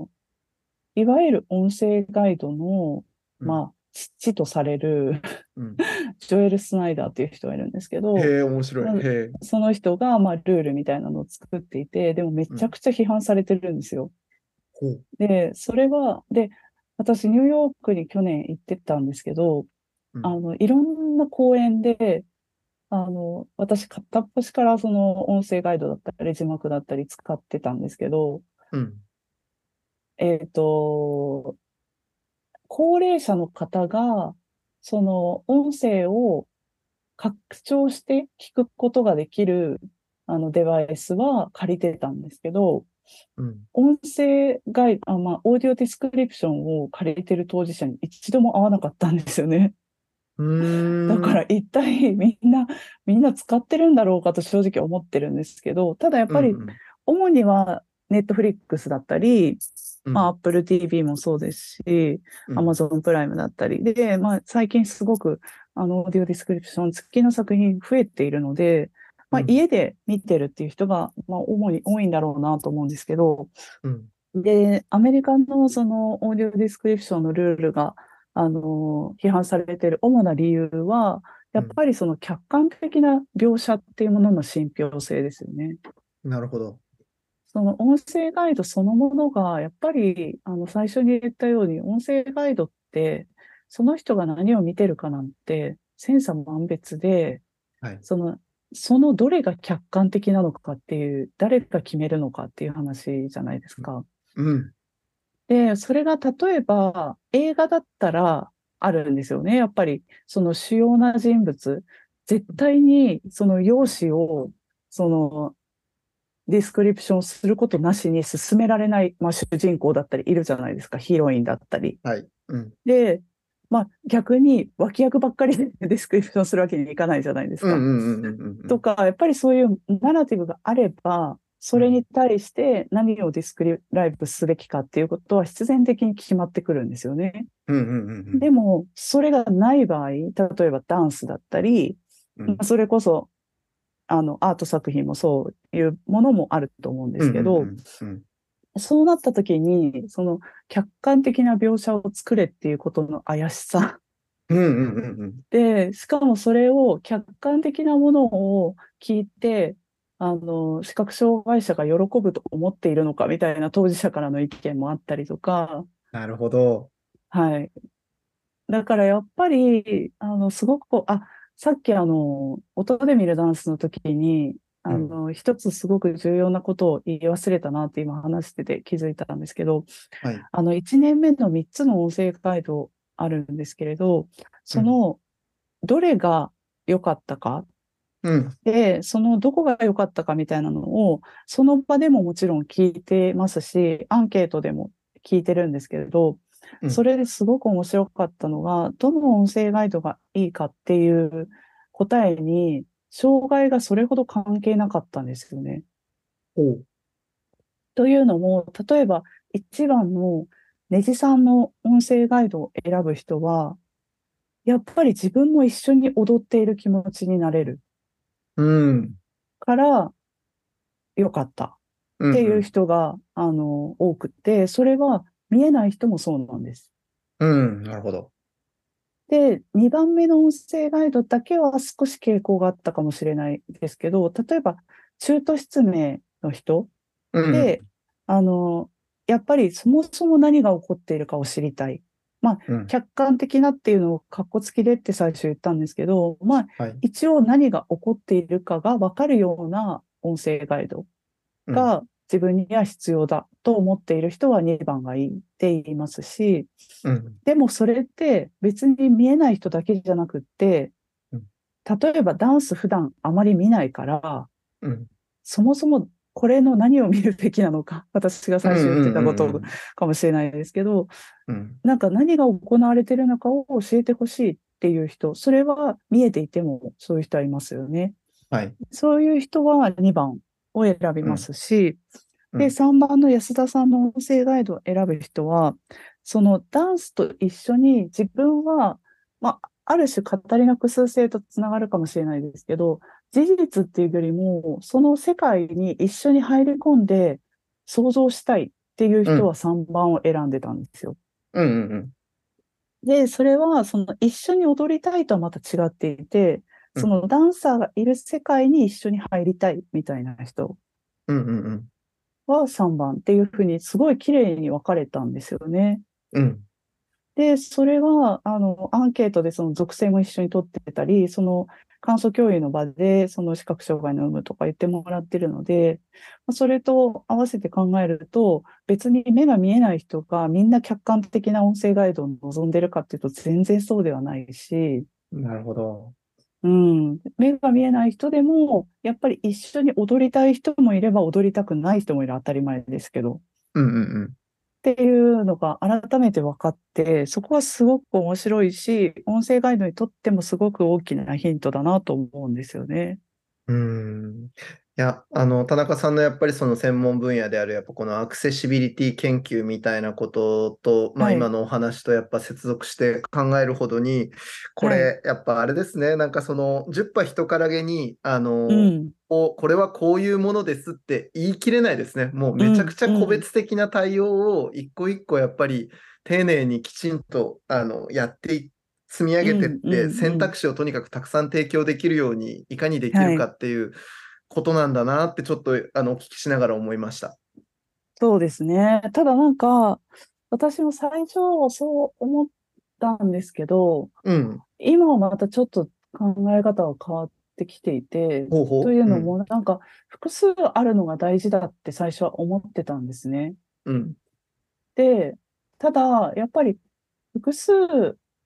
いわゆる音声ガイドの、うんまあ、父とされるうん、ジョエル・スナイダーっていう人がいるんですけど、へえ、面白い。その人が、まあ、ルールみたいなのを作っていて、でもめちゃくちゃ批判されてるんですよ。ほう。で、それは、で、私、ニューヨークに去年行ってたんですけど、うんあの、いろんな公園で、あの、私、片っ端からその音声ガイドだったり、字幕だったり使ってたんですけど、うん。えっと、高齢者の方が、その音声を拡張して聞くことができるあのデバイスは借りてたんですけど、うん。音声ガイあ、まあ、オーディオディスクリプションを借りてる当事者に一度も会わなかったんですよね。だから一体みんな、みんな使ってるんだろうかと正直思ってるんですけど、ただやっぱり主にはネットフリックスだったり、うんまあ、Apple TV もそうですし、うん Amazon プライムだったり。で、まあ、最近すごく、あの、オーディオディスクリプション付きの作品増えているので、まあ、うん家で見てるっていう人が、まあ、主に多いんだろうなと思うんですけど、うんで、アメリカのそのオーディオディスクリプションのルールが、あの、批判されている主な理由は、やっぱりその客観的な描写っていうものの信憑性ですよね。なるほど。その音声ガイドそのものが、やっぱり、あの、最初に言ったように、音声ガイドって、その人が何を見てるかなんて、千差万別で、はい。その、そのどれが客観的なのかっていう、誰が決めるのかっていう話じゃないですか。うん。で、それが例えば映画だったらあるんですよね。やっぱりその主要な人物、絶対にその容姿を、そのディスクリプションすることなしに進められない、まあ、主人公だったりいるじゃないですか。ヒロインだったり。はい。うん。で、まあ逆に脇役ばっかりで ディスクリプションするわけにいかないじゃないですか。うんうんうんうんうん。とか、やっぱりそういうナラティブがあれば、それに対して何をディスクライブすべきかっていうことは必然的に決まってくるんですよね。うんうんうんうん。でも、それがない場合、例えばダンスだったり、うんそれこそ、あの、アート作品もそういうものもあると思うんですけど、うんうんうんそうなった時に、その客観的な描写を作れっていうことの怪しさ。うんうんうんうんで、しかもそれを客観的なものを聞いて、あの、視覚障害者が喜ぶと思っているのかみたいな当事者からの意見もあったりとか、なるほど。はい。だからやっぱり、あの、すごくこう、あ、さっきあの、音で見るダンスの時に、あの、一つすごく重要なことを言い忘れたなって今話してて気づいたんですけど、はい。あの、1年目の3つの音声ガイドあるんですけれど、その、どれが良かったか？うん。で、そのどこが良かったかみたいなのを、その場でももちろん聞いてますし、アンケートでも聞いてるんですけれど、うんそれですごく面白かったのが、どの音声ガイドがいいかっていう答えに、障害がそれほど関係なかったんですよね。というのも、例えば1番のネジさんの音声ガイドを選ぶ人は、やっぱり自分も一緒に踊っている気持ちになれるうん。から、良かったっっていう人が、あの、多くて、それは見えない人もそうなんです。うん。なるほど。で、2番目の音声ガイドだけは少し傾向があったかもしれないですけど、例えば中途失明の人うん。で、あの、やっぱりそもそも何が起こっているかを知りたい。うん、客観的なっていうのをカッコつきでって最初言ったんですけど、まあ、はい。一応何が起こっているかがわかるような音声ガイドが自分には必要だと思っている人は2番がいいって言いますし、うん。でもそれって別に見えない人だけじゃなくってうん、例えばダンス普段あまり見ないから、うん。そもそもこれの何を見るべきなのか、私が最初言ってたことかもしれないですけど、うん。なんか何が行われているのかを教えてほしいっていう人、それは見えていてもそういう人はいますよね。はい。そういう人は2番を選びますし、うんで、3番の安田さんの音声ガイドを選ぶ人は、そのダンスと一緒に自分は、まあ、ある種語りの複数性とつながるかもしれないですけど、事実っていうよりも、その世界に一緒に入り込んで想像したいっていう人は3番を選んでたんですよ。うん。うん。で、それは、その一緒に踊りたいとはまた違っていて、うんそのダンサーがいる世界に一緒に入りたいみたいな人。は3番っていうふうにすごい綺麗に分かれたんですよね。うん。で、それは、あの、アンケートでその属性も一緒に取ってたり、その感想共有の場で、その視覚障害の有無とか言ってもらってるので、まあそれと合わせて考えると、別に目が見えない人がみんな客観的な音声ガイドを望んでるかっていうと全然そうではないし、なるほど。うん、目が見えない人でも、やっぱり一緒に踊りたい人もいれば踊りたくない人もいる当たり前ですけど。うんうんうん。っていうのが改めて分かって、そこはすごく面白いし、音声ガイドにとってもすごく大きなヒントだなと思うんですよね。うーんいや、あの、田中さんのやっぱりその専門分野である、やっぱこのアクセシビリティ研究みたいなことと、まあはい。今のお話とやっぱ接続して考えるほどに、こはれ、やっぱあれですね、なんかその10羽人からげに、あの、うん。こうこれはこういうものですって言い切れないですね。もうめちゃくちゃ個別的な対応を一個一個やっぱり丁寧にきちんとあのやってい積み上げてってうんうんうん選択肢をとにかくたくさん提供できるようにいかにできるかっていうことなんだなってちょっとあのお聞きしながら思いました。そうですね。ただなんか、私も最初そう思ったんですけど、うん。今はまたちょっと考え方が変わってきていて、ほうほう。というのもなんか複数あるのが大事だって最初は思ってたんですね。うん。で、ただ、やっぱり複数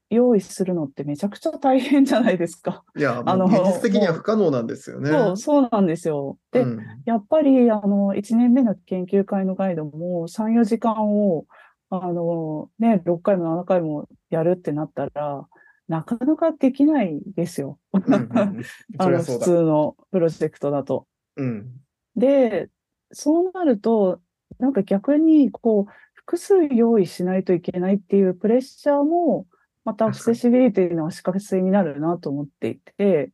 用意するのってめちゃくちゃ大変じゃないですか。いや、あの現実的には不可能なんですよね。そう、そうなんですよ。で、うんやっぱり、あの、1年目の研究会のガイドも3、4時間を、あの、ね、6回も7回もやるってなったら、なかなかできないですよ。うんうんうん あの、普。通のプロジェクトだと。うん。で、そうなると、なんか逆に、こう、複数用意しないといけないっていうプレッシャーも、またアクセシビリティの足かせになるなと思っていて、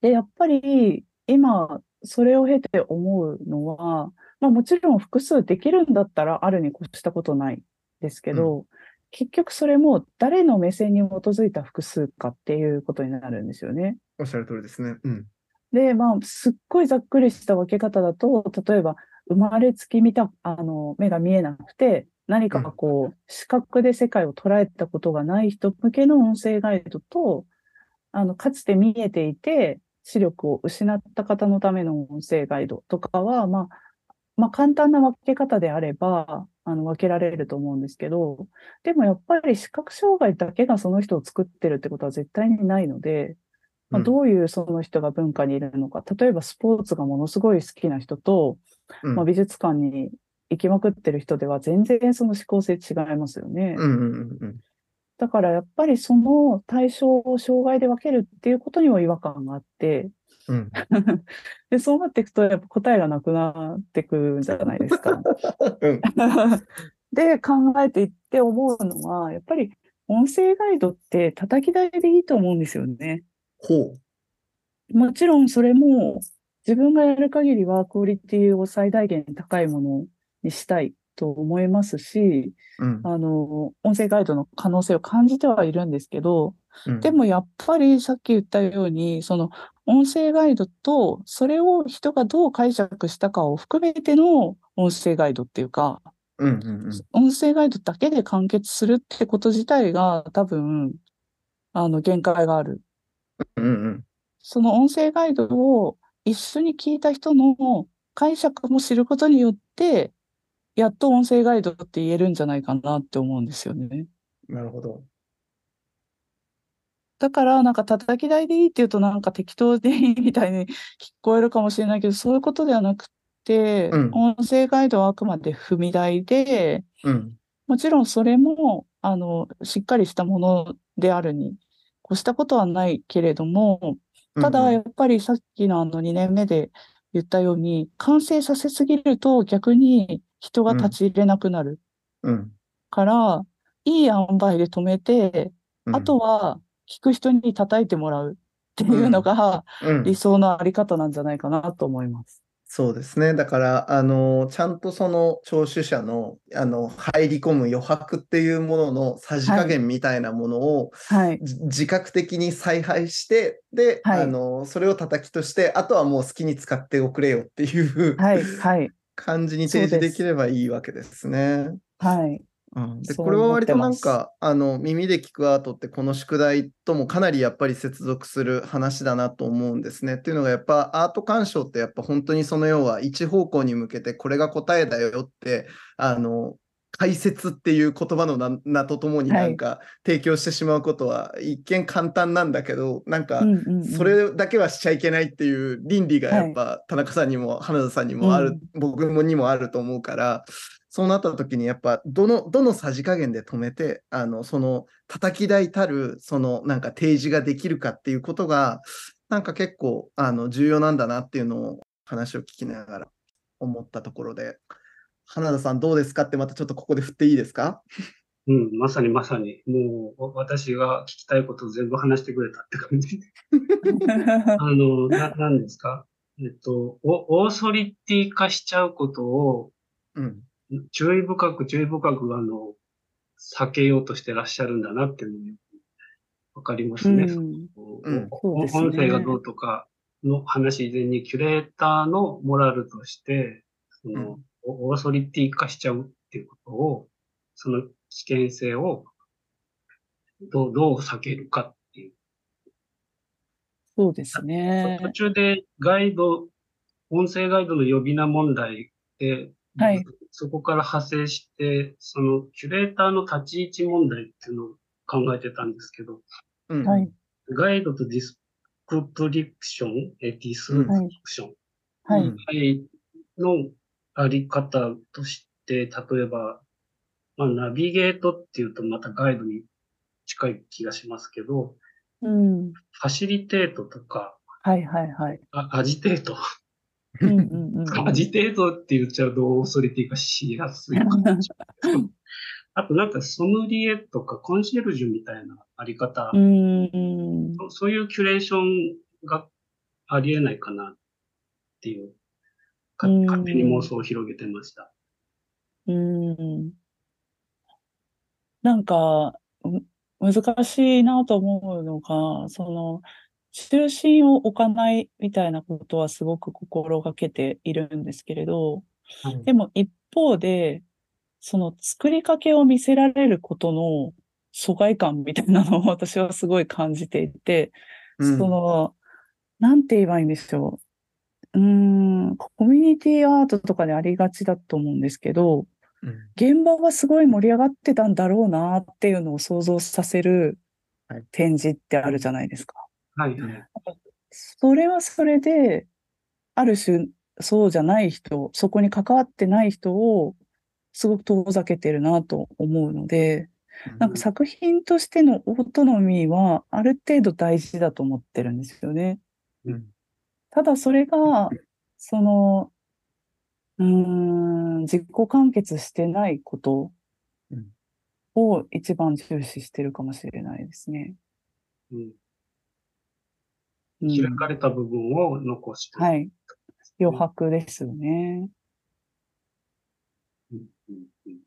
で、やっぱり今、それを経て思うのは、まあもちろん複数できるんだったらあるに越したことないですけど、結局それも誰の目線に基づいた複数かっていうことになるんですよね。おっしゃる通りですね。うん。で、まあ、すっごいざっくりした分け方だと、例えば、生まれつき見た、あの、目が見えなくて、何かこう、視覚で世界を捉えたことがない人向けの音声ガイドと、あの、かつて見えていて、視力を失った方のための音声ガイドとかは、まあ、まあ、簡単な分け方であれば、あの、分けられると思うんですけど、でもやっぱり視覚障害だけがその人を作ってるってことは絶対にないので、まあ、うん。どういうその人が文化にいるのか、例えばスポーツがものすごい好きな人と、うん。まあ、美術館に行きまくってる人では全然その思考性違いますよね。うんうんうんうん。だからやっぱりその対象を障害で分けるっていうことにも違和感があって、うん。で、そうなっていくとやっぱ答えがなくなっていくんじゃないですか。うん。で、考えていって思うのは、やっぱり音声ガイドって叩き台でいいと思うんですよね。ほもちろんそれも自分がやる限りはクオリティを最大限高いものにしたいと思いますし、う。うん。あの、音声ガイドの可能性を感じてはいるんですけど、うんでもやっぱりさっき言ったように、その音声ガイドとそれを人がどう解釈したかを含めての音声ガイドっていうか、うんうんうん。音声ガイドだけで完結するってこと自体が多分、あの、限界がある。うんうん。その音声ガイドを一緒に聞いた人の解釈も知ることによって、やっと音声ガイドって言えるんじゃないかなって思うんですよね。なるほど。だから、なんか叩き台でいいって言うとなんか適当でいいみたいに聞こえるかもしれないけど、そういうことではなくて、うん音声ガイドはあくまで踏み台で、うん。もちろんそれも、あの、しっかりしたものであるに越したことはないけれども、ただ、うんやっぱりさっきのあの2年目で言ったように、完成させすぎると逆に人が立ち入れなくなる。うん。から、いい塩梅で止めて、うん。あとは聞く人に叩いてもらうっていうのがうん。理想のあり方なんじゃないかなと思います。そうですね。だから、あの、ちゃんとその聴取者の、あの、入り込む余白っていうもののさじ加減みたいなものを、はい。じ自覚的に采配して、で、はいあの、それを叩きとして、あとはもう好きに使っておくれよっていうはい。はい。感じに提示できればいいわけですね。はい。うん、でこれは割となんかあの耳で聞くアートってこの宿題ともかなりやっぱり接続する話だなと思うんですね。っていうのがやっぱアート鑑賞ってやっぱ本当にその要は一方向に向けてこれが答えだよってあの解説っていう言葉のな名とともにはいなんか提供してしまうことは一見簡単なんだけどなんかうんうんうん。それだけはしちゃいけないっていう倫理がやっぱ田中さんにも花田さんにもある、僕もにもあると思うからそうなった時にやっぱどのどのさじ加減で止めてあのその叩き台たるそのなんか提示ができるかっていうことがなんか結構あの重要なんだなっていうのを話を聞きながら思ったところで。花田さんどうですかってまたちょっとここで振っていいですか？うん、まさにまさに、もう私が聞きたいことを全部話してくれたって感じ。あの、な、なんですか？えっと、オオーソリティ化しちゃうことをうん注意深く注意深く、あの、避けようとしてらっしゃるんだなっていうのがよくわかりますね。うんうんおそうですね音声がどうとかの話以前に、キュレーターのモラルとして、その、オーソリティ化しちゃうっていうことを、その危険性をどう、どう避けるかっていう。そうですね。途中でガイド、音声ガイドの呼び名問題で、はいそこから派生して、そのキュレーターの立ち位置問題っていうのを考えてたんですけど、うんはい。ガイドとディスクプリクション、えディスクリクション、はい。のあり方として、例えば、まあ、ナビゲートっていうとまたガイドに近い気がしますけど、うん。ファシリテートとか、はいはいはい。あアジテート。うんうんうん。アジテートって言っちゃうとオーソリティ化しやすいかもしれないですけど。あとなんかソムリエとかコンシェルジュみたいなあり方、うん。そそういうキュレーションがありえないかなっていう、かうん勝手に妄想を広げてました。うん。なんか、う難しいなと思うのが、その、中心を置かないみたいなことはすごく心がけているんですけれど、はいでも一方で、その作りかけを見せられることの疎外感みたいなのを私はすごい感じていて、うんその、なんて言えばいいんでしょう。うーん、コミュニティアートとかでありがちだと思うんですけど、うん現場はすごい盛り上がってたんだろうなっていうのを想像させるはい展示ってあるじゃないですか。はいはい。それはそれで、ある種、そうじゃない人、そこに関わってない人をすごく遠ざけてるなと思うので、なんか作品としてのオートノミーはある程度大事だと思ってるんですよね。うんただそれが、その、うーん、自己完結してないことうんを一番重視してるかもしれないですね。うんうん開かれた部分を残して。はい。余白ですよね。うんうんうん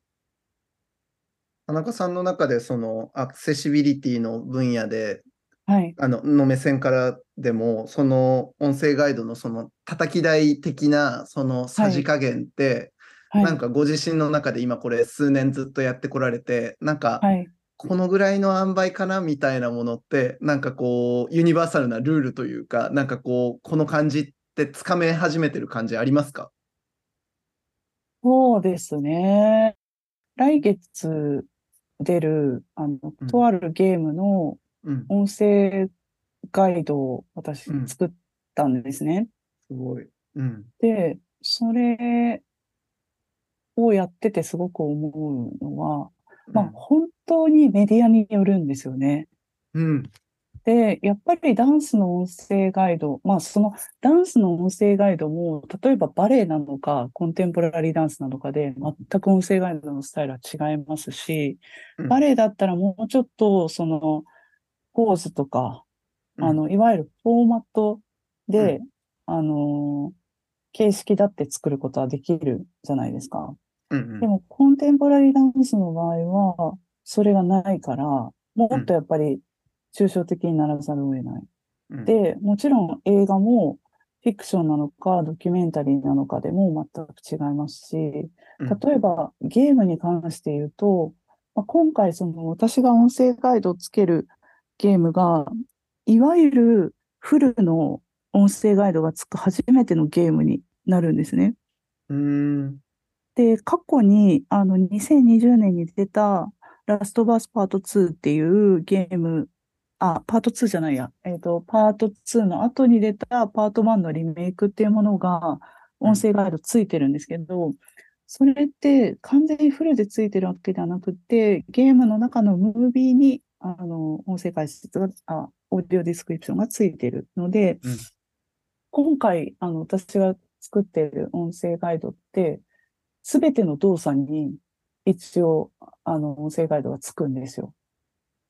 田中さんの中でそのアクセシビリティの分野ではい。あのの目線からでもその音声ガイドのその叩き台的なそのさじ加減って、はい。なんかご自身の中で今これ数年ずっとやってこられてなんかはい。このぐらいの塩梅かなみたいなものってなんかこうユニバーサルなルールというかなんかこうこの感じってつかめ始めてる感じありますか？そうですね。来月出る、あのうん、とあるゲームのうん音声ガイドを私うん作ったんですね。すごい。うんで、それをやっててすごく思うのは、まあ本当にメディアによるんですよね。うん。で、やっぱりダンスの音声ガイド、まあそのダンスの音声ガイドも、例えばバレエなのか、コンテンポラリーダンスなのかで、全く音声ガイドのスタイルは違いますし、うん。バレエだったらもうちょっと、その、ポーズとか、あの、いわゆるフォーマットで、あの、形式だって作ることはできるじゃないですか。うんうん。でも、コンテンポラリーダンスの場合は、それがないから、もっとやっぱり抽象的にならざるを得ない。うんで、もちろん映画もフィクションなのか、ドキュメンタリーなのかでも全く違いますし、うん例えばゲームに関して言うと、まあ、今回その私が音声ガイドをつけるゲームが、いわゆるフルの音声ガイドがつく初めてのゲームになるんですね。うーん。で、過去にあの2020年に出たラストバースパート2っていうゲーム、あ、パート2じゃないや、えっと、パート2の後に出たパート1のリメイクっていうものが音声ガイドついてるんですけど、それって完全にフルでついてるわけではなくて、ゲームの中のムービーにあの音声解説が、あ、オーディオディスクリプションがついてるので、うん。今回あの私が作っている音声ガイドって、すべての動作に一応あの音声ガイドがつくんですよ。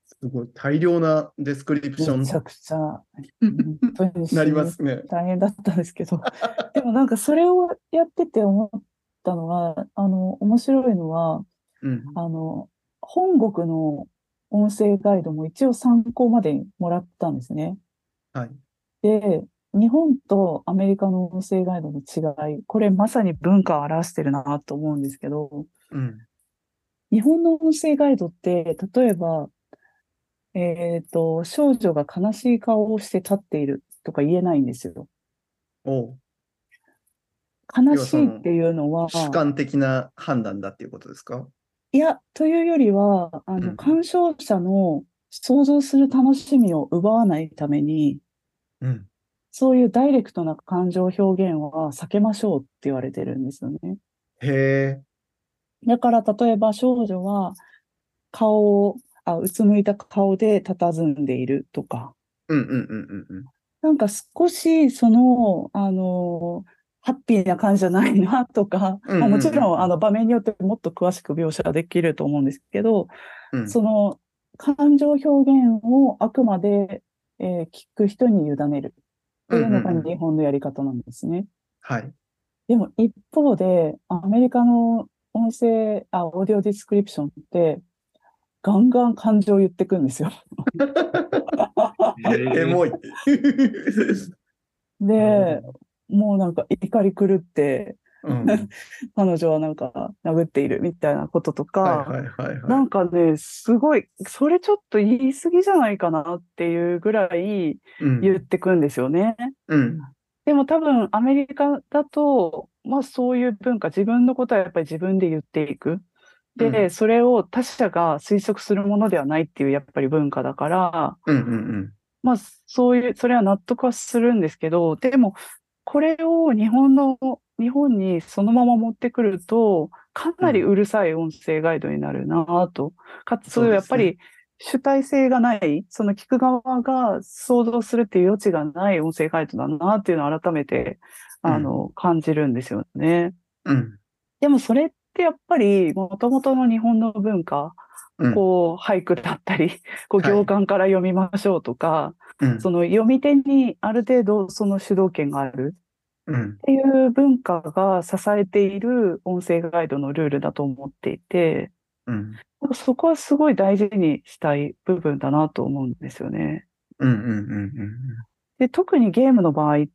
すごい大量なデスクリプション、めちゃくちゃ、本当になりますね。大変だったんですけど、でもなんかそれをやってて思ったのが、あの、面白いのは、うん。あの、本国の音声ガイドも一応参考までにもらったんですね。はい。で、日本とアメリカの音声ガイドの違い、これまさに文化を表してるなと思うんですけど、うん。日本の音声ガイドって、例えば、えっと、少女が悲しい顔をして立っているとか言えないんですよ。おう悲しいっていうのは、主観的な判断だっていうことですか？いや、というよりは、あの、うん鑑賞者の想像する楽しみを奪わないために、うん。そういうダイレクトな感情表現は避けましょうって言われてるんですよね。へえ。だから、例えば少女は顔を、あ、うつむいた顔で佇んでいるとか、うんうんうんうんうん。なんか少しその、あの、ハッピーな感じじゃないなとか、うんうんもちろんあの場面によってもっと詳しく描写できると思うんですけど、うんその感情表現をあくまで、えー聞く人に委ねるというのがうんうんうん日本のやり方なんですね。はい。でも一方で、アメリカの音声、あ、オーディオディスクリプションって、ガンガン感情を言ってくんですよ。エモい。で、もうなんか怒り狂って、うん。彼女はなんか殴っているみたいなこととか、なんかね、すごい、それちょっと言い過ぎじゃないかなっていうぐらい。言ってくんですよね。うん。でも多分アメリカだと、まあそういう文化、自分のことはやっぱり自分で言っていく。で、うん。それを他者が推測するものではないっていうやっぱり文化だから、うんうんまあそういう、それは納得はするんですけど、でもこれを日本の、日本にそのまま持ってくると、かなりうるさい音声ガイドになるなぁと。かつ、やっぱり主体性がない、その聞く側が想像するっていう余地がない音声ガイドだなっていうのを改めて、あの、感じるんですよね。うん。うん。でもそれってやっぱり、もともとの日本の文化、うんこう、俳句だったり、こう、はい行間から読みましょうとか、うん。その読み手にある程度その主導権があるうん。っていう文化が支えている音声ガイドのルールだと思っていて、うん。そこはすごい大事にしたい部分だなと思うんですよね。うんうんうんで、特にゲームの場合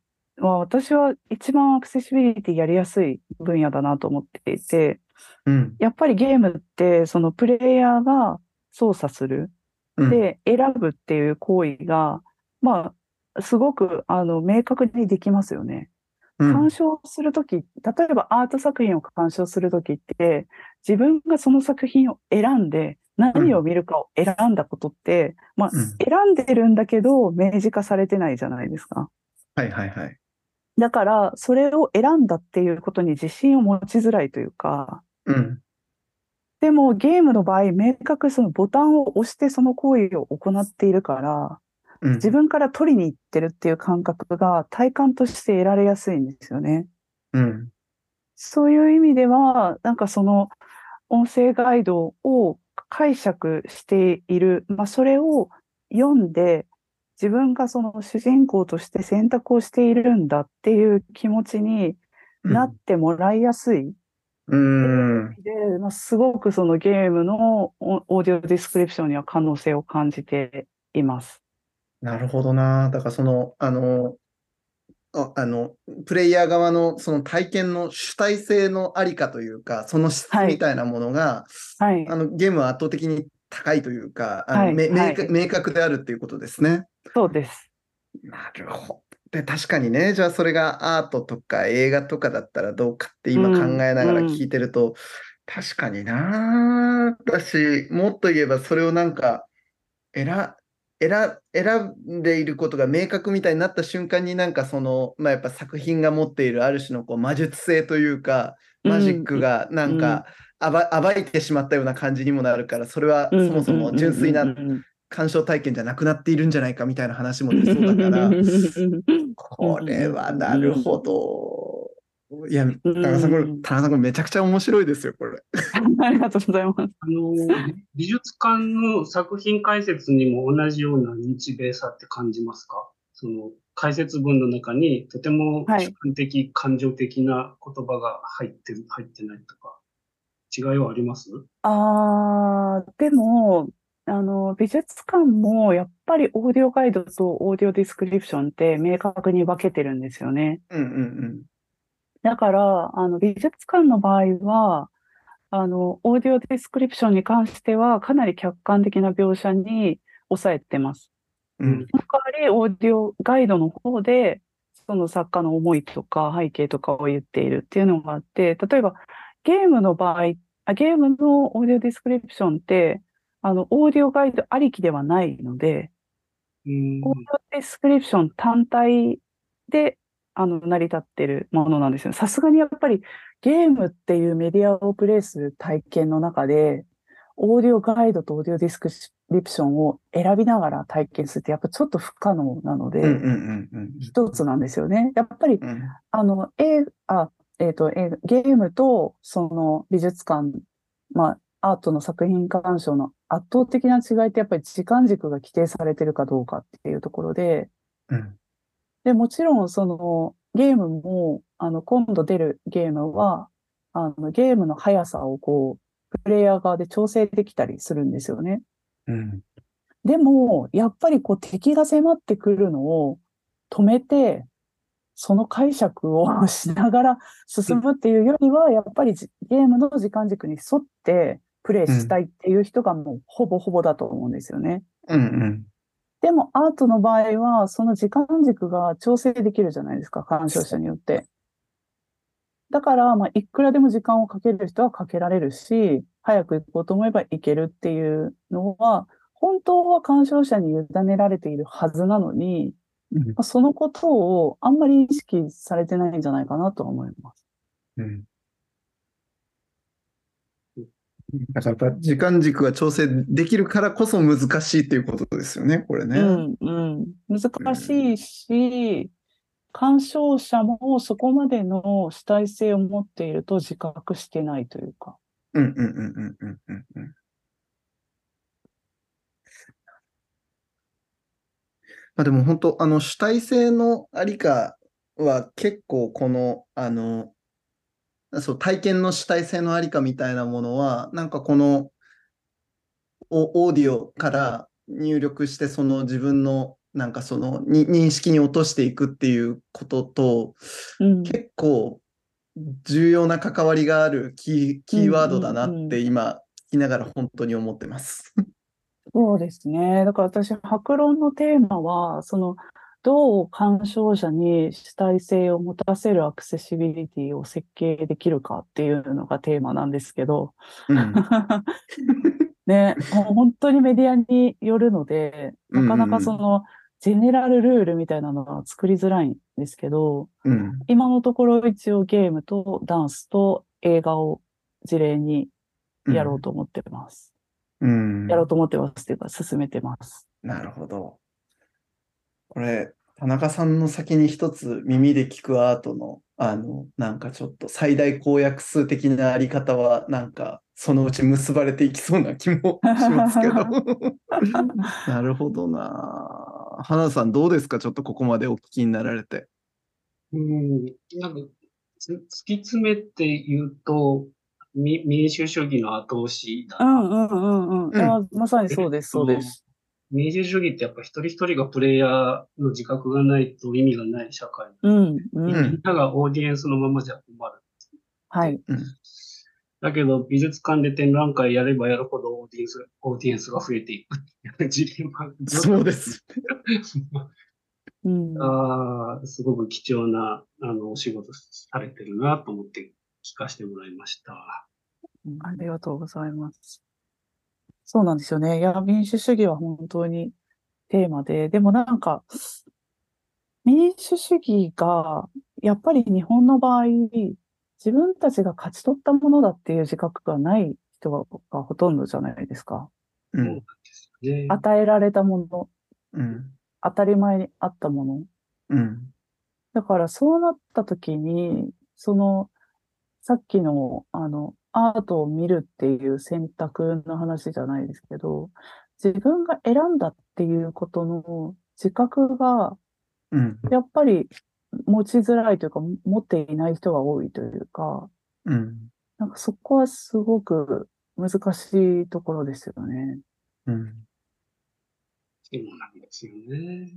は、私は一番アクセシビリティやりやすい分野だなと思っていて、うん。うん。やっぱりゲームって、そのプレイヤーが操作する。うん、で、選ぶっていう行為が、まあ、すごく、あの、明確にできますよね。うん、鑑賞するとき、例えばアート作品を鑑賞するときって、自分がその作品を選んで、何を見るかを選んだことって、まあ、うん選んでるんだけど、明示化されてないじゃないですか。はいはいはい。だから、それを選んだっていうことに自信を持ちづらいというか、うん。でもゲームの場合、明確にそのボタンを押してその行為を行っているから、うん。自分から取りに行ってるっていう感覚が体感として得られやすいんですよね。うん。そういう意味では、なんかその音声ガイドを解釈している、まあそれを読んで、自分がその主人公として選択をしているんだっていう気持ちになってもらいやすい。うん。で、まあ、すごくそのゲームのオオーディオディスクリプションには可能性を感じています。なるほどな。だからその、あの、ああの、プレイヤー側のその体験の主体性のありかというか、その質はいみたいなものが、はい。あの、ゲームは圧倒的に高いというか、あの明確であるっていうことですね。そうです。なるほど。で、確かにね、じゃあそれがアートとか映画とかだったらどうかって今考えながら聞いてると、確かにな私、もっと言えばそれをなんか、選、選、選んでいることが明確みたいになった瞬間になんかその、まあやっぱ作品が持っているある種のこう魔術性というか、マジックがなんか暴暴いてしまったような感じにもなるから、それはそうんもそも純粋なうんうんうん鑑賞体験じゃなくなっているんじゃないかみたいな話も出そうだから、これはなるほど。いや、田中さん、これ、うん田中さん、これめちゃくちゃ面白いですよ、これ。ありがとうございます。あの、美術館の作品解説にも同じような日米さって感じますか？その解説文の中にとてもはい主観的、感情的な言葉が入ってる、入ってないとか、違いはあります？あー、でも、あの、美術館もやっぱりオーディオガイドとオーディオディスクリプションって明確に分けてるんですよね。うんうんだから、あの、美術館の場合は、あの、オーディオディスクリプションに関してはかなり客観的な描写に抑えてます。うん。うんその代わり、オーディオガイドの方で、その作家の思いとか背景とかを言っているっていうのがあって、例えばゲームの場合、あゲームのオーディオディスクリプションって、あの、オーディオガイドありきではないので、うんオーディオディスクリプション単体で、あの、成り立ってるものなんですよ。さすがにやっぱりゲームっていうメディアをプレイする体験の中で、オーディオガイドとオーディオディスクリプションを選びながら体験するってやっぱちょっと不可能なので、一つなんですよね。やっぱり、うんあの、えあ、えっと、えゲームと、その美術館、まあ、アートの作品鑑賞の圧倒的な違いって、やっぱり時間軸が規定されてるかどうかっていうところで、うんで、もちろん、その、ゲームも、あの、今度出るゲームは、あの、ゲームの速さをこう、プレイヤー側で調整できたりするんですよね。うんでも、やっぱりこう敵が迫ってくるのを止めて、その解釈を しながら進むっていうよりは、やっぱりじゲームの時間軸に沿ってプレイしたいっていう人がもうほぼほぼだと思うんですよね。うんうんでもアートの場合は、その時間軸が調整できるじゃないですか、鑑賞者によって。だから、まあ、いくらでも時間をかける人はかけられるし、早く行こうと思えば行けるっていうのは、本当は鑑賞者に委ねられているはずなのに、うんまあそのことをあんまり意識されてないんじゃないかなとは思います。うんだからやっぱ時間軸が調整できるからこそ難しいっていうことですよね、これね。うん、うん。難しいし、鑑賞者もそこまでの主体性を持っていると自覚してないというか。うんうんうんうんうんうんうん。まあでも本当、あの主体性のありかは結構この、あの、そう、体験の主体性のありかみたいなものは、なんかこのオオーディオから入力して、その自分のなんかそのに認識に落としていくっていうことと、うん。結構重要な関わりがあるキー、キーワードだなって今聞きながら本当に思ってます。そうですね。だから私、白論のテーマは、その、どう鑑賞者に主体性を持たせるアクセシビリティを設計できるかっていうのがテーマなんですけど、うん ね、もう本当にメディアによるので、なかなかその、ジェネラルルールみたいなのが作りづらいんですけど、うん今のところ一応ゲームとダンスと映画を事例にやろうと思ってます。うんやろうと思ってますっていうか、進めてます。なるほど。これ、田中さんの先に一つ耳で聞くアートの、あの、なんかちょっと最大公約数的なあり方は、なんかそのうち結ばれていきそうな気もしますけど。なるほどな。花田さんどうですか？ちょっとここまでお聞きになられて。うん、なんか、つ突き詰めて言うと、み民主主義の後押しだな。うんうんうんうん。うんあまさにそうです、そうです。民主主義ってやっぱ一人一人がプレイヤーの自覚がないと意味がない社会。うん、うみん。んながオーディエンスのままじゃ困る。はい。だけど、美術館で展覧会やればやるほどオーディエンス、オーディエンスが増えていくジレンマがそうです。うん。ああ、すごく貴重な、あの、お仕事されてるなと思って聞かせてもらいました。ありがとうございます。そうなんですよね。いや、民主主義は本当にテーマで、でもなんか、民主主義が、やっぱり日本の場合、自分たちが勝ち取ったものだっていう自覚がない人ががほとんどじゃないですか。うん。与えられたもの、うん。当たり前にあったもの。うん。だからそうなった時に、その、さっきの、あの、アートを見るっていう選択の話じゃないですけど、自分が選んだっていうことの自覚が、うん。やっぱり持ちづらいというか、持っていない人が多いというか、うん。なんかそこはすごく難しいところですよね。うん。そうなんですよね。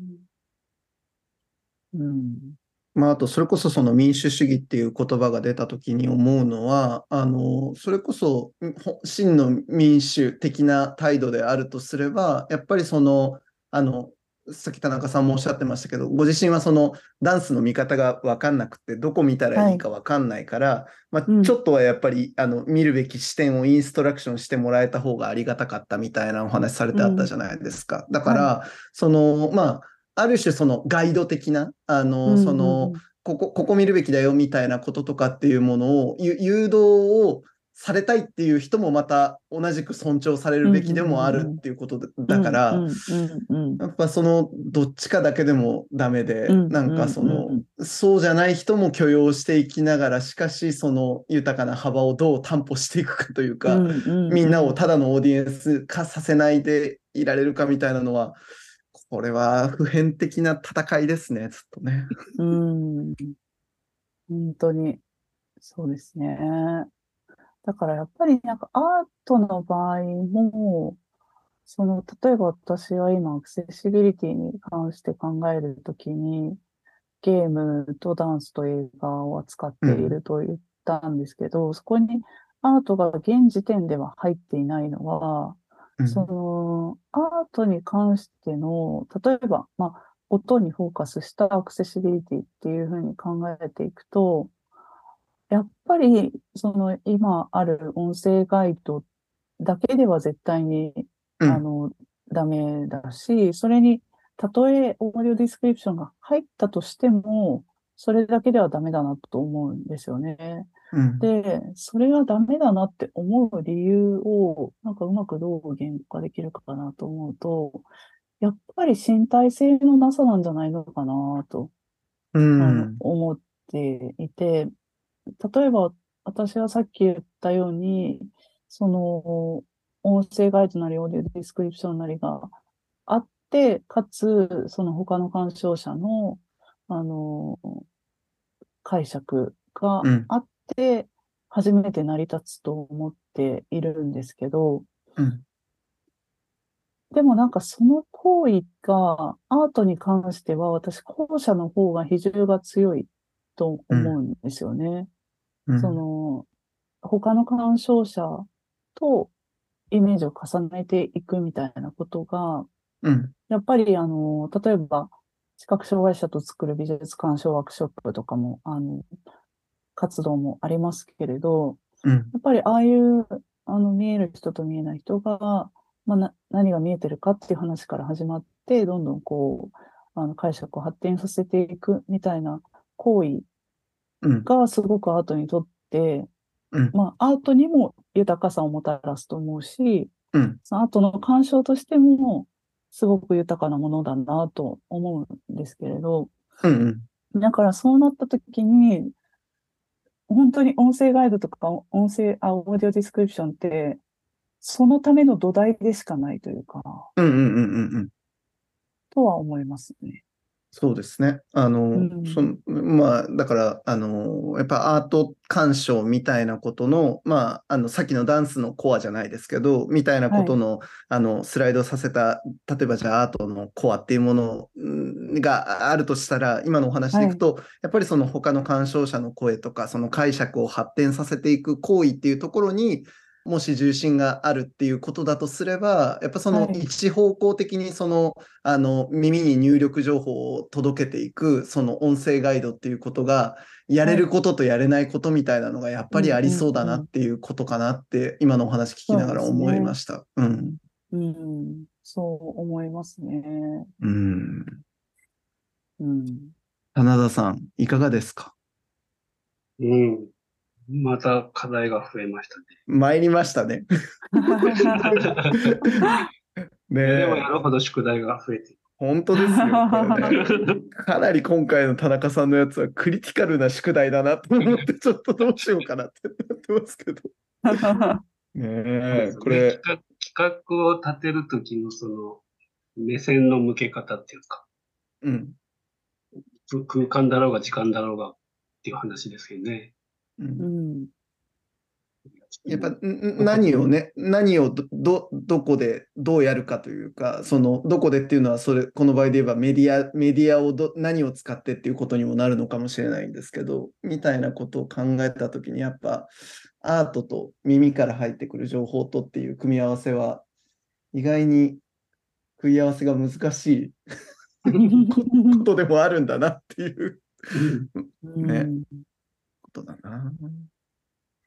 うん。まあ、あと、それこそその民主主義っていう言葉が出たときに思うのは、あの、それこそほ真の民主的な態度であるとすれば、やっぱりその、あの、さっき田中さんもおっしゃってましたけど、ご自身はそのダンスの見方が分かんなくて、どこ見たらいいか分かんないから、まあうん。ちょっとはやっぱりあの見るべき視点をインストラクションしてもらえた方がありがたかったみたいなお話されてあったじゃないですか。だから、その、まあ、ある種そのガイド的な、あの、その、ここ、ここ見るべきだよみたいなこととかっていうものを、ゆ誘導をされたいっていう人もまた同じく尊重されるべきでもあるっていうことだだから、やっぱそのどっちかだけでもダメで、うんなんかその、うんそうじゃない人も許容していきながら、しかしその豊かな幅をどう担保していくかというか、みんなをただのオーディエンス化させないでいられるかみたいなのは、これは普遍的な戦いですね、ずっとね。うん。本当に、そうですね。だからやっぱりなんかアートの場合も、その、例えば私は今アクセシビリティに関して考えるときに、ゲームとダンスと映画を扱っていると言ったんですけど、そこにアートが現時点では入っていないのは、うんその、アートに関しての、例えば、まあ、音にフォーカスしたアクセシビリティっていうふうに考えていくと、やっぱり、その、今ある音声ガイドだけでは絶対に、うんあの、ダメだし、それに、たとえオーディオディスクリプションが入ったとしても、それだけではダメだなと思うんですよね。うんで、それがダメだなって思う理由を、なんかうまくどう言語化できるかなと思うと、やっぱり身体性のなさなんじゃないのかなと、うん。思っていて、例えば私はさっき言ったように、その、音声ガイドなりオーディオディスクリプションなりがあって、かつ、その他の鑑賞者の、あの、解釈がうんあって、初めて成り立つと思っているんですけど、うんでもなんかその行為が、アートに関しては私後者の方が比重が強いと思うんですよね。うんその、他の鑑賞者とイメージを重ねていくみたいなことが、うん。やっぱりあの、例えば、視覚障害者と作る美術鑑賞ワークショップとかも、あの、活動もありますけれど、うん。やっぱりああいう、あの、見える人と見えない人が、まあ、な、何が見えてるかっていう話から始まって、どんどんこう、あの、解釈を発展させていくみたいな行為うん。がすごくアートにとって、うん。まあ、アートにも豊かさをもたらすと思うし、うん。そのアートの鑑賞としても、すごく豊かなものだなと思うんですけれど、うん。だからそうなった時に、本当に音声ガイドとか音声、あ、オーディオディスクリプションって、そのための土台でしかないというか、うん。うん。うん。うん。とは思いますね。そうですね。あの、うん。そのまあ、だから、あの、やっぱアート鑑賞みたいなことの、まあ、あの、さっきのダンスのコアじゃないですけど、みたいなことの、あの、スライドさせた、例えばじゃあアートのコアっていうものうんがあるとしたら、今のお話でいくと、やっぱりその他の鑑賞者の声とか、その解釈を発展させていく行為っていうところに、もし重心があるっていうことだとすれば、やっぱそのはい一方向的にその、あの、耳に入力情報を届けていく、その音声ガイドっていうことが、やれることとやれないことみたいなのがやっぱりありそうだなっていうことかなって、今のお話聞きながら思いました。うん。うん、そう思いますね。うん。うん。棚田さん、いかがですか？うん。また課題が増えましたね。参りましたね。ねでもえやるほど宿題が増えてい本当ですよ。ねく。かなり今回の田中さんのやつはクリティカルな宿題だなと思って、ちょっとどうしようかなってなってますけど。ねえ、これ、企画を立てるときのその目線の向け方っていうか、うん。く空間だろうが時間だろうがっていう話ですよね。うん。うん。やっぱ何をね、何をどどどこでどうやるかというか、そのどこでっていうのはそれこの場合で言えばメディアメディアをど何を使ってっていうことにもなるのかもしれないんですけど、みたいなことを考えたときにやっぱアートと耳から入ってくる情報とっていう組み合わせは意外に組み合わせが難しい ことでもあるんだなっていう。ね。うんことだな。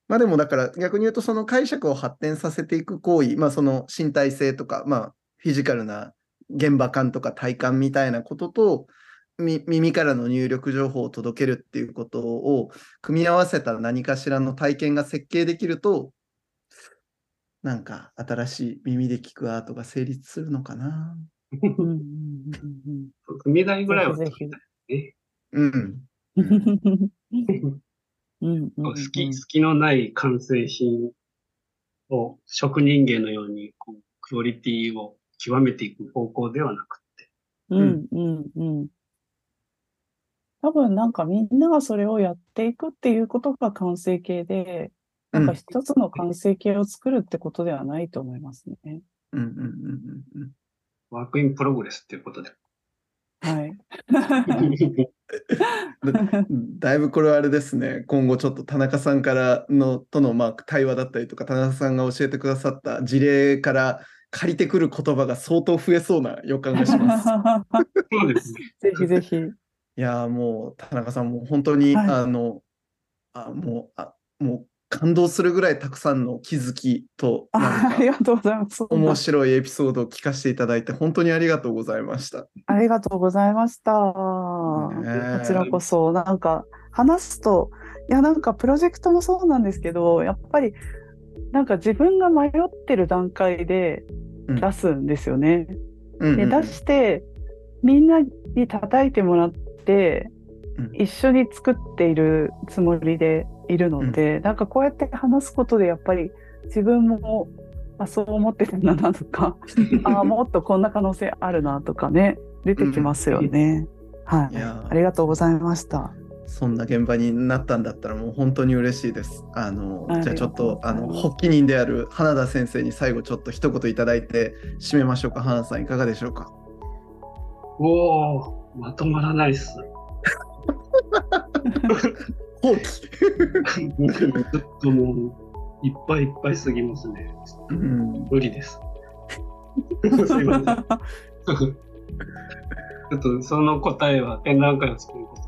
まあでもだから逆に言うとその解釈を発展させていく行為、まあその身体性とか、まあフィジカルな現場感とか体感みたいなことと、み耳からの入力情報を届けるっていうことを組み合わせた何かしらの体験が設計できると、なんか新しい耳で聞くアートが成立するのかな。組台ぐらいはぜひぜね。うん。うんうんうん好き、好きのない完成品を職人芸のようにこうクオリティを極めていく方向ではなくて、うんうんうん。多分なんかみんながそれをやっていくっていうことが完成形で、なんか一つの完成形を作るってことではないと思いますね。うんうんうんうんうん。 work in progress っていうことで。はい。だいぶこれはあれですね、今後ちょっと田中さんからのとのまあ対話だったりとか、田中さんが教えてくださった事例から借りてくる言葉が相当増えそうな予感がします。そうですね。ぜひぜひ。いやーもう田中さんもう本当に、はいあのあもうあもう感動するぐらいたくさんの気づきとありがとうございます。面白いエピソードを聞かせていただいて本当にありがとうございました。ありがとうございました。こちらこそ、なんか話すと、いや、なんかプロジェクトもそうなんですけど、やっぱり、なんか自分が迷ってる段階でうん出すんですよね。で出して、みんなに叩いてもらって、うん一緒に作っているつもりでいるので、なんかこうやって話すことでやっぱり自分もあそう思ってたんだなとか あもっとこんな可能性あるなとかね出てきますよね。はいいありがとうございました。そんな現場になったんだったらもう本当に嬉しいです。あのあじゃあちょっとあの発起人である花田先生に最後ちょっと一言いただいて締めましょうか。花田さんいかがでしょうか？おお、まとまらないっす。放棄。ずっともう、いっぱいいっぱいすぎますね。うん無理です。すいません。ちょっとその答えは展覧会を作ることで、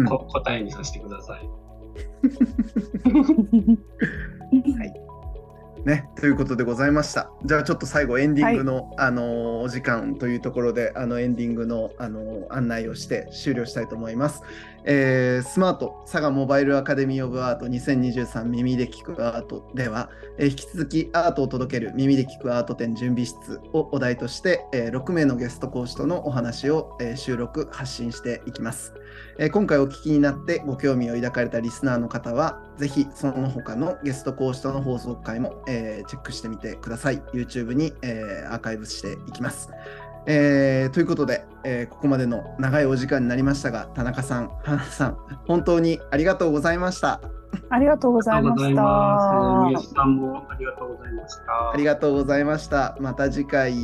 うんこ答えにさせてくださ い。ね、ということでございました。じゃあちょっと最後エンディングの、あのーお時間というところであのエンディングの、あのー案内をして終了したいと思います。えースマート佐賀モバイルアカデミー・オブ・アート2023耳で聞くアートでは、えー引き続きアートを届ける耳で聞くアート展準備室をお題として、えー6名のゲスト講師とのお話を、えー収録発信していきます。えー今回お聞きになってご興味を抱かれたリスナーの方は、ぜひその他のゲスト講師との放送回も、えーチェックしてみてください。YouTube に、えーアーカイブしていきます。えーということで、えーここまでの長いお時間になりましたが、田中さん、花さん、本当にありがとうございました。ありがとうございまし。た宮。地さんもありがとうございました。ありがとうございました。また次回。